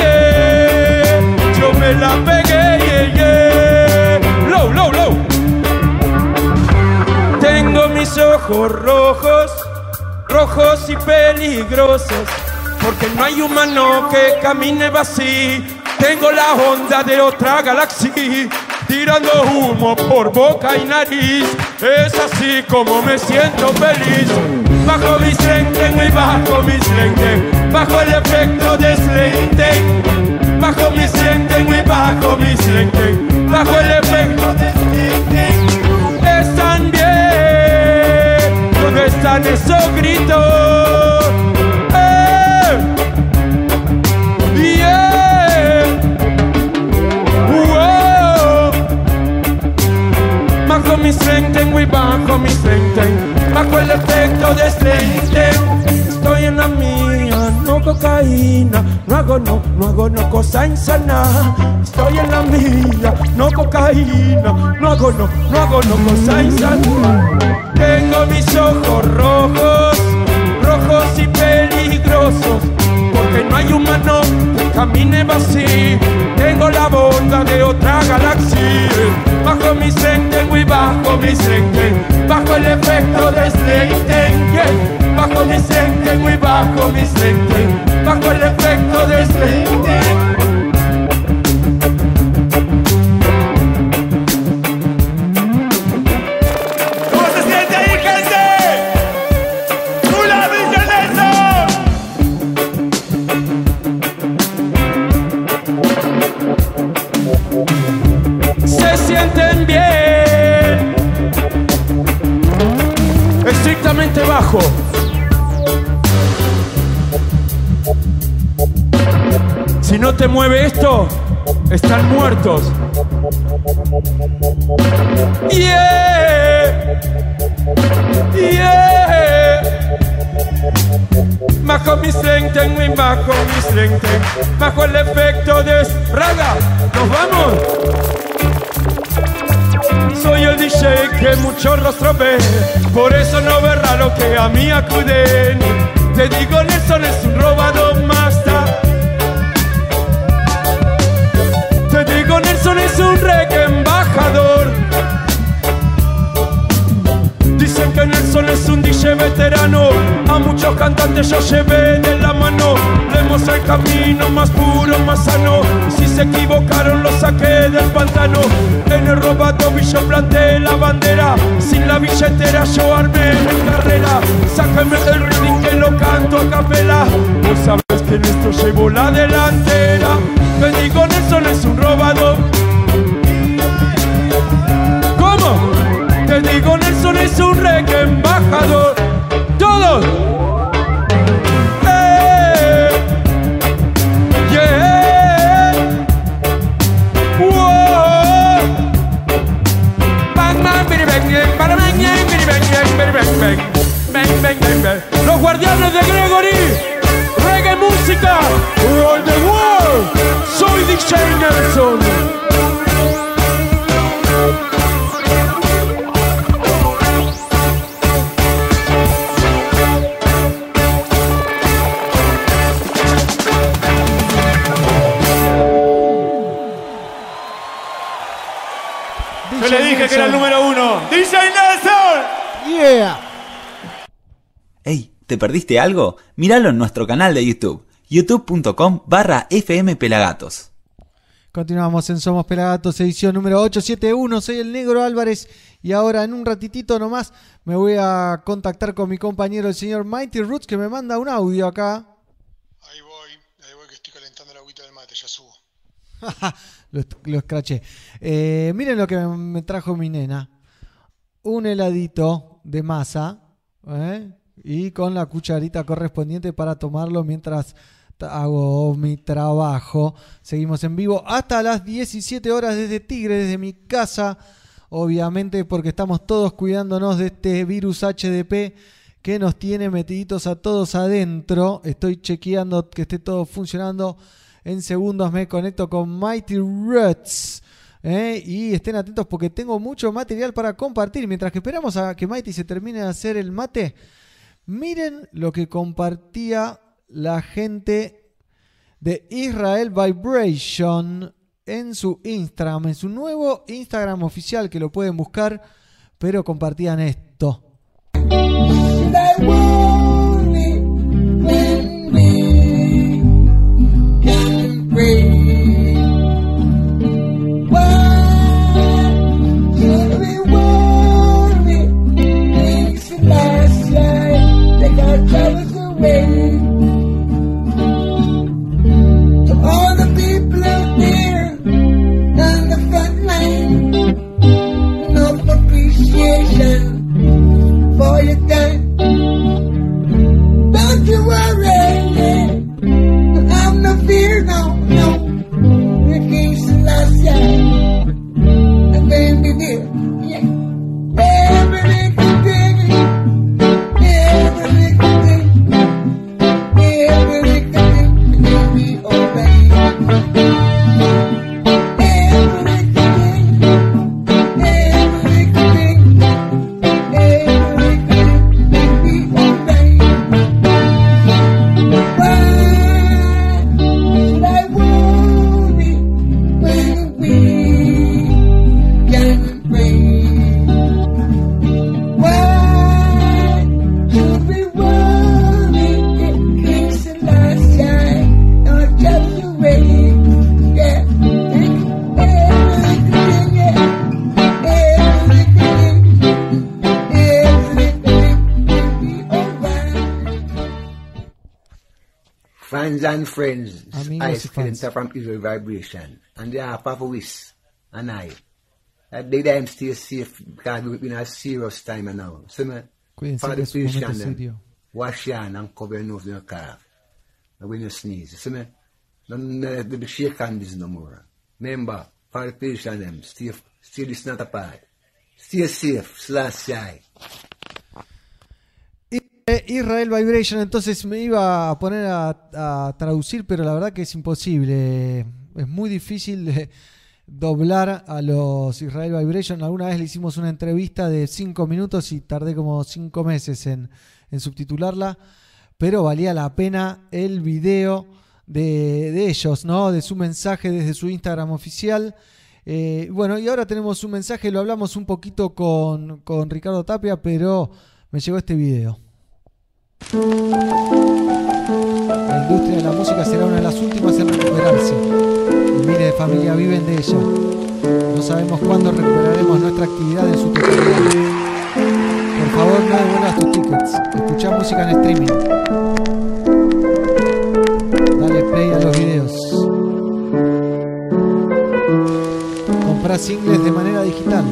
Yo me la pegué, yeah, yeah. Low, low, low. Tengo mis ojos rojos, rojos y peligrosos. Porque no hay humano que camine así. Tengo la onda de otra galaxia. Tirando humo por boca y nariz. Es así como me siento feliz. Bajo mi y bajo mi slenten. Bajo el efecto de slenten. Bajo mi y bajo mi slenten. Bajo el efecto de slenten. Están bien. ¿Dónde están esos gritos? Slenten, güey, bajo mi slenten. Bajo el efecto de slenten. Estoy en la mía, no cocaína. No hago no, no hago no, cosa insana. Estoy en la mía, no cocaína. No hago no, no hago no, cosa insana. Tengo mis ojos rojos, rojos y peligrosos. Porque no hay humano que camine así. Tengo la bondad de otra galaxia. Bajo mi senten, muy bajo mi senten. Bajo el efecto de yeah. Bajo mi senten, muy bajo mi senten. Bajo el efecto de Slenten. ¿Te perdiste algo? Míralo en nuestro canal de YouTube, youtube.com barra fmpelagatos. Continuamos en Somos Pelagatos, edición número 871. Soy el Negro Álvarez y ahora en un ratitito nomás me voy a contactar con mi compañero el señor Mighty Roots que me manda un audio acá. lo, lo escraché. Eh, miren lo que me, me trajo mi nena. Un heladito de masa ¿eh? Y con la cucharita correspondiente para tomarlo mientras hago mi trabajo. Seguimos en vivo hasta las 17 horas desde Tigre, desde mi casa. Obviamente porque estamos todos cuidándonos de este virus HDP que nos tiene metiditos a todos adentro. Estoy chequeando que esté todo funcionando. En segundos me conecto con Mighty Roots. ¿eh? Y estén atentos porque tengo mucho material para compartir. Mientras que esperamos a que Mighty se termine de hacer el mate, miren lo que compartía la gente de Israel Vibration en su Instagram, en su nuevo Instagram oficial que lo pueden buscar, pero compartían esto. Friends, I y fans. From Israel Vibration, and the half of Wiss and I. That they them stay safe because we've been a serious time now. So, me, Cuídense for the es un momento patient, them, wash your hand and cover your nose with your cough. And when you sneeze, see me? Don't uh, do the shake hands no more. Remember, for the patient, them, stay, stay this not apart. Stay safe, slash eye. Eh, Israel Vibration, entonces me iba a poner a, traducir, pero la verdad que es imposible. Es muy difícil doblar a los Israel Vibration. Alguna vez le hicimos una entrevista de 5 minutos y tardé como 5 meses en, subtitularla, pero valía la pena el video de, de ellos, ¿no? De su mensaje desde su Instagram oficial. Eh, bueno, y ahora tenemos un mensaje, lo hablamos un poquito con, con Ricardo Tapia, pero me llegó este video. La industria de la música será una de las últimas en recuperarse. Y mire, familia, viven de ella. No sabemos cuándo recuperaremos nuestra actividad en su totalidad. Por favor, no devuelvas tus tickets. Escuchá música en streaming. Dale play a los videos. Comprá singles de manera digital.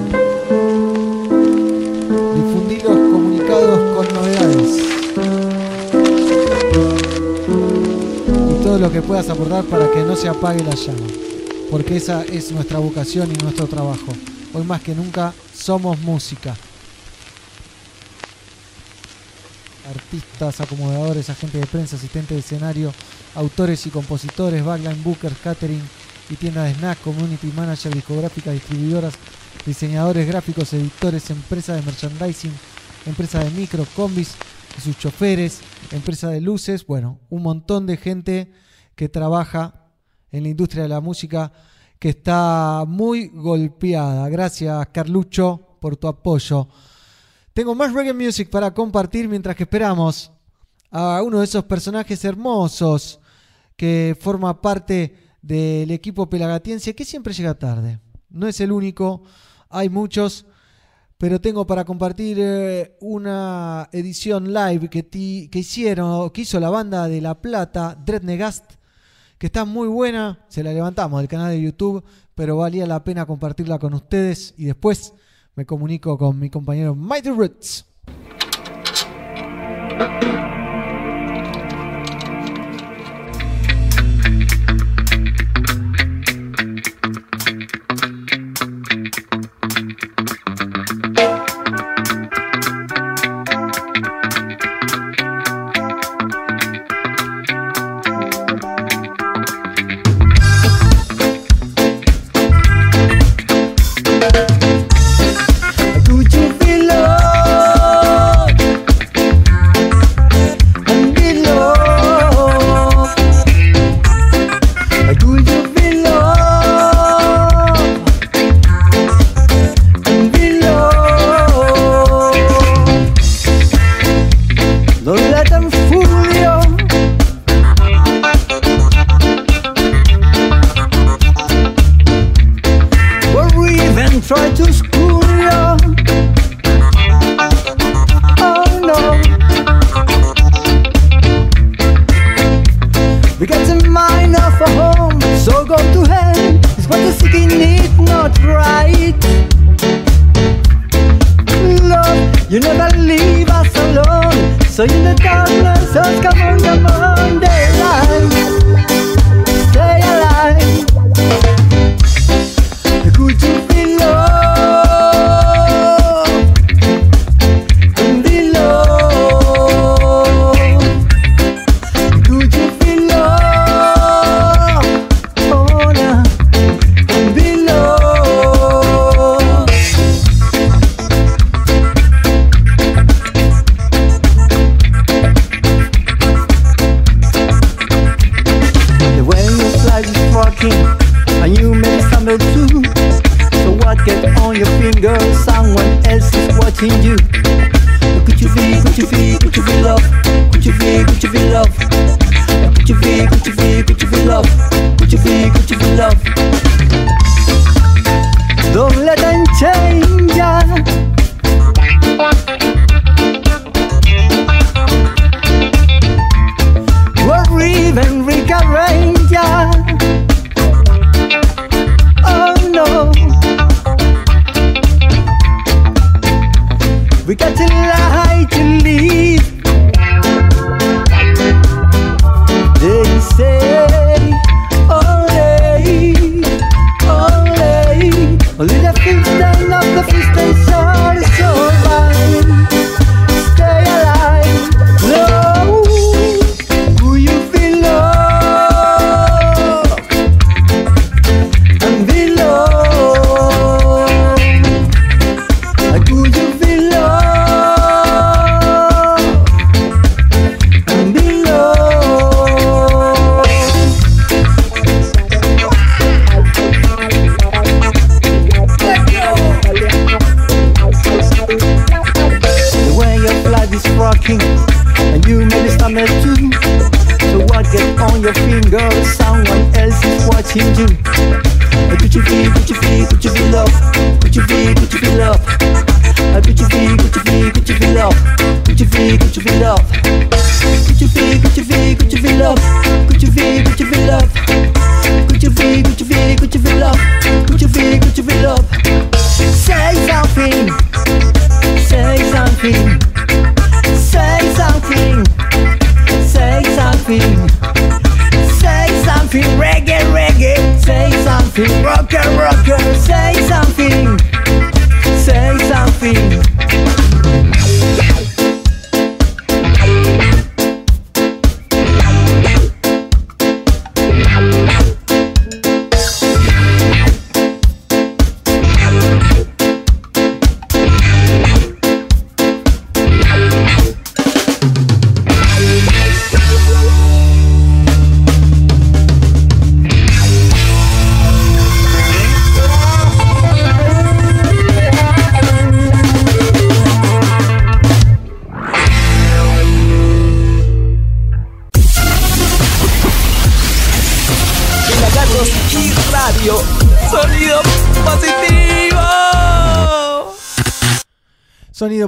Lo que puedas aportar para que no se apague la llama. Porque esa es nuestra vocación y nuestro trabajo. Hoy más que nunca somos música. Artistas, acomodadores, agentes de prensa, asistentes de escenario, autores y compositores, backline bookers, catering y tiendas de snack, community manager, discográficas, distribuidoras, diseñadores gráficos, editores, empresas de merchandising, empresas de micro, combis sus choferes, empresas de luces, bueno, un montón de gente que trabaja en la industria de la música que está muy golpeada. Gracias, Carlucho, por tu apoyo. Tengo más reggae music para compartir mientras que esperamos a uno de esos personajes hermosos que forma parte del equipo pelagatiense que siempre llega tarde. No es el único, hay muchos, pero tengo para compartir eh, una edición live que, ti- que hicieron, que hizo la banda de La Plata, Dreadnegast, que está muy buena, se la levantamos del canal de YouTube, pero valía la pena compartirla con ustedes y después me comunico con mi compañero Mighty Roots.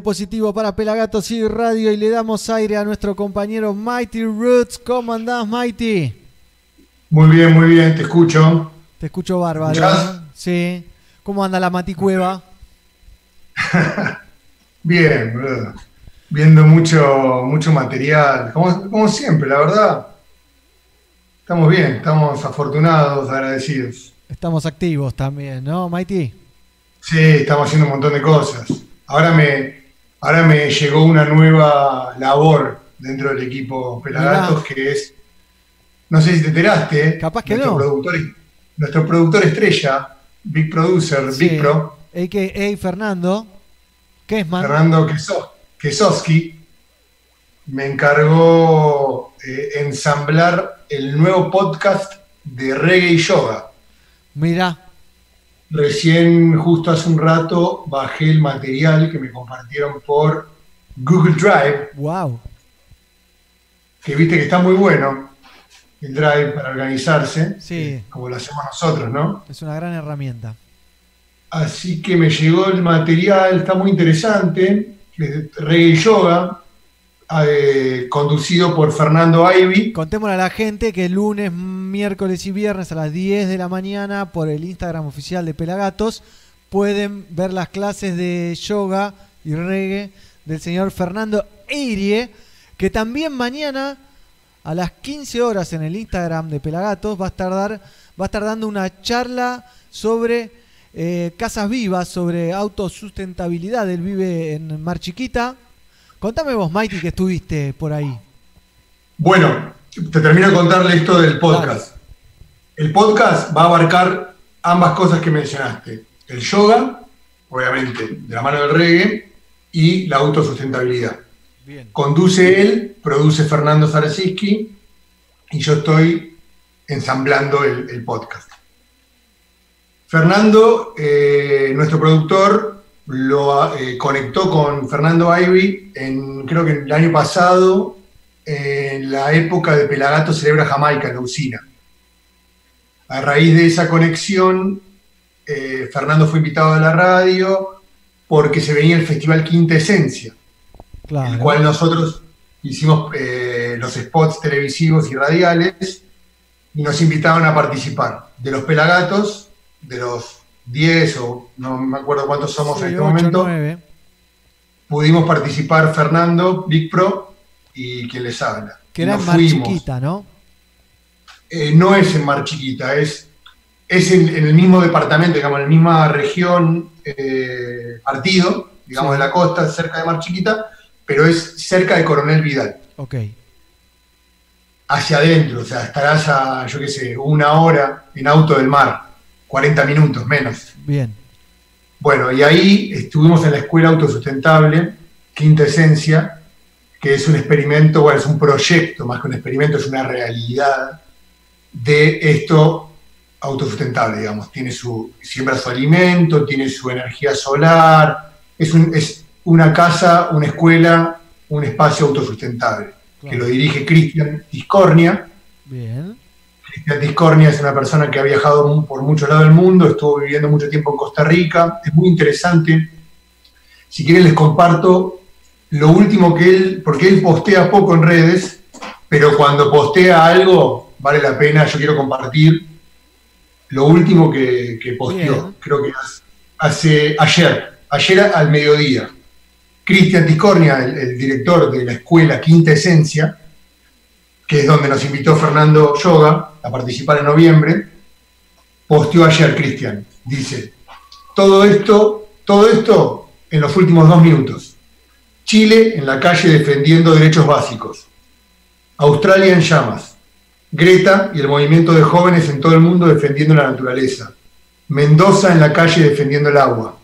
Positivo para Pelagatos y Radio y le damos aire a nuestro compañero Mighty Roots. ¿Cómo andás, Mighty? Muy bien, muy bien, te escucho. Te escucho bárbaro. ¿Escuchás? Sí. ¿Cómo anda la Maticueva? Bien, boludo. Viendo mucho, mucho material, como, como siempre, la verdad. Estamos bien, estamos afortunados, agradecidos. Estamos activos también, ¿no, Mighty? Sí, estamos haciendo un montón de cosas. Ahora me, ahora me llegó una nueva labor dentro del equipo Pelagatos, que es, no sé si te enteraste, Capaz que nuestro no. productor, nuestro productor estrella, Big Producer, Big Pro, A.K.A. Fernando. ¿Qué es, man? Fernando Keso- Kesowski, me encargó eh, ensamblar el nuevo podcast de reggae y yoga. Mira, Recién, justo hace un rato, bajé el material que me compartieron por Google Drive, wow. que viste que está muy bueno el Drive para organizarse, Sí, como lo hacemos nosotros, ¿no? es una gran herramienta. Así que me llegó el material, está muy interesante, reggae yoga, eh, conducido por Fernando Ivy. Contémosle a la gente que lunes, miércoles y viernes a las 10 de la mañana por el Instagram oficial de Pelagatos pueden ver las clases de yoga y reggae del señor Fernando Eirie, que también mañana a las 15 horas en el Instagram de Pelagatos va a estar, dar- dando una charla sobre eh, casas vivas, sobre autosustentabilidad. Él vive en Mar Chiquita. Contame vos, Mighty, que estuviste por ahí. Bueno, te termino de contarle esto del podcast. El podcast va a abarcar ambas cosas que mencionaste. El yoga, obviamente, de la mano del reggae, y la autosustentabilidad. Conduce él, produce Fernando Zarasiski, y yo estoy ensamblando el, el podcast. Fernando, eh, nuestro productor, lo eh, conectó con Fernando Ivy en, creo que el año pasado, en la época de Pelagato Celebra Jamaica, en la usina. A raíz de esa conexión, eh, Fernando fue invitado a la radio porque se venía el Festival Quinta Esencia, Claro. el cual nosotros hicimos eh, los spots televisivos y radiales y nos invitaban a participar. De los Pelagatos, de los 10 o no me acuerdo cuántos somos en este momento, pudimos participar Fernando, Big Pro y quien les habla. Que era Mar fuimos. Chiquita, ¿no? Eh, no es en Mar Chiquita, es, es en, en el mismo departamento, digamos, en la misma región eh, partido, digamos, Sí. de la costa, cerca de Mar Chiquita, pero es cerca de Coronel Vidal, Ok. hacia adentro, o sea, estarás a, yo qué sé, una hora en auto del mar, 40 minutos menos. Bien. Bueno, y ahí estuvimos en la Escuela Autosustentable, Quinta Esencia, que es un experimento, bueno, es un proyecto, más que un experimento, es una realidad de esto autosustentable, digamos. Tiene su, siembra su alimento, tiene su energía solar, es, un- es una casa, una escuela, un espacio autosustentable, que lo dirige Cristian Tiscornia. Bien. Cristian Tiscornia es una persona que ha viajado por muchos lados del mundo, estuvo viviendo mucho tiempo en Costa Rica, es muy interesante. Si quieren les comparto lo último que él, porque él postea poco en redes, pero cuando postea algo vale la pena, yo quiero compartir lo último que, que posteó, creo que hace- hace ayer, ayer al mediodía. Cristian Tiscornia, el, el director de la escuela Quinta Esencia, que es donde nos invitó Fernando Yoga a participar en noviembre, posteó ayer Cristian. Dice, todo esto, todo esto en los últimos dos minutos. Chile en la calle defendiendo derechos básicos. Australia en llamas. Greta y el movimiento de jóvenes en todo el mundo defendiendo la naturaleza. Mendoza en la calle defendiendo el agua.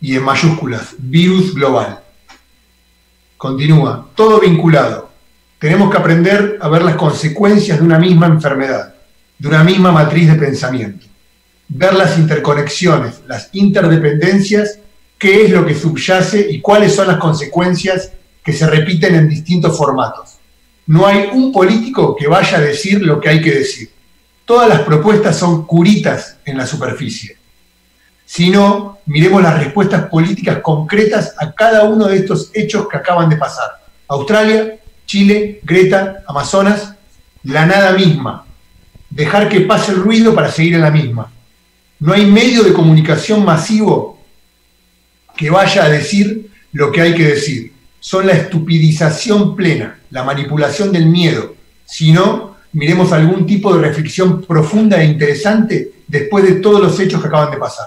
Y en mayúsculas, virus global. Continúa, todo vinculado. Tenemos que aprender a ver las consecuencias de una misma enfermedad, de una misma matriz de pensamiento. Ver las interconexiones, las interdependencias, qué es lo que subyace y cuáles son las consecuencias que se repiten en distintos formatos. No hay un político que vaya a decir lo que hay que decir. Todas las propuestas son curitas en la superficie. Si no, miremos las respuestas políticas concretas a cada uno de estos hechos que acaban de pasar. Australia, Chile, Greta, Amazonas, la nada misma. Dejar que pase el ruido para seguir en la misma. No hay medio de comunicación masivo que vaya a decir lo que hay que decir. Son la estupidización plena, la manipulación del miedo. Si no, miremos algún tipo de reflexión profunda e interesante después de todos los hechos que acaban de pasar.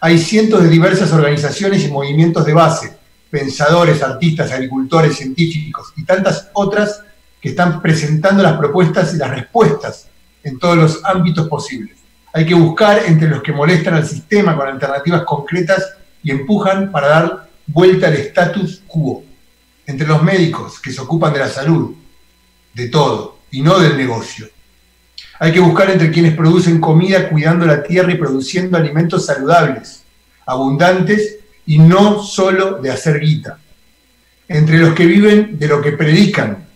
Hay cientos de diversas organizaciones y movimientos de base, pensadores, artistas, agricultores, científicos y tantas otras que están presentando las propuestas y las respuestas en todos los ámbitos posibles. Hay que buscar entre los que molestan al sistema con alternativas concretas y empujan para dar vuelta al status quo. Entre los médicos que se ocupan de la salud, de todo, y no del negocio. Hay que buscar entre quienes producen comida cuidando la tierra y produciendo alimentos saludables, abundantes y no solo de hacer guita. Entre los que viven de lo que predican.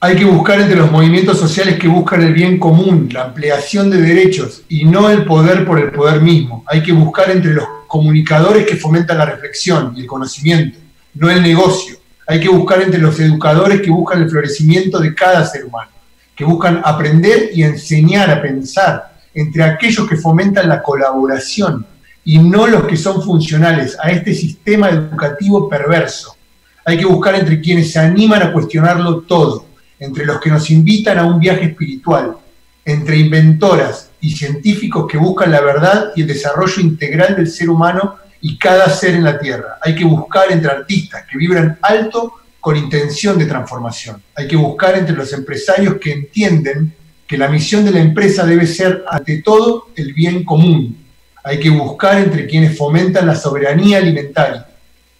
Hay que buscar entre los movimientos sociales que buscan el bien común, la ampliación de derechos y no el poder por el poder mismo. Hay que buscar entre los comunicadores que fomentan la reflexión y el conocimiento, no el negocio. Hay que buscar entre los educadores que buscan el florecimiento de cada ser humano, que buscan aprender y enseñar a pensar, entre aquellos que fomentan la colaboración y no los que son funcionales a este sistema educativo perverso. Hay que buscar entre quienes se animan a cuestionarlo todo, entre los que nos invitan a un viaje espiritual, entre inventoras y científicos que buscan la verdad y el desarrollo integral del ser humano y cada ser en la Tierra. Hay que buscar entre artistas que vibran alto con intención de transformación. Hay que buscar entre los empresarios que entienden que la misión de la empresa debe ser, ante todo, el bien común. Hay que buscar entre quienes fomentan la soberanía alimentaria,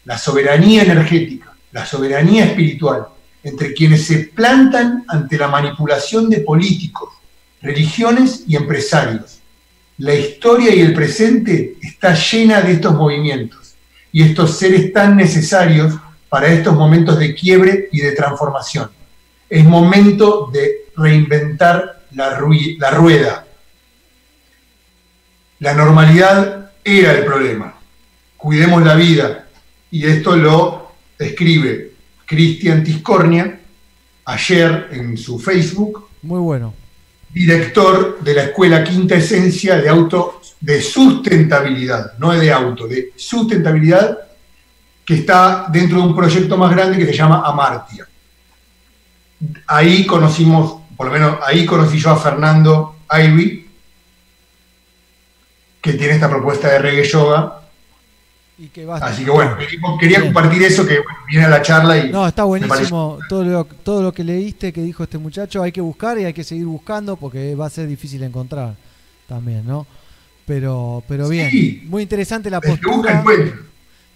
la soberanía energética, la soberanía espiritual, entre quienes se plantan ante la manipulación de políticos, religiones y empresarios. La historia y el presente está llena de estos movimientos y estos seres tan necesarios para estos momentos de quiebre y de transformación. Es momento de reinventar la, la rueda. La normalidad era el problema. Cuidemos la vida. Y esto lo escribe Cristian Tiscornia ayer en su Facebook, Muy bueno. director de la Escuela Quinta Esencia de Auto de Sustentabilidad, no de auto, de sustentabilidad, que está dentro de un proyecto más grande que se llama Amartia. Ahí conocimos, por lo menos ahí conocí yo a Fernando Ivy, que tiene esta propuesta de reggae yoga. Y que va Así que bueno, quería- compartir eso que bueno, viene a la charla y No, está buenísimo todo lo, todo lo que leíste, que dijo este muchacho. Hay que buscar y hay que seguir buscando porque va a ser difícil encontrar también, ¿no? Pero, pero bien, Sí. muy interesante la El que busca, postura.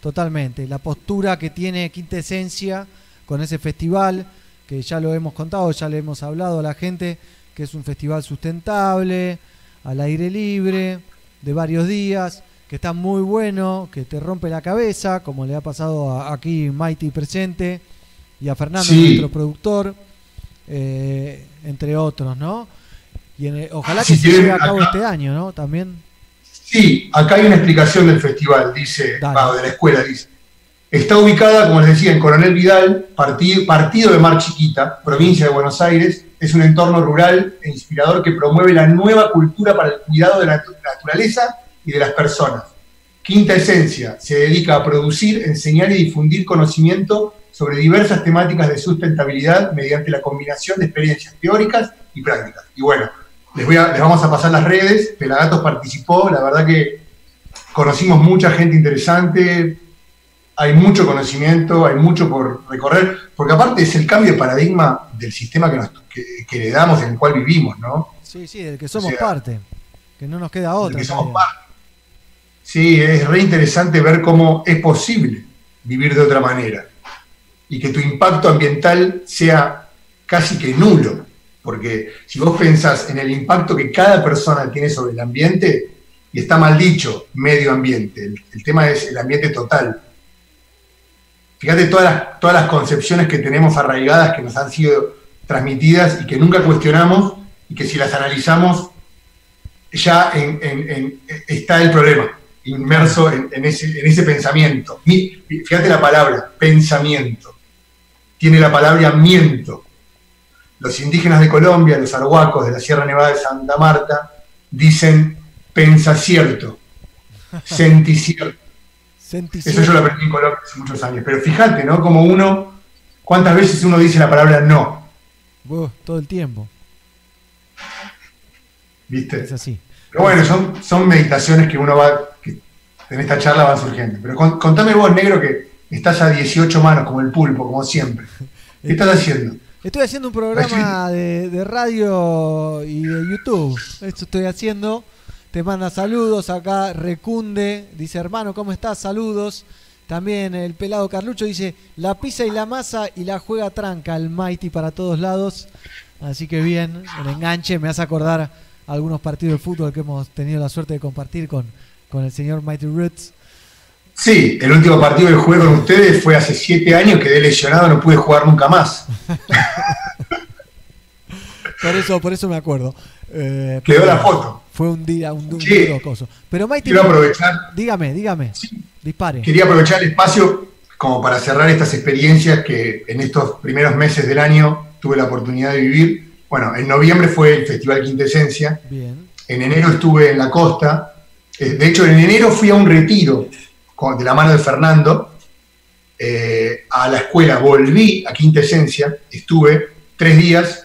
Totalmente, la postura que tiene Quinta Esencia con ese festival, que ya lo hemos contado, ya le hemos hablado a la gente, que es un festival sustentable, al aire libre, de varios días, que está muy bueno, que te rompe la cabeza, como le ha pasado a- aquí Mighty presente y a Fernando, Sí. nuestro productor, eh, entre otros, ¿no? Y en ojalá Si que se lleve a cabo acá- este año, ¿no? También. Sí, acá hay una explicación del festival, dice, ah, de la escuela, dice. Está ubicada, como les decía, en Coronel Vidal, partido, partido de Mar Chiquita, provincia de Buenos Aires. Es un entorno rural e inspirador que promueve la nueva cultura para el cuidado de la natu- naturaleza y de las personas. Quinta Esencia se dedica a producir, enseñar y difundir conocimiento sobre diversas temáticas de sustentabilidad mediante la combinación de experiencias teóricas y prácticas. Y bueno, les, voy a- les vamos a pasar las redes. Pelagatos participó, la verdad que conocimos mucha gente interesante, hay mucho conocimiento, hay mucho por recorrer, porque aparte es el cambio de paradigma del sistema que, nos, que, que le damos, en el cual vivimos, ¿no? Sí, sí, del que somos O sea, parte. Que no nos queda otra. que somos parte. Sí, es re interesante ver cómo es posible vivir de otra manera y que tu impacto ambiental sea casi que nulo. Porque si vos pensás en el impacto que cada persona tiene sobre el ambiente, y está mal dicho medio ambiente, el, el tema es el ambiente total. Fíjate todas las, todas las concepciones que tenemos arraigadas que nos han sido transmitidas y que nunca cuestionamos y que si las analizamos ya está el problema, inmerso en, ese, ese pensamiento. Mi- Fíjate la palabra, pensamiento. Tiene la palabra miento. Los indígenas de Colombia, los arhuacos de la Sierra Nevada de Santa Marta, dicen pensa cierto, sentí cierto. Eso yo lo aprendí en Colombia hace muchos años. Pero fíjate, ¿no? Como uno, ¿cuántas veces uno dice la palabra no? Buh, todo el tiempo. ¿Viste? Es así. Pero bueno, son, son meditaciones que uno va, que en esta charla van surgiendo. Pero con- contame vos, negro, que estás a 18 manos, como el pulpo, como siempre. ¿Qué estás haciendo? Estoy haciendo un programa de, de radio y de YouTube. Esto estoy haciendo. Te manda saludos acá, Recunde. Dice, hermano, ¿cómo estás? Saludos. También el pelado Carlucho dice, la pizza y la masa y la juega tranca, el Mighty para todos lados. Así que bien, el enganche me hace acordar algunos partidos de fútbol que hemos tenido la suerte de compartir con, con el señor Mighty Roots. Sí, el último partido que jugué con ustedes fue hace 7 años, quedé lesionado, no pude jugar nunca más. Por eso, por eso me acuerdo. Eh, Quedó la foto. Fue un día, un, un Sí. duro coso. Pero Mighty, Quiero aprovechar. dígame, dígame, dispare. Quería aprovechar el espacio como para cerrar estas experiencias que en estos primeros meses del año tuve la oportunidad de vivir. Bueno, en noviembre fue el Festival Quintesencia. Bien. En enero estuve en la costa. Eh, de hecho, en enero fui a un retiro de la mano de Fernando eh, a la escuela. Volví a Quintesencia. Estuve tres días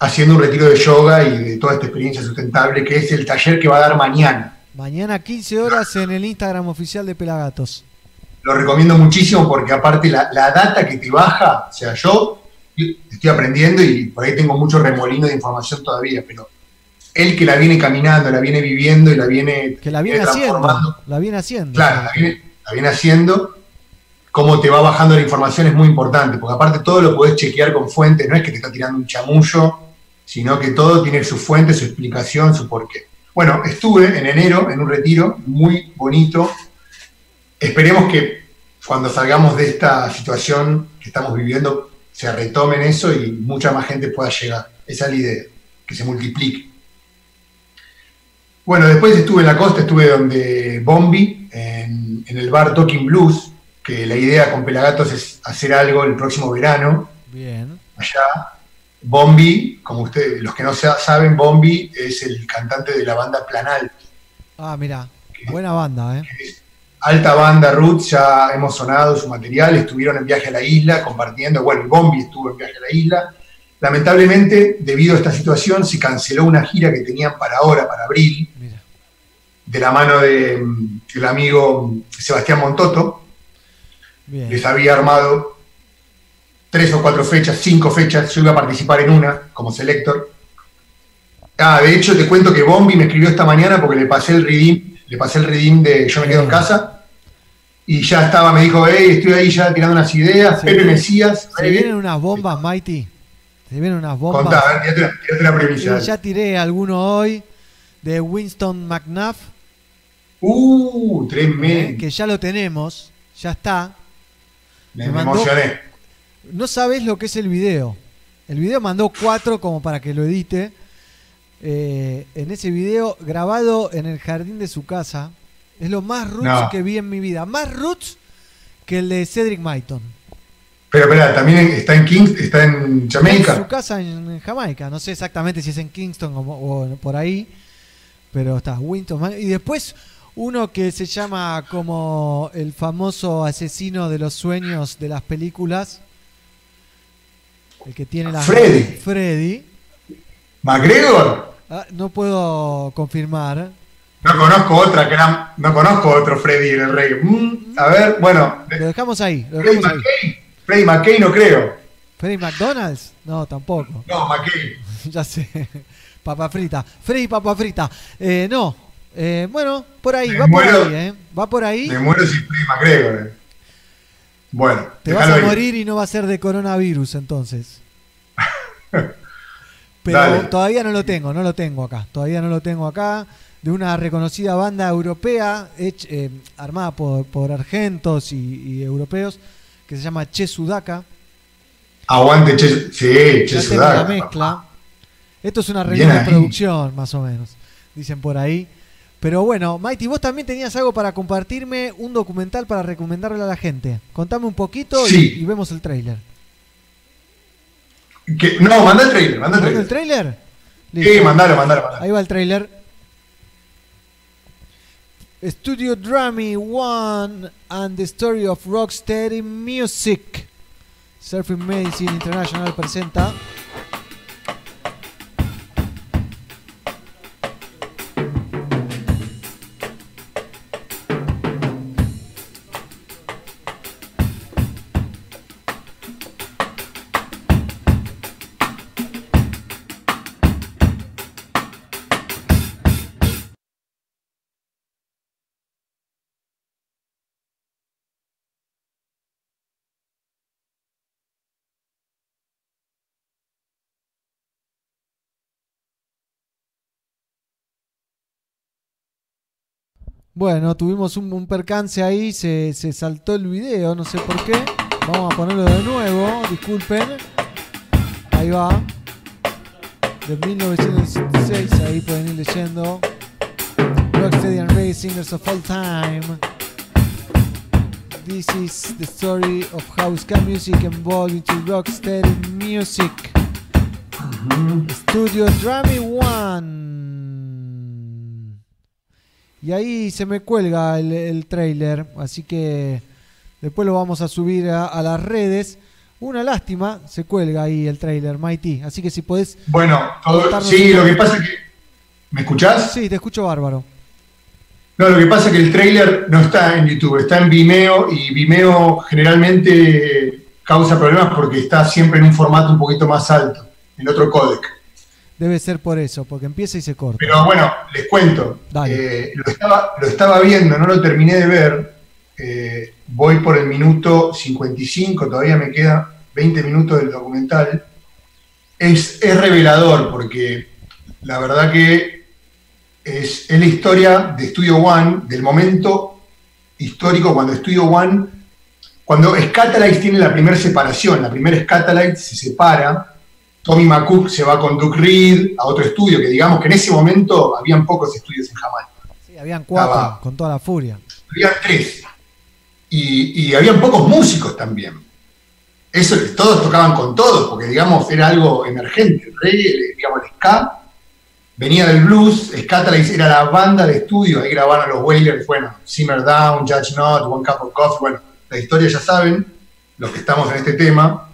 haciendo un retiro de yoga y de toda esta experiencia sustentable, que es el taller que va a dar mañana. Mañana 15 horas en el Instagram oficial de Pelagatos. Lo recomiendo muchísimo porque aparte la, la data que te baja, o sea, yo estoy aprendiendo y por ahí tengo mucho remolino de información todavía, pero él que la viene caminando, la viene viviendo y la viene, Que la viene transformando, haciendo. La viene haciendo. Claro, la viene, la viene haciendo. Cómo te va bajando la información es muy importante, porque aparte todo lo podés chequear con fuentes, no es que te está tirando un chamullo, sino que todo tiene su fuente, su explicación, su porqué. Bueno, estuve en enero en un retiro muy bonito. Esperemos que cuando salgamos de esta situación que estamos viviendo se retomen eso y mucha más gente pueda llegar. Esa es la idea, que se multiplique. Bueno, después estuve en la costa, estuve donde Bombi, en, en el bar Talking Blues, que la idea con Pelagatos es hacer algo el próximo verano, Bien. allá. Bombi, como ustedes, los que no sa- saben, Bombi es el cantante de la banda Planal. Ah, mira. Buena banda, ¿eh? Alta banda, Roots, ya hemos sonado su material, estuvieron en viaje a la isla compartiendo, bueno, Bombi estuvo en viaje a la isla. Lamentablemente, debido a esta situación, se canceló una gira que tenían para ahora, para abril, de la mano de, mm, el amigo Sebastián Montoto. Bien. Les había armado tres o cuatro fechas, cinco fechas, yo iba a participar en una como selector. Ah, de hecho te cuento que Bombi me escribió esta mañana porque le pasé el redeem, le pasé el redeem de Yo me quedo en casa. Y ya estaba, me dijo, hey, estoy ahí ya tirando unas ideas, Pepe Mesías, Se vienen unas bombas, Mighty. Se vienen unas bombas. contá, a ver, tirate la- tirate la premisa. Ya tiré alguno hoy de Winston McNuff. Uh, tremendo. eh, que ya lo tenemos. Ya está. Me, me me mandó- emocioné. No sabes lo que es el video. El video mandó cuatro como para que lo edite. Eh, en ese video grabado en el jardín de su casa. Es lo más roots No. que vi en mi vida. Más roots que el de Cedric Myton. Pero espera, también está en Kings, está en En su Jamaica. casa en, en Jamaica. No sé exactamente si es en Kingston o, o por ahí. Pero está Winston. Man- Y después uno que se llama como el famoso asesino de los sueños de las películas. El que tiene la... Freddy. Freddy. McGregor. Ah, no puedo confirmar. No conozco otra que era- no conozco otro Freddy en el reggae. Mm, a ver, bueno, Lo dejamos ahí. Lo Freddy dejamos ahí. McKay, Freddy McKay no creo. ¿Freddy McDonald's? No, tampoco. No, McKay. ya sé. Papa frita. Freddy Papa frita. Eh, no. Eh, bueno, por ahí, Me va por ahí, ¿eh? Va por ahí. Me muero si Freddy McGregor. Bueno, Te vas a morir y no va a ser de coronavirus entonces. Pero Dale. todavía no lo tengo, no lo tengo acá. Todavía no lo tengo acá. De una reconocida banda europea, hech- eh, armada por, por argentos y, y europeos, que se llama Che Sudaka. Aguante, che, sí, che la Sudaka. mezcla. Esto es una reunión de producción, más o menos. Dicen por ahí. Pero bueno, Mighty, vos también tenías algo para compartirme, un documental para recomendarle a la gente. Contame un poquito y- Sí. y, vemos el tráiler. No, manda el trailer, manda el ¿Manda trailer. el tráiler? Sí, mandalo, mandalo, mandalo. Ahí va el tráiler. Studio Drummy One and the Story of Rocksteady Music. Surfing Medicine International presenta. Bueno, tuvimos un, un percance ahí, se, se saltó el video, no sé por qué. Vamos a ponerlo de nuevo, disculpen. Ahí va. De 1966, ahí pueden ir leyendo. Rocksteady and Ray Singers of All Time. This is the story of how ska music evolved into rocksteady music. Studio Drummy One. Y ahí se me cuelga el, el trailer, así que después lo vamos a subir a, a las redes. Una lástima, se cuelga ahí el trailer, Mighty. Así que si podés. Bueno, todo- sí, lo que pasa es que. ¿Me escuchás? Sí, te escucho bárbaro. No, lo que pasa es que el trailer no está en YouTube, está en Vimeo y Vimeo generalmente causa problemas porque está siempre en un formato un poquito más alto, en otro codec. Debe ser por eso, porque empieza y se corta. Pero bueno, les cuento. Eh, lo, estaba, lo estaba viendo, no lo terminé de ver. eh, voy por el minuto 55, todavía me queda 20 minutos del documental. Es, es revelador porque la verdad que es, es la historia de Studio One, del momento histórico cuando Studio One, cuando Scatalites tiene la primera separación, la primera Scatalites se separa, Tommy McCook se va con Duke Reed a otro estudio, que digamos que en ese momento habían pocos estudios en Jamaica. Sí, habían cuatro, Estaba- con toda la furia. Había tres. Y, y habían pocos músicos también. Eso, todos tocaban con todos, porque digamos era algo emergente. El reggae, el- digamos, el ska, venía del blues, Scatalites era la banda de estudio, ahí grabaron los Wailers, bueno, Simmer Down, Judge Not, One Cup of Coffee, bueno, la historia ya saben, los que estamos en este tema,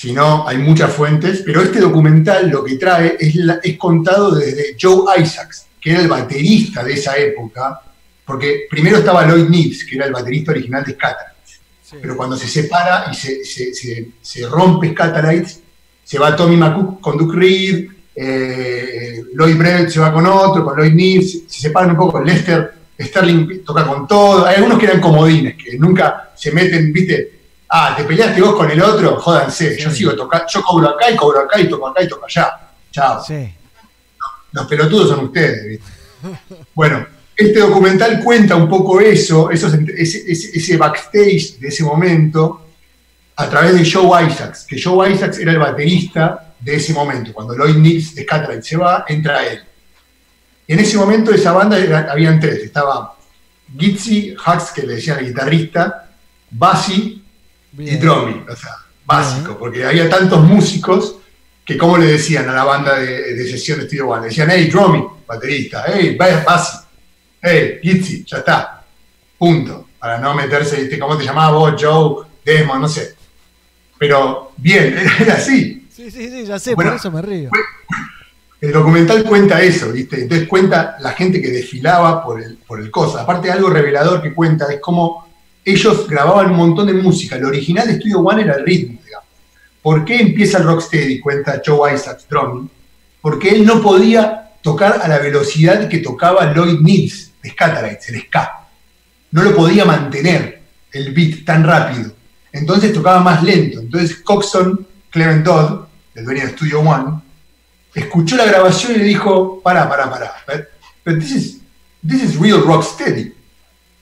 si no, hay muchas fuentes, pero este documental lo que trae es, la- es contado desde Joe Isaacs, que era el baterista de esa época, porque primero estaba Lloyd Nibs, que era el baterista original de Scatalites, pero cuando se separa y se, se- se- se rompe Scatalites, se va Tommy McCook con Duke Reed, eh, Lloyd Brett se va con otro, con Lloyd Nibs, se separan un poco, Lester Sterling toca con todo, hay algunos que eran comodines, que nunca se meten, viste, ah, te peleaste vos con el otro, jódanse, yo sigo tocando, yo cobro acá y cobro acá y toco acá y toco allá, chao. Sí. Los pelotudos son ustedes, ¿viste? Bueno, este documental cuenta un poco eso, esos ese, backstage de ese momento, a través de Joe Isaacs, que Joe Isaacs era el baterista de ese momento. Cuando Lloyd Nix de Scatlight se va, entra él. Y en ese momento esa banda era- habían tres. Estaba Gitzy, Hux, que le decían el guitarrista, Bassi y Drummy. O sea, básico, porque había tantos músicos que como le decían a la banda de, de sesión de Studio One, le decían, hey, Drummy, baterista, hey, ba- Bassi, hey, Gitzy, ya está, punto, para no meterse, ¿viste? ¿cómo te llamabas vos, Joe, Desmond, no sé. Pero bien, era así. Sí, sí, sí, ya sé, Bueno, por eso me río. el documental cuenta eso, ¿viste? Entonces cuenta la gente que desfilaba por el, por el cosa. Aparte, algo revelador que cuenta es cómo ellos grababan un montón de música. El original de Studio One era el ritmo. ¿Por qué empieza el rocksteady? Cuenta Joe Isaacs drumming. Porque él no podía tocar a la velocidad que tocaba Lloyd Mills de Scatterites, el ska. No lo podía mantener el beat tan rápido. Entonces tocaba más lento. Entonces Coxon, Clement Dodd, el dueño de Studio One, escuchó la grabación y le dijo, pará, pará, pará. Pero this is, this is real rocksteady.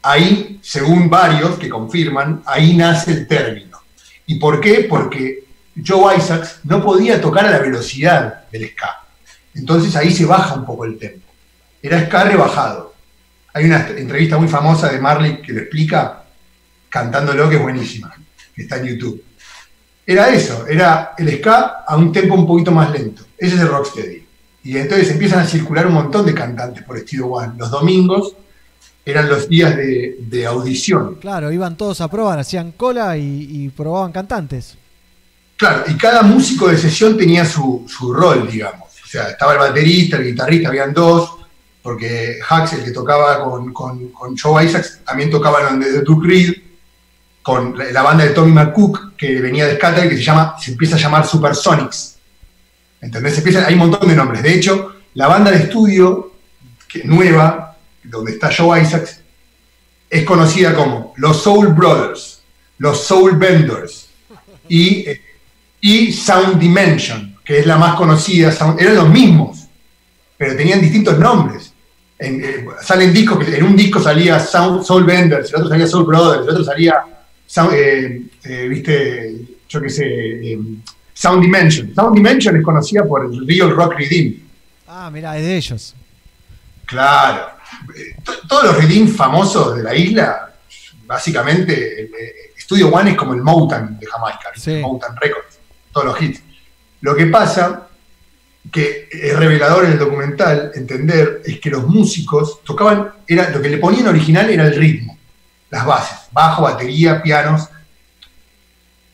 Ahí, según varios que confirman, ahí nace el término. ¿Y por qué? Porque Joe Isaacs no podía tocar a la velocidad del ska. Entonces ahí se baja un poco el tempo. Era ska rebajado. Hay una entrevista muy famosa de Marley que lo explica cantándolo, que es buenísima, que está en YouTube. Era eso, era el ska a un tempo un poquito más lento. Ese es el rocksteady. Y entonces empiezan a circular un montón de cantantes por Estilo One. Los domingos eran los días de, de audición. Claro, iban todos a probar, hacían cola y, y probaban cantantes. Claro, y cada músico de sesión tenía su, su rol, digamos. O sea, estaba el baterista, el guitarrista, habían dos, porque Hax, el que tocaba con, con, con Joe Isaacs, también tocaba donde de Duke Reed, con la, banda de Tommy McCook, que venía de Scatter, que se, llama, se empieza a llamar Supersonics. ¿Entendés? Se empieza- hay un montón de nombres. De hecho, la banda de estudio que, nueva, donde está Joe Isaacs, es conocida como los Soul Brothers, los Soul Benders y, y Sound Dimension, que es la más conocida. Sound- eran los mismos, pero tenían distintos nombres. En, eh, salen discos, en un disco salía Sound, Soul Benders, el otro salía Soul Brothers, el otro salía, Sound- eh, eh, viste, yo qué sé, Sound Dimension. Sound Dimension es conocida por el Real Rock Redeem. Ah, mira, es de ellos. Claro. Eh, to- Todos los redeem famosos de la isla, básicamente, el, eh, Studio One es como el Motown de Jamaica, ¿viste? el Motown Records, todos los hits. Lo que pasa, que es revelador en el documental, entender, es que los músicos tocaban, era, lo que le ponían original era el ritmo, las bases, bajo, batería, pianos.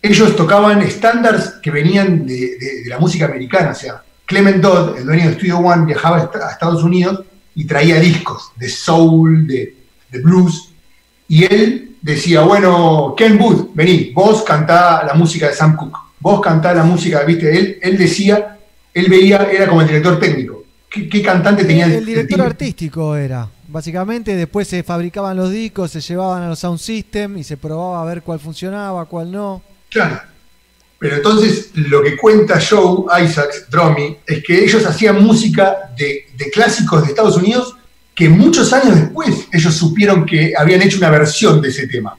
Ellos tocaban estándares que venían de, de- de la música americana, o sea, Clement Dodd, el dueño de Studio One, viajaba a Estados Unidos y traía discos de soul, de, de blues, y él decía, bueno, Ken Booth, vení, vos cantá la música de Sam Cooke, vos cantá la música, viste, él, él decía, él veía, era como el director técnico, ¿qué, qué cantante tenía El director timbre? artístico era. Básicamente, después se fabricaban los discos, se llevaban a los sound system y se probaba a ver cuál funcionaba, cuál no. Claro. Pero entonces lo que cuenta Joe Isaacs, Dromy, es que ellos hacían música de, de clásicos de Estados Unidos que muchos años después ellos supieron que habían hecho una versión de ese tema.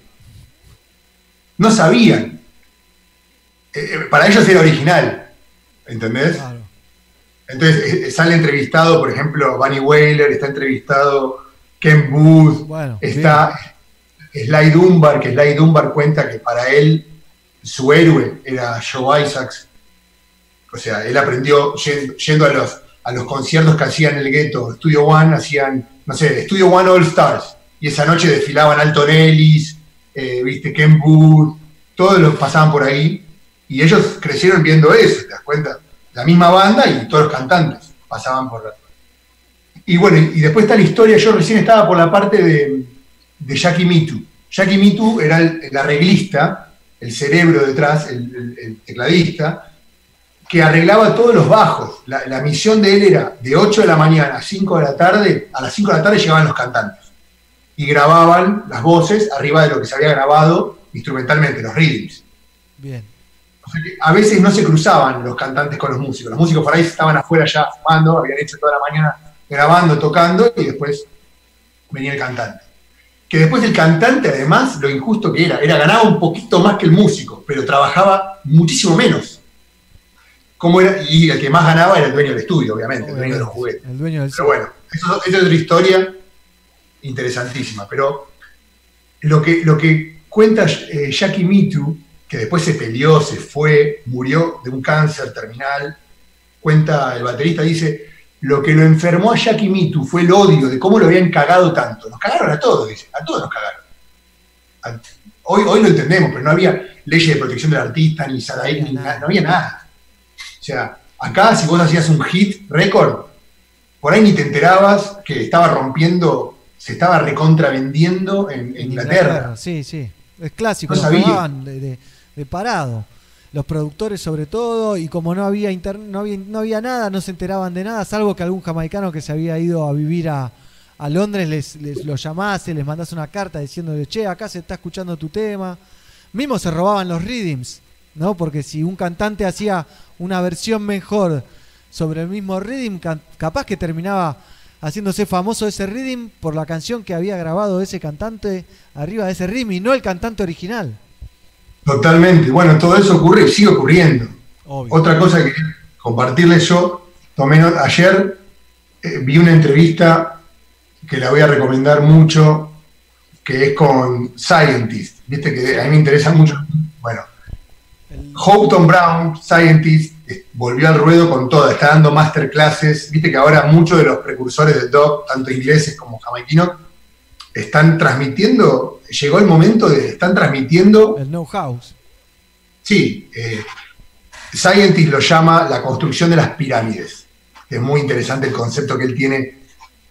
No sabían. Eh, eh, para ellos era original. ¿Entendés? Entonces eh, sale entrevistado, por ejemplo, Bunny Whaler, está entrevistado Ken Booth, Bueno, está Sly Dunbar, que Sly Dunbar cuenta que para él su héroe era Joe Isaacs. O sea, él aprendió yendo, a, los, a los conciertos que hacían en el gueto. Studio One hacían, no sé, Studio One All Stars. Y esa noche desfilaban Alton Ellis, eh, viste, Ken Booth, todos los pasaban por ahí. Y ellos crecieron viendo eso, ¿te das cuenta? La misma banda y todos los cantantes pasaban por. Y bueno, y después está la historia, yo recién estaba por la parte de, de Jackie Mitu. Jackie Mitu era el, el arreglista, el cerebro detrás, el, tecladista, que arreglaba todos los bajos. La, la misión de él era de 8 de la mañana a 5 de la tarde, a las 5 de la tarde llegaban los cantantes. Y grababan las voces arriba de lo que se había grabado instrumentalmente, los readings. Bien. O sea que a veces no se cruzaban los cantantes con los músicos. Los músicos por ahí estaban afuera ya fumando, habían hecho toda la mañana grabando, tocando, y después venía el cantante. Que después el cantante, además, lo injusto que era, era ganaba un poquito más que el músico, pero trabajaba muchísimo menos. ¿Cómo era? Y el que más ganaba era el dueño del estudio, obviamente, el dueño de los juguetes. El dueño del Pero bueno, eso, eso es otra historia interesantísima. Pero lo que, lo que cuenta eh, Jackie Mitu, que después se peleó, se fue, murió de un cáncer terminal, cuenta el baterista, dice, lo que lo enfermó a Jackie Mitu fue el odio de cómo lo habían cagado tanto. Nos cagaron a todos, dice, a todos nos cagaron. Hoy, hoy lo entendemos, pero no había leyes de protección del artista, ni SADAIC, ni nada, no había nada. O sea, Acá, si vos hacías un hit récord, por ahí ni te enterabas que estaba rompiendo, se estaba recontravendiendo en, en Inglaterra. Sí, sí. Es clásico, No lo sabía. jugaban de, de- de parado. Los productores sobre todo, y como no había, no había no había nada, no se enteraban de nada, salvo que algún jamaicano que se había ido a vivir a, a Londres les, les lo llamase, les mandase una carta diciéndole, che, acá se está escuchando tu tema. Mismo se robaban los rhythms, ¿no? Porque si un cantante hacía una versión mejor sobre el mismo can- capaz que terminaba haciéndose famoso ese rhythm por la canción que había grabado ese cantante arriba de ese rhythm y no el cantante original. Totalmente. Bueno, todo eso ocurre y sigue ocurriendo. Otra cosa que quería compartirles yo, tomé ayer eh, vi una entrevista que la voy a recomendar mucho, que es con Scientist. Viste que a mí me interesa mucho. Bueno, Houghton Brown, Scientist, eh, volvió al ruedo con todo, está dando masterclasses. Viste que ahora muchos de los precursores del dog, tanto ingleses como jamaiquinos, están transmitiendo, llegó el momento de, están transmitiendo El know-how. Sí, eh, Scientist lo llama la construcción de las pirámides. que Es muy interesante el concepto que él tiene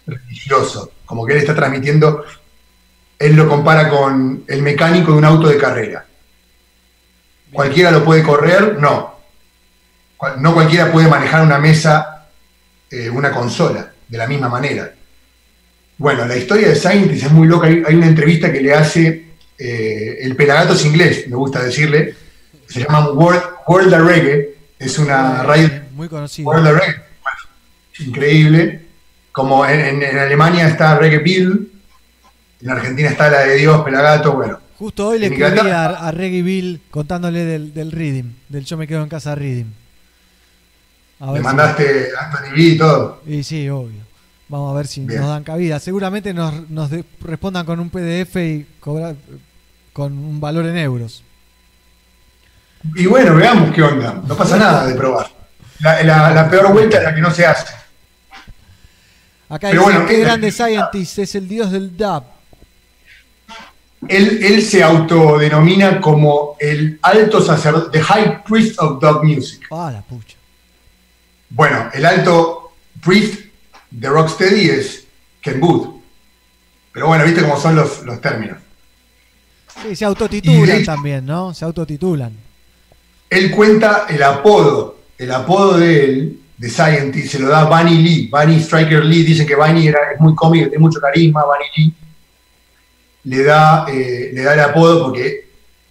religioso, como que él está transmitiendo, él lo compara con el mecánico de un auto de carrera. ¿Cualquiera lo puede correr? No. No cualquiera puede manejar una mesa, eh, una consola, de la misma manera. Bueno, la historia de Scientist es muy loca. Hay, hay una entrevista que le hace eh, el Pelagatos inglés, me gusta decirle. Se llama World, World of Reggae. Es una radio. Muy conocido. World of Reggae. Bueno, increíble. Como en, en- en Alemania está Reggae Bill. En Argentina está la de Dios, Pelagato. Bueno, Justo hoy le escribí a, a Reggie Bill contándole del, del Rhythm, del Yo me quedo en casa Rhythm. A le ver si- mandaste Anthony B y todo. Y sí, obvio. Vamos a ver si Bien. nos dan cabida. Seguramente nos, nos de- respondan con un PDF y cobrar con un valor en euros. Y bueno, veamos qué onda. No pasa nada de probar. La, la- la peor vuelta es la que no se hace. Acá Pero dice, bueno, qué grande Scientist, es el dios del dub. Él, él se autodenomina como el alto sacerdote, the high priest of dog music. Ah, la pucha. Bueno, el alto priest de Rocksteady es Ken Booth. Pero bueno, viste cómo son los, los términos. Sí, se autotitulan también, ¿no? Se autotitulan. Él cuenta el apodo, el apodo de él, de Scientist, se lo da Bunny Lee, Bunny Striker Lee, dicen que Bunny era, es muy cómico, tiene mucho carisma, Bunny Lee. Le da, eh, le da el apodo porque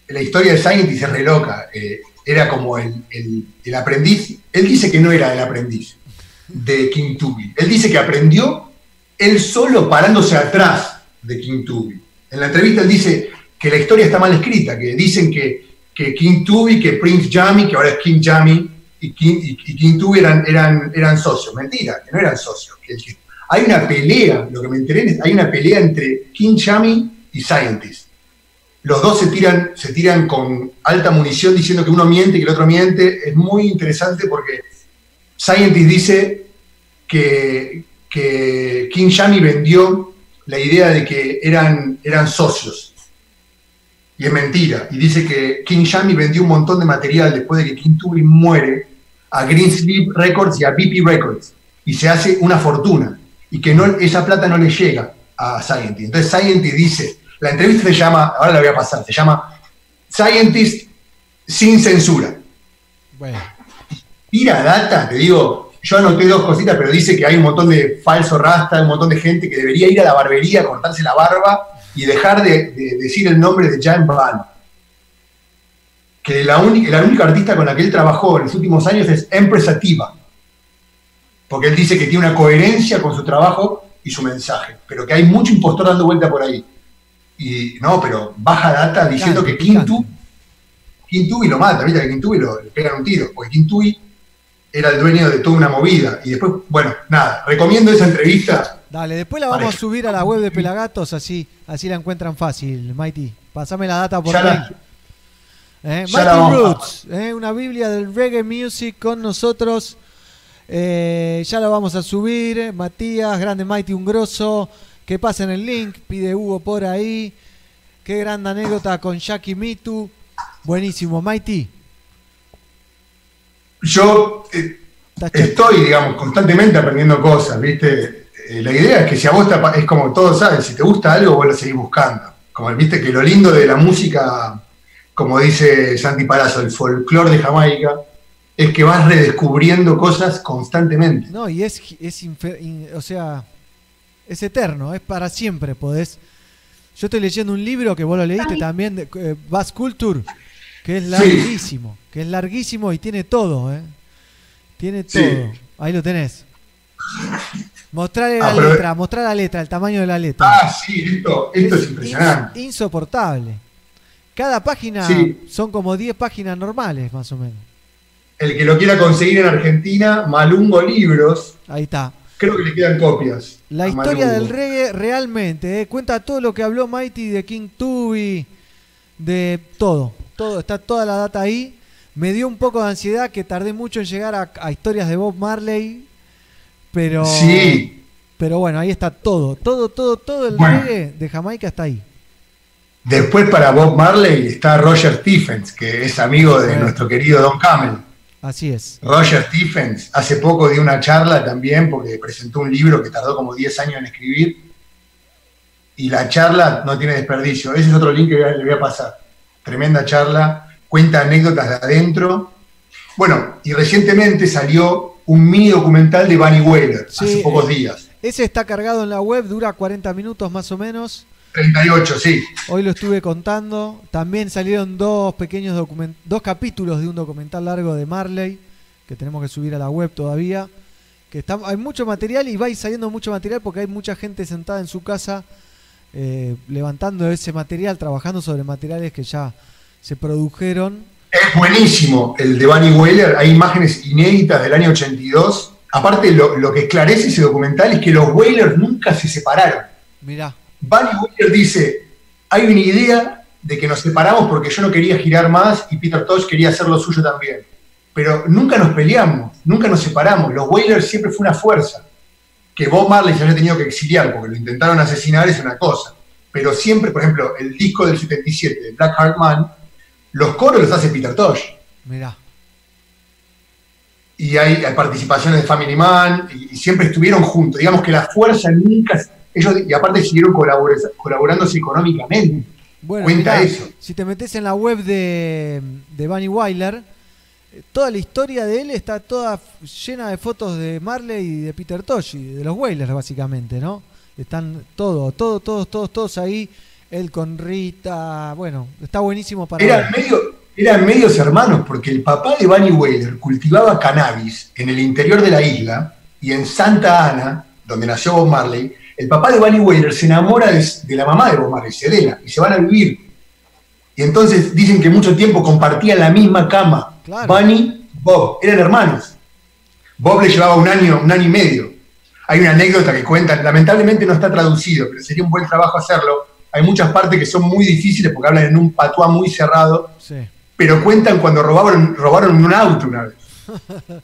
la historia de Scientist es re loca. eh, era como el, el- el aprendiz, él dice que no era el aprendiz de King Tubby. Él dice que aprendió él solo parándose atrás de King Tubby. En la entrevista él dice que la historia está mal escrita, que dicen que, que King Tubby, que Prince Jammy, que ahora es King Jammy, y Tubby eran, eran, eran socios. Mentira, que no eran socios. hay una pelea, lo que me enteré, es- hay una pelea entre King Jammy y Scientist. Los dos se tiran, se tiran con alta munición diciendo que uno miente y que el otro miente. Es muy interesante porque Scientist dice que, que King Jammy vendió la idea de que eran, eran socios. Y es mentira. Y dice que King Jammy vendió un montón de material después de que King Tubby muere a Greensleeve Records y a BP Records. Y se hace una fortuna. Y que no, esa plata no le llega a Scientist. Entonces Scientist dice, la entrevista se llama, ahora la voy a pasar, se llama Scientist sin censura. Bueno. Tira data, te digo, yo anoté dos cositas, pero dice que hay un montón de falso rasta, un montón de gente que debería ir a la barbería, cortarse la barba y dejar de, de decir el nombre de Jan Van. Que la única, la única artista con la que él trabajó en los últimos años es Empress Sativa. Porque él dice que tiene una coherencia con su trabajo y su mensaje, pero que hay mucho impostor dando vuelta por ahí. Y no, pero baja data diciendo que King Tu, King Tubby lo mata, ¿viste? Que Tubby lo, le pegan un tiro, porque Tubby era el dueño de toda una movida. Y después, bueno, nada, recomiendo esa entrevista. Dale, después la vamos Pareja. a subir a la web de Pelagatos, así, así la encuentran fácil, Mighty. Pasame la data por mail. Eh, Mighty Roots, eh, una biblia del reggae music con nosotros. Eh, ya la vamos a subir. Matías, grande Mighty, un grosso. Que pasen el link, pide Hugo por ahí. Qué gran anécdota con Jackie Mitu. Buenísimo, Mighty. Yo, eh, estoy, digamos, constantemente aprendiendo cosas, ¿viste? Eh, la idea es que si a vos te es como todos saben, si te gusta algo, vos lo seguís buscando. Como viste que lo lindo de la música, como dice Santi Palazzo, el folclore de Jamaica, es que vas redescubriendo cosas constantemente. No, y es, es in- o sea, es eterno, es para siempre, podés. Yo estoy leyendo un libro que vos lo leíste también, de eh, Bass Culture, que es larguísimo, que es larguísimo y tiene todo, ¿eh? Tiene Sí. todo. Ahí lo tenés. Mostrarle la Ah, letra, mostrar la letra, el tamaño de la letra. Ah, sí, esto, esto es impresionante. ins- insoportable. Cada página Sí. son como 10 páginas normales, más o menos. El que lo quiera conseguir en Argentina, Malungo Libros, Ahí está. creo que le quedan copias. La historia Malungo. del reggae realmente, eh, cuenta todo lo que habló Mighty de King Tubi, de todo, todo, está toda la data ahí. Me dio un poco de ansiedad que tardé mucho en llegar a, a historias de Bob Marley, pero Sí. pero bueno, ahí está todo, todo, todo, todo el Bueno. reggae de Jamaica está ahí. Después para Bob Marley está Roger Stephens, que es amigo de nuestro querido Don Camel. Así es. Roger Stephens hace poco dio una charla también porque presentó un libro que tardó como 10 años en escribir y la charla no tiene desperdicio. Ese es otro link que le voy a pasar. Tremenda charla, cuenta anécdotas de adentro. Bueno, y recientemente salió un mini documental de Bunny hace Sí, pocos eh, días. Ese está cargado en la web, dura 40 minutos más o menos. 38, sí. Hoy lo estuve contando. También salieron dos pequeños document dos capítulos de un documental largo de Marley que tenemos que subir a la web todavía. Que está, hay mucho material y va saliendo mucho material porque hay mucha gente sentada en su casa eh, levantando ese material, trabajando sobre materiales que ya se produjeron. Es buenísimo el de Bunny Wailer, hay imágenes inéditas del año 82. Aparte, lo, lo que esclarece ese documental es que los Wailers nunca se separaron. Mirá, Bunny Wailer dice, hay una idea de que nos separamos porque yo no quería girar más y Peter Tosh quería hacer lo suyo también. Pero nunca nos peleamos, nunca nos separamos. Los Wailers siempre fue una fuerza. Que Bob Marley se haya tenido que exiliar porque lo intentaron asesinar es una cosa. Pero siempre, por ejemplo, el disco del 77 de Black Heart Man, los coros los hace Peter Tosh. mirá. y hay, hay participaciones de Family Man, y, y siempre estuvieron juntos. Digamos que la fuerza nunca. Ellos, y aparte siguieron colaborándose económicamente. Bueno, Cuenta mirá, eso. si te metes en la web de, de Bunny Wyler, eh, toda la historia de él está toda llena de fotos de Marley y de Peter Tosh, y de los Wailers básicamente, ¿no? Están todo, todo, todos, todos, todos ahí. Él con Rita, bueno, está buenísimo para Eran, medio, eran medios hermanos, porque el papá de Bunny Wailer cultivaba cannabis en el interior de la isla, y en Santa Ana, donde nació Bob Marley, el papá de Bunny Wailer se enamora de, de la mamá de Bob Marley, Selena, y se van a vivir. Y entonces dicen que mucho tiempo compartían la misma cama. Bunny, Bob, eran hermanos. Bob le llevaba un año, un año y medio. Hay una anécdota que cuentan, lamentablemente no está traducido, pero sería un buen trabajo hacerlo. Hay muchas partes que son muy difíciles porque hablan en un patuá muy cerrado, Sí. pero cuentan cuando robaron, robaron un auto una vez.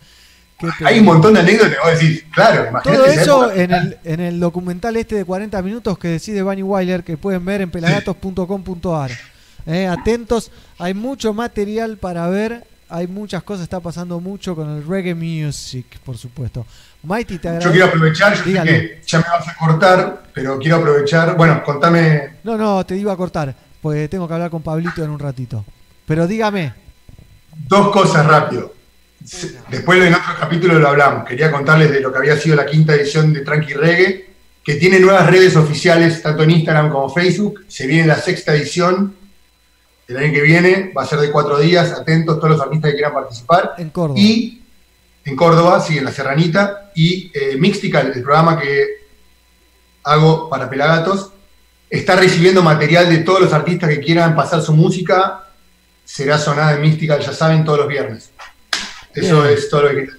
Hay un montón de anécdotas que vos decís, claro, imagínate Todo eso en el, en el documental este de 40 minutos que decide Bunny Wyler que pueden ver en pelagatos.com.ar. Eh, atentos, hay mucho material para ver, hay muchas cosas, está pasando mucho con el reggae music, por supuesto. Mighty, te agradezco. Yo quiero aprovechar, yo Dígalo. sé que ya me vas a cortar, pero quiero aprovechar, bueno, contame No, no, te iba a cortar, porque tengo que hablar con Pablito en un ratito. Pero dígame, dos cosas rápido. Después en otro capítulo lo hablamos. Quería contarles de lo que había sido la quinta edición de Tranqui Reggae, que tiene nuevas redes oficiales, tanto en Instagram como Facebook. Se viene la sexta edición el año que viene, va a ser de cuatro días. Atentos todos los artistas que quieran participar. en Córdoba. Y en Córdoba, sí, en la Serranita. Y eh, Mixtical, el programa que hago para Pelagatos, está recibiendo material de todos los artistas que quieran pasar su música. Será sonada en Mystical, ya saben, todos los viernes. Eso Bien. es todo lo que quería.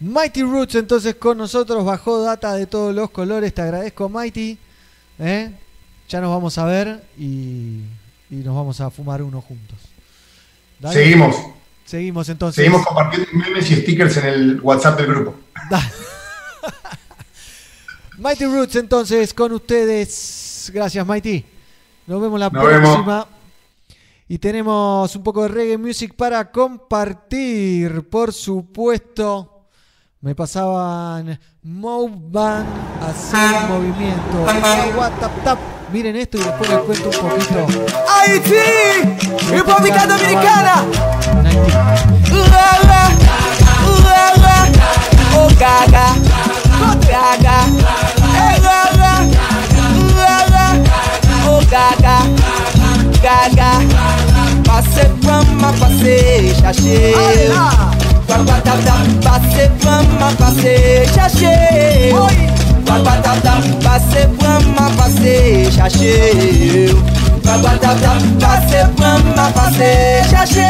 Mighty Roots entonces con nosotros, bajó data de todos los colores, te agradezco Mighty. ¿eh? Ya nos vamos a ver y, y nos vamos a fumar uno juntos. Seguimos. Seguimos entonces. Seguimos compartiendo memes y stickers en el WhatsApp del grupo. Mighty Roots entonces con ustedes. Gracias Mighty. Nos vemos la próxima. Y tenemos un poco de reggae music para compartir, por supuesto. Me pasaban Move Band hacer movimiento. What tap. Miren esto y después les cuento un poquito. Haití, República Dominicana. Lala, lala, oh gaga, oh gaga, hey lala, lala, oh gaga, gaga. Passe vama, passe chaché. Guagua, dab, dab, passe vama, passe. Babadabdab, pase pranman pase chache Babadabdab, pase pranman pase chache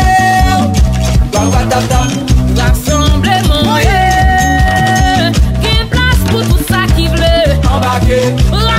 Babadabdab, rassembleman ye Gen plas pou tout sa ki vle Embake oh,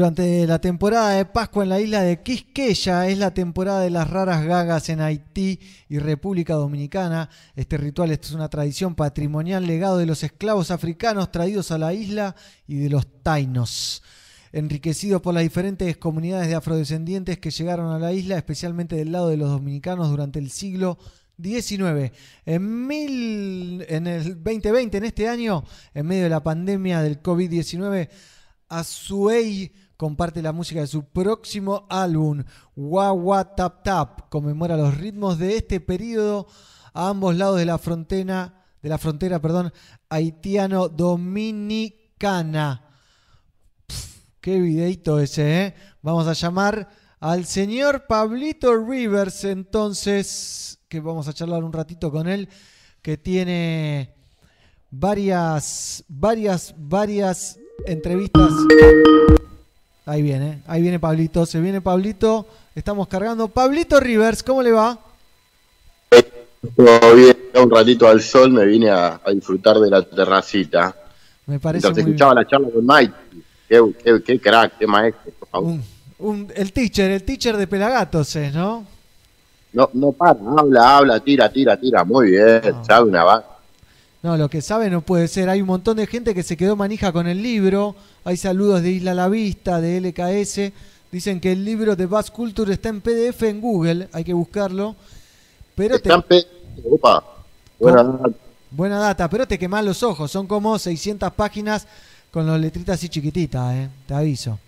Durante la temporada de Pascua en la isla de Quisqueya es la temporada de las raras gagas en Haití y República Dominicana. Este ritual es una tradición patrimonial legado de los esclavos africanos traídos a la isla y de los tainos. Enriquecido por las diferentes comunidades de afrodescendientes que llegaron a la isla, especialmente del lado de los dominicanos durante el siglo XIX. En, mil, en el 2020, en este año, en medio de la pandemia del COVID-19, Azuei comparte la música de su próximo álbum, Wawa Tap Tap. Conmemora los ritmos de este periodo a ambos lados de la frontera, de la frontera, perdón, haitiano-dominicana. Pf, Qué videito ese, ¿eh? Vamos a llamar al señor Pablito Rivers, entonces, que vamos a charlar un ratito con él, que tiene varias, varias, varias entrevistas. Ahí viene, ahí viene Pablito, se viene Pablito, estamos cargando. Pablito Rivers, ¿cómo le va? Todo bien, un ratito al sol, me vine a, a disfrutar de la terracita. Me parece Mientras muy escuchaba la charla con Mike. Qué, qué- qué crack, qué maestro, por favor. Un- un- el teacher, el teacher de Pelagatos es, ¿no? No, no para, habla, habla, tira, tira, tira. Muy bien, sabe una va. No, lo que sabe no puede ser. Hay un montón de gente que se quedó manija con el libro. Hay saludos de Isla La Vista, de LKS. Dicen que el libro de Bass Culture está en PDF en Google. Hay que buscarlo. Pero te, Opa, buena buena data, pero te queman los ojos. Son como 600 páginas con las letritas así chiquititas, ¿eh? Te aviso.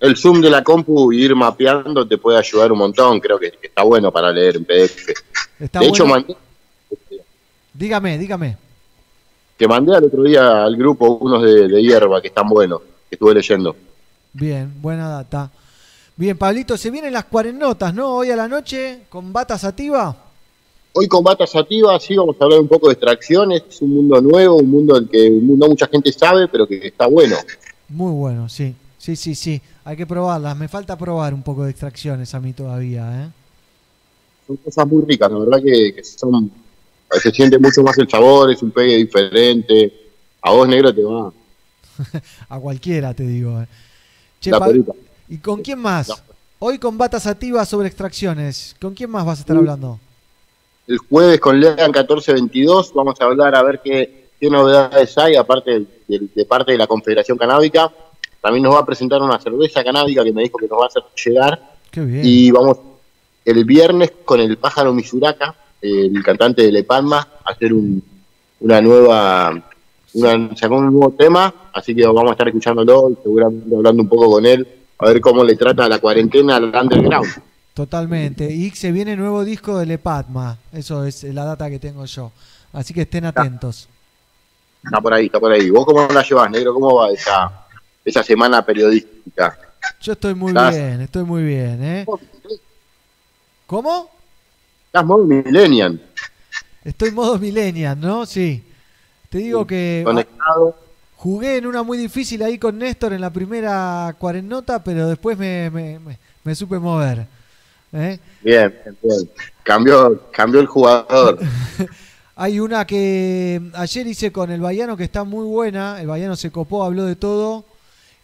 El zoom de la compu y ir mapeando te puede ayudar un montón. Creo que, está bueno para leer en PDF. Está de hecho, bueno. mandé, Dígame, dígame. te mandé al otro día al grupo unos de, de hierba que están buenos, que estuve leyendo. Bien, buena data. Bien, Pablito, se vienen las cuarenotas, ¿no? Hoy a la noche con bata sativa. Hoy con Bata Sativa sí vamos a hablar un poco de extracciones, es un mundo nuevo, un mundo del que no mucha gente sabe, pero que está bueno. Muy bueno, sí. Sí, sí, sí. Hay que probarlas. Me falta probar un poco de extracciones a mí todavía, ¿eh? Son cosas muy ricas, la verdad que, que son, se siente mucho más el sabor, es un pegue diferente. A vos negro te va. a cualquiera, te digo. ¿eh? Che, La Pa- perita. ¿Y con quién más? Hoy con bata sativa sobre extracciones. ¿Con quién más vas a estar hablando? El jueves con Lean 1422 vamos a hablar a ver qué, qué novedades hay, aparte de, de parte de la Confederación Canábica. También nos va a presentar una cerveza canábica que me dijo que nos va a hacer llegar. Qué bien. Y vamos el viernes con el pájaro Misuraka, el cantante de Lepalma, a hacer un, una nueva, una, sacó un nuevo tema, así que vamos a estar escuchándolo y seguramente hablando un poco con él, a ver cómo le trata la cuarentena al underground. Totalmente. Y se viene nuevo disco de Lepatma. Eso es la data que tengo yo. Así que estén atentos. Está por ahí, está por ahí. ¿Vos cómo la llevas, negro? ¿Cómo va esa, esa semana periodística? Yo estoy muy Estás- bien, estoy muy bien, ¿eh? ¿Cómo? Estás modo millennial, Estoy modo millennial, ¿no? Sí. Te digo que conectado. jugué en una muy difícil ahí con Néstor en la primera cuarentota, pero después me, me- me- me supe mover. ¿eh? Bien, bien, bien. Cambió, cambió el jugador. Hay una que ayer hice con el Baiano que está muy buena. El Baiano se copó, habló de todo.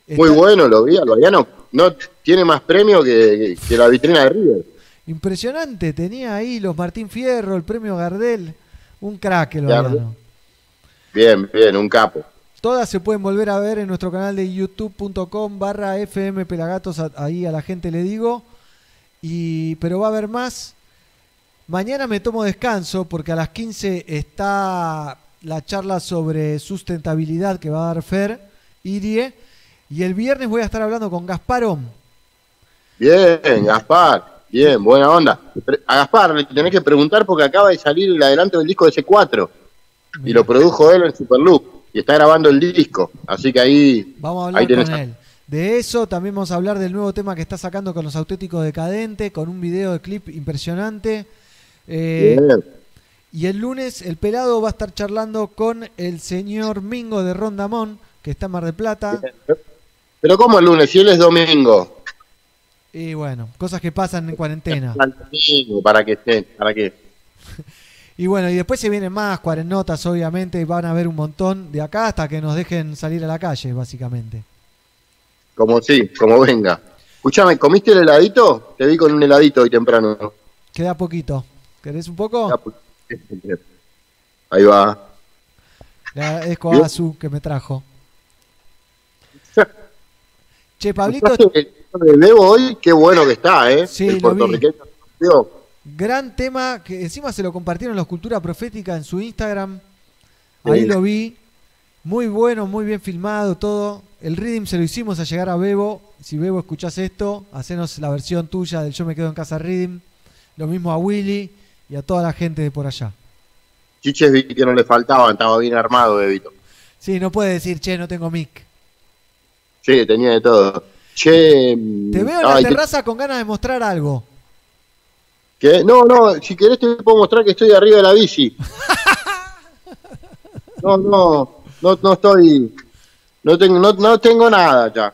Muy bueno, lo vi al Baiano. No tiene más premio que, que la vitrina de River. Impresionante. Tenía ahí los Martín Fierro, el premio Gardel. Un crack el Gardel. Baiano. Bien, bien, un capo. Todas se pueden volver a ver en nuestro canal de youtube.com barra FM Pelagatos, ahí a la gente le digo. Y, pero va a haber más. Mañana me tomo descanso porque a las 15 está la charla sobre sustentabilidad que va a dar Fer, Irie. Y el viernes voy a estar hablando con Gasparón. Bien, Gaspar. Bien, buena onda. A Gaspar le tenés que preguntar porque acaba de salir el adelanto del disco de C4. Y lo produjo él en Superloop. Y está grabando el disco. Así que ahí, Vamos a hablar ahí tenés con él. De eso también vamos a hablar del nuevo tema que está sacando con los auténticos decadentes, con un video de clip impresionante. Eh, y el lunes el pelado va a estar charlando con el señor Mingo de Rondamón, que está en Mar del Plata. Pero ¿cómo el lunes? Si él es domingo. Y bueno, cosas que pasan en cuarentena. ¿Para que esté? ¿Para qué? Y bueno, y después se vienen más cuarennotas, obviamente, y van a haber un montón de acá hasta que nos dejen salir a la calle, básicamente. Como sí, como venga. Escuchame, ¿comiste el heladito? Te vi con un heladito hoy temprano. Queda poquito. ¿Querés un poco? Ahí va. Le agradezco a Azu que me trajo. Che, Pablito, El Bebo hoy, qué bueno que está, ¿eh? Sí, el puertorriqueño. Gran tema que encima se lo compartieron los Cultura Profética en su Instagram. Ahí Sí. lo vi. Muy bueno, muy bien filmado todo. El Rhythm se lo hicimos a llegar a Bebo. Si Bebo escuchás esto, hacenos la versión tuya del Yo me quedo en casa Rhythm. Lo mismo a Willy y a toda la gente de por allá. Chiches vi que no le faltaban, estaba bien armado, Bebito. Sí, no puede decir, che, no tengo mic. Sí, tenía de todo. Che. Te veo en la te- terraza con ganas de mostrar algo. ¿qué? No, no, si querés te puedo mostrar que estoy arriba de la bici. No, no, no, no estoy. No tengo, no, no tengo nada ya.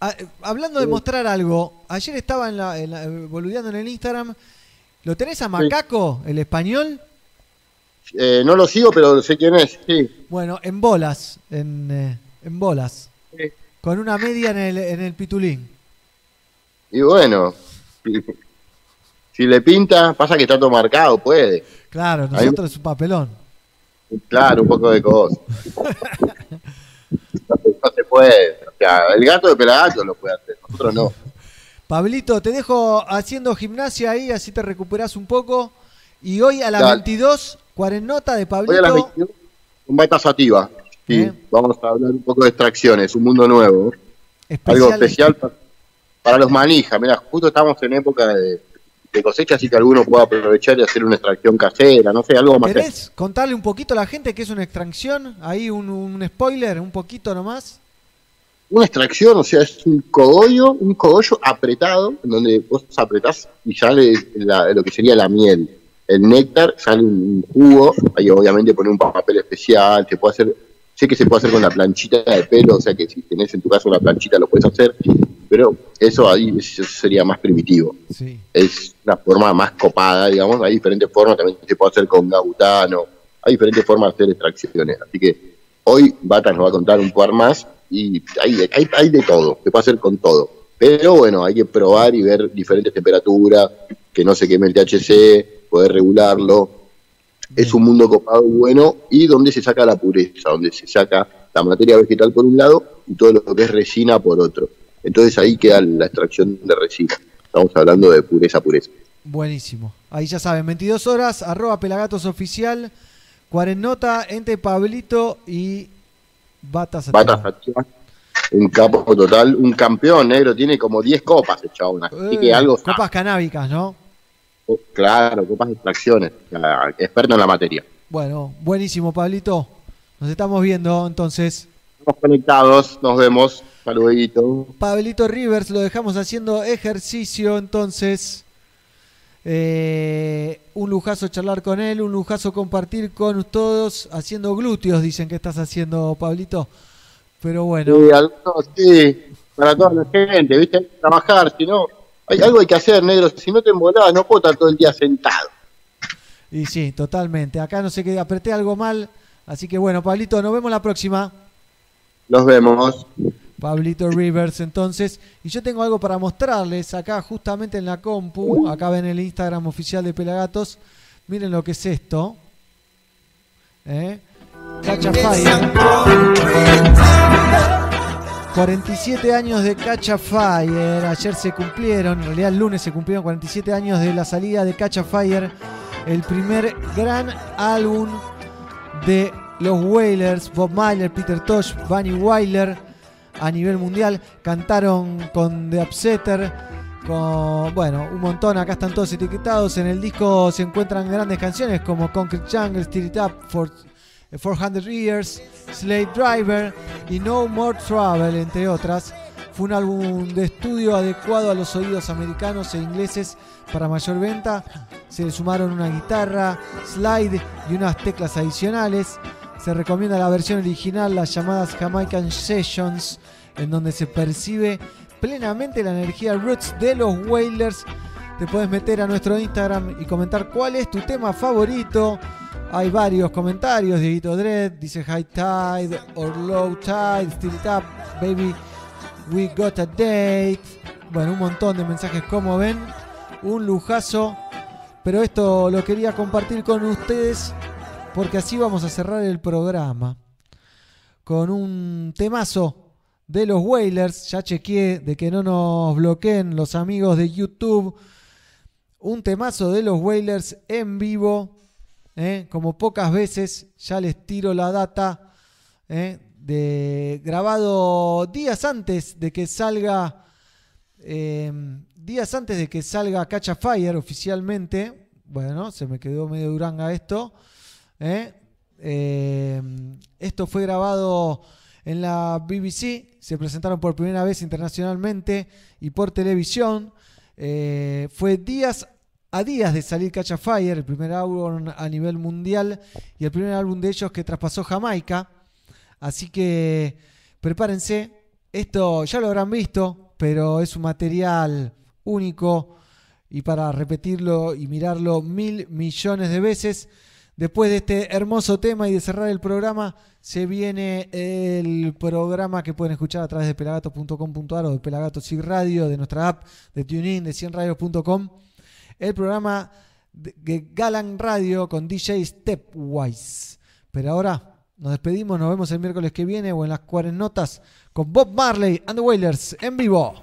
Ah, eh, hablando de mostrar algo, ayer estaba en la, en la- eh, boludeando en el Instagram. ¿Lo tenés a Macaco, el español? Eh, no lo sigo, pero sé quién es, sí. Bueno, en bolas, en, eh, en bolas. Con una media en el, en el pitulín. Y bueno, si, le pinta, pasa que está todo marcado, puede. Claro, nosotros es un papelón. Claro, un poco de cosas. No se, no se puede. O sea, el gato de Pelagato lo puede hacer, nosotros no. Pablito, te dejo haciendo gimnasia ahí, así te recuperás un poco. Y hoy a las Dale. 22, cuarennota de Pablito. Hoy a las 22, un sativa. Sí, vamos a hablar un poco de extracciones, un mundo nuevo. Algo especial pa- para los manijas. Mira, justo estamos en época de, de cosecha, así que alguno puede aprovechar y hacer una extracción casera, no sé, algo más. ¿Querés contarle un poquito a la gente qué es una extracción? Ahí un, un spoiler, un poquito nomás. Una extracción, o sea, es un cogollo, un cogollo apretado, en donde vos apretás y sale la- lo que sería la miel. El néctar, sale un jugo, ahí obviamente pone un papel especial, se puede hacer, sé que se puede hacer con la planchita de pelo, o sea que si tenés en tu casa una planchita lo puedes hacer, pero eso ahí eso sería más primitivo. Es una forma más copada, digamos, hay diferentes formas, también se puede hacer con gautano, hay diferentes formas de hacer extracciones, así que hoy Bata nos va a contar un par más y hay, hay, hay de todo, se puede hacer con todo. Pero bueno, hay que probar y ver diferentes temperaturas, que no se queme el THC, poder regularlo. Es un mundo copado bueno y donde se saca la pureza, donde se saca la materia vegetal por un lado y todo lo que es resina por otro. Entonces ahí queda la extracción de resina. Estamos hablando de pureza, pureza. Buenísimo. Ahí ya saben, 22 horas, arroba pelagatos oficial, cuarennota entre Pablito y Batas un capo total, un campeón negro, tiene como 10 copas el chabón, así Eh, que algo Copas canábicas, ¿no? Claro, copas de extracciones, experto en la materia. Bueno, buenísimo, Pablito. Nos estamos viendo entonces. Estamos conectados, nos vemos, saludito. Pablito Rivers lo dejamos haciendo ejercicio, entonces. Eh, un lujazo charlar con él, un lujazo compartir con todos, haciendo glúteos, dicen que estás haciendo, Pablito. Pero bueno. Sí, sí, para toda la gente, ¿viste? Trabajar, si no, hay, algo hay que hacer, negro, si no te embolás, no puedo estar todo el día sentado. Y sí, totalmente. Acá no sé qué, apreté algo mal. Así que bueno, Pablito, nos vemos la próxima. Nos vemos. Pablito Rivers, entonces. Y yo tengo algo para mostrarles acá, justamente en la compu. Acá ven el Instagram oficial de Pelagatos. Miren lo que es esto. ¿Eh? Cacha Fire. 47 años de Cacha Fire. Ayer se cumplieron, en realidad el lunes se cumplieron 47 años de la salida de Cacha Fire. El primer gran álbum de los Wailers, Bob Myler, Peter Tosh, Bunny Wyler a nivel mundial. Cantaron con The Upsetter, con, bueno, un montón. Acá están todos etiquetados. En el disco se encuentran grandes canciones como Concrete Jungle, Steer It Up, for, 400 Years, Slave Driver y No More Trouble, entre otras. Fue un álbum de estudio adecuado a los oídos americanos e ingleses para mayor venta. Se le sumaron una guitarra, slide y unas teclas adicionales. Se recomienda la versión original, las llamadas Jamaican Sessions, en donde se percibe plenamente la energía roots de los Wailers te puedes meter a nuestro Instagram y comentar cuál es tu tema favorito. Hay varios comentarios. Dieguito Dread dice High Tide or Low Tide, Still It Up, Baby, We Got a Date. Bueno, un montón de mensajes como ven. Un lujazo. Pero esto lo quería compartir con ustedes porque así vamos a cerrar el programa. Con un temazo de los Whalers. Ya chequeé de que no nos bloqueen los amigos de YouTube. Un temazo de los Whalers en vivo. ¿Eh? Como pocas veces. Ya les tiro la data. ¿eh? De, grabado días antes de que salga. eh, días antes de que salga Catch a Fire oficialmente. Bueno, se me quedó medio duranga esto. ¿eh? Eh, esto fue grabado en la BBC, se presentaron por primera vez internacionalmente y por televisión. Fue días a días de salir Catch Fire, el primer álbum a nivel mundial y el primer álbum de ellos que traspasó Jamaica. Así que prepárense, esto ya lo habrán visto, pero es un material único y para repetirlo y mirarlo mil millones de veces. Después de este hermoso tema y de cerrar el programa, se viene el programa que pueden escuchar a través de pelagatos.com.ar o de Pelagatos y Radio, de nuestra app, de TuneIn, de 100radios.com. El programa de Galan Radio con DJ Stepwise. Pero ahora nos despedimos, nos vemos el miércoles que viene o en las cuarentonas con Bob Marley and the Wailers en vivo.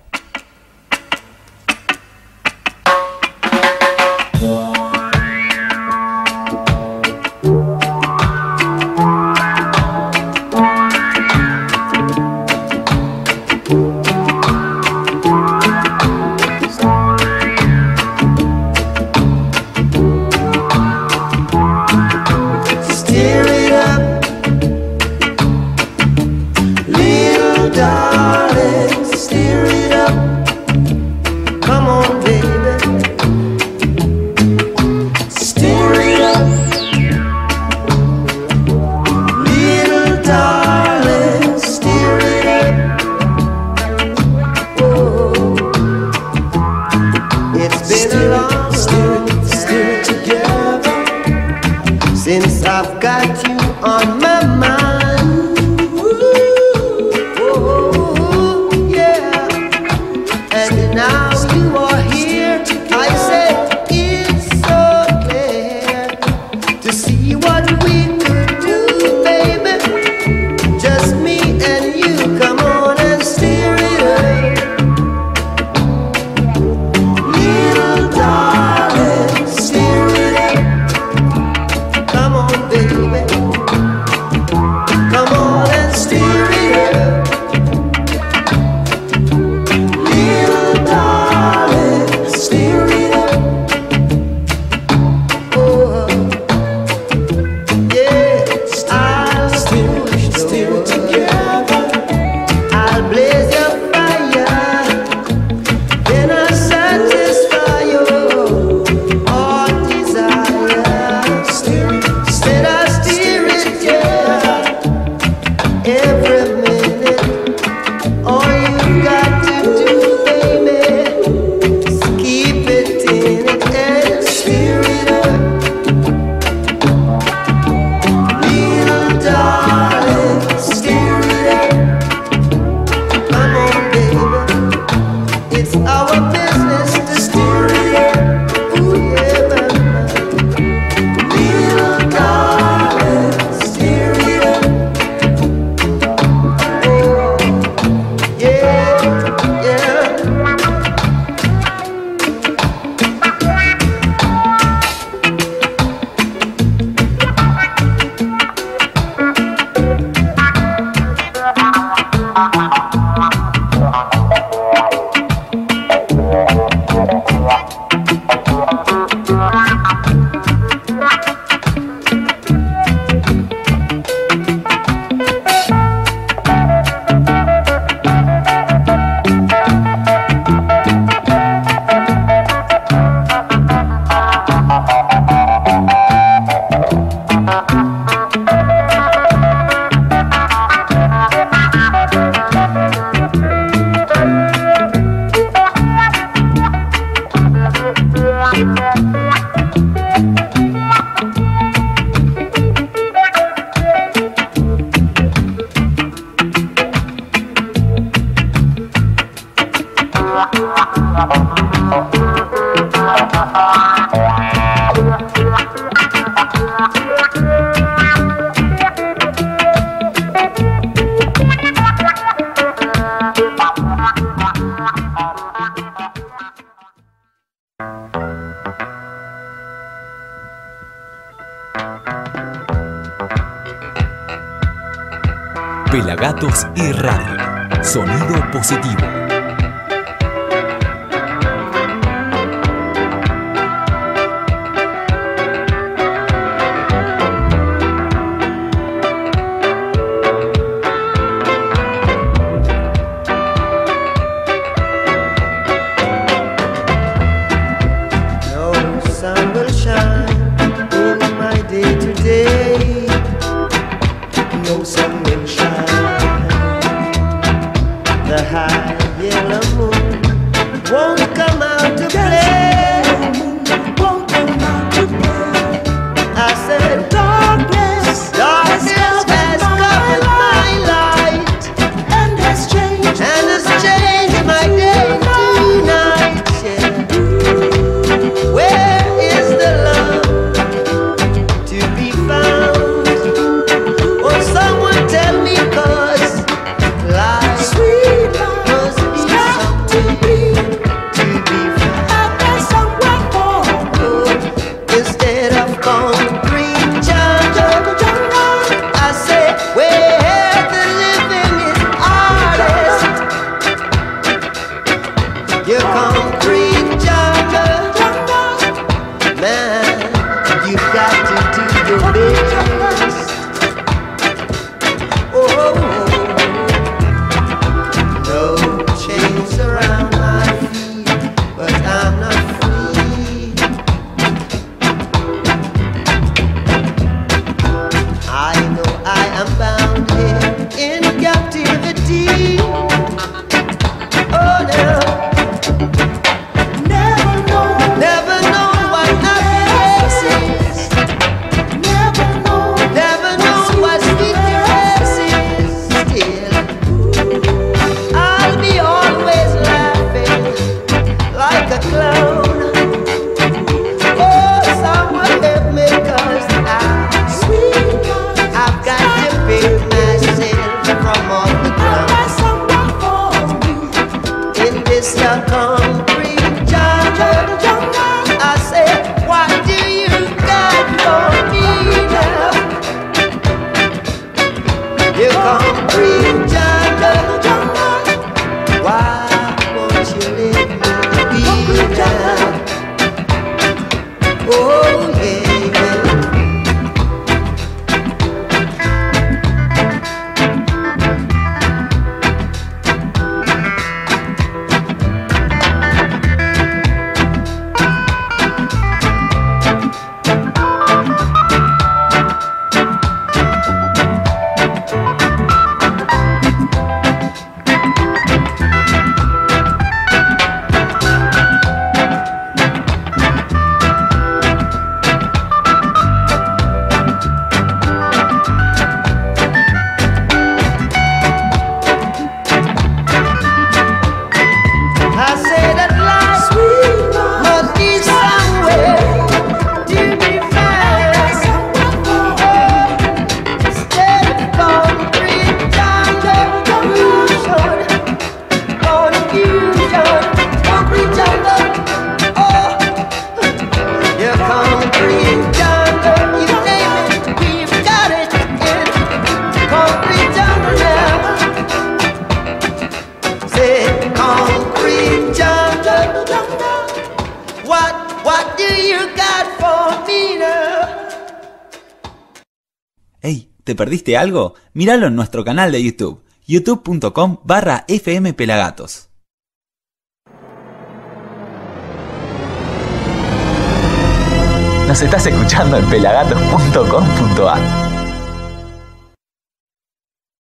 perdiste algo? Míralo en nuestro canal de YouTube, youtube.com barra fmpelagatos. Nos estás escuchando en pelagatos.com.ar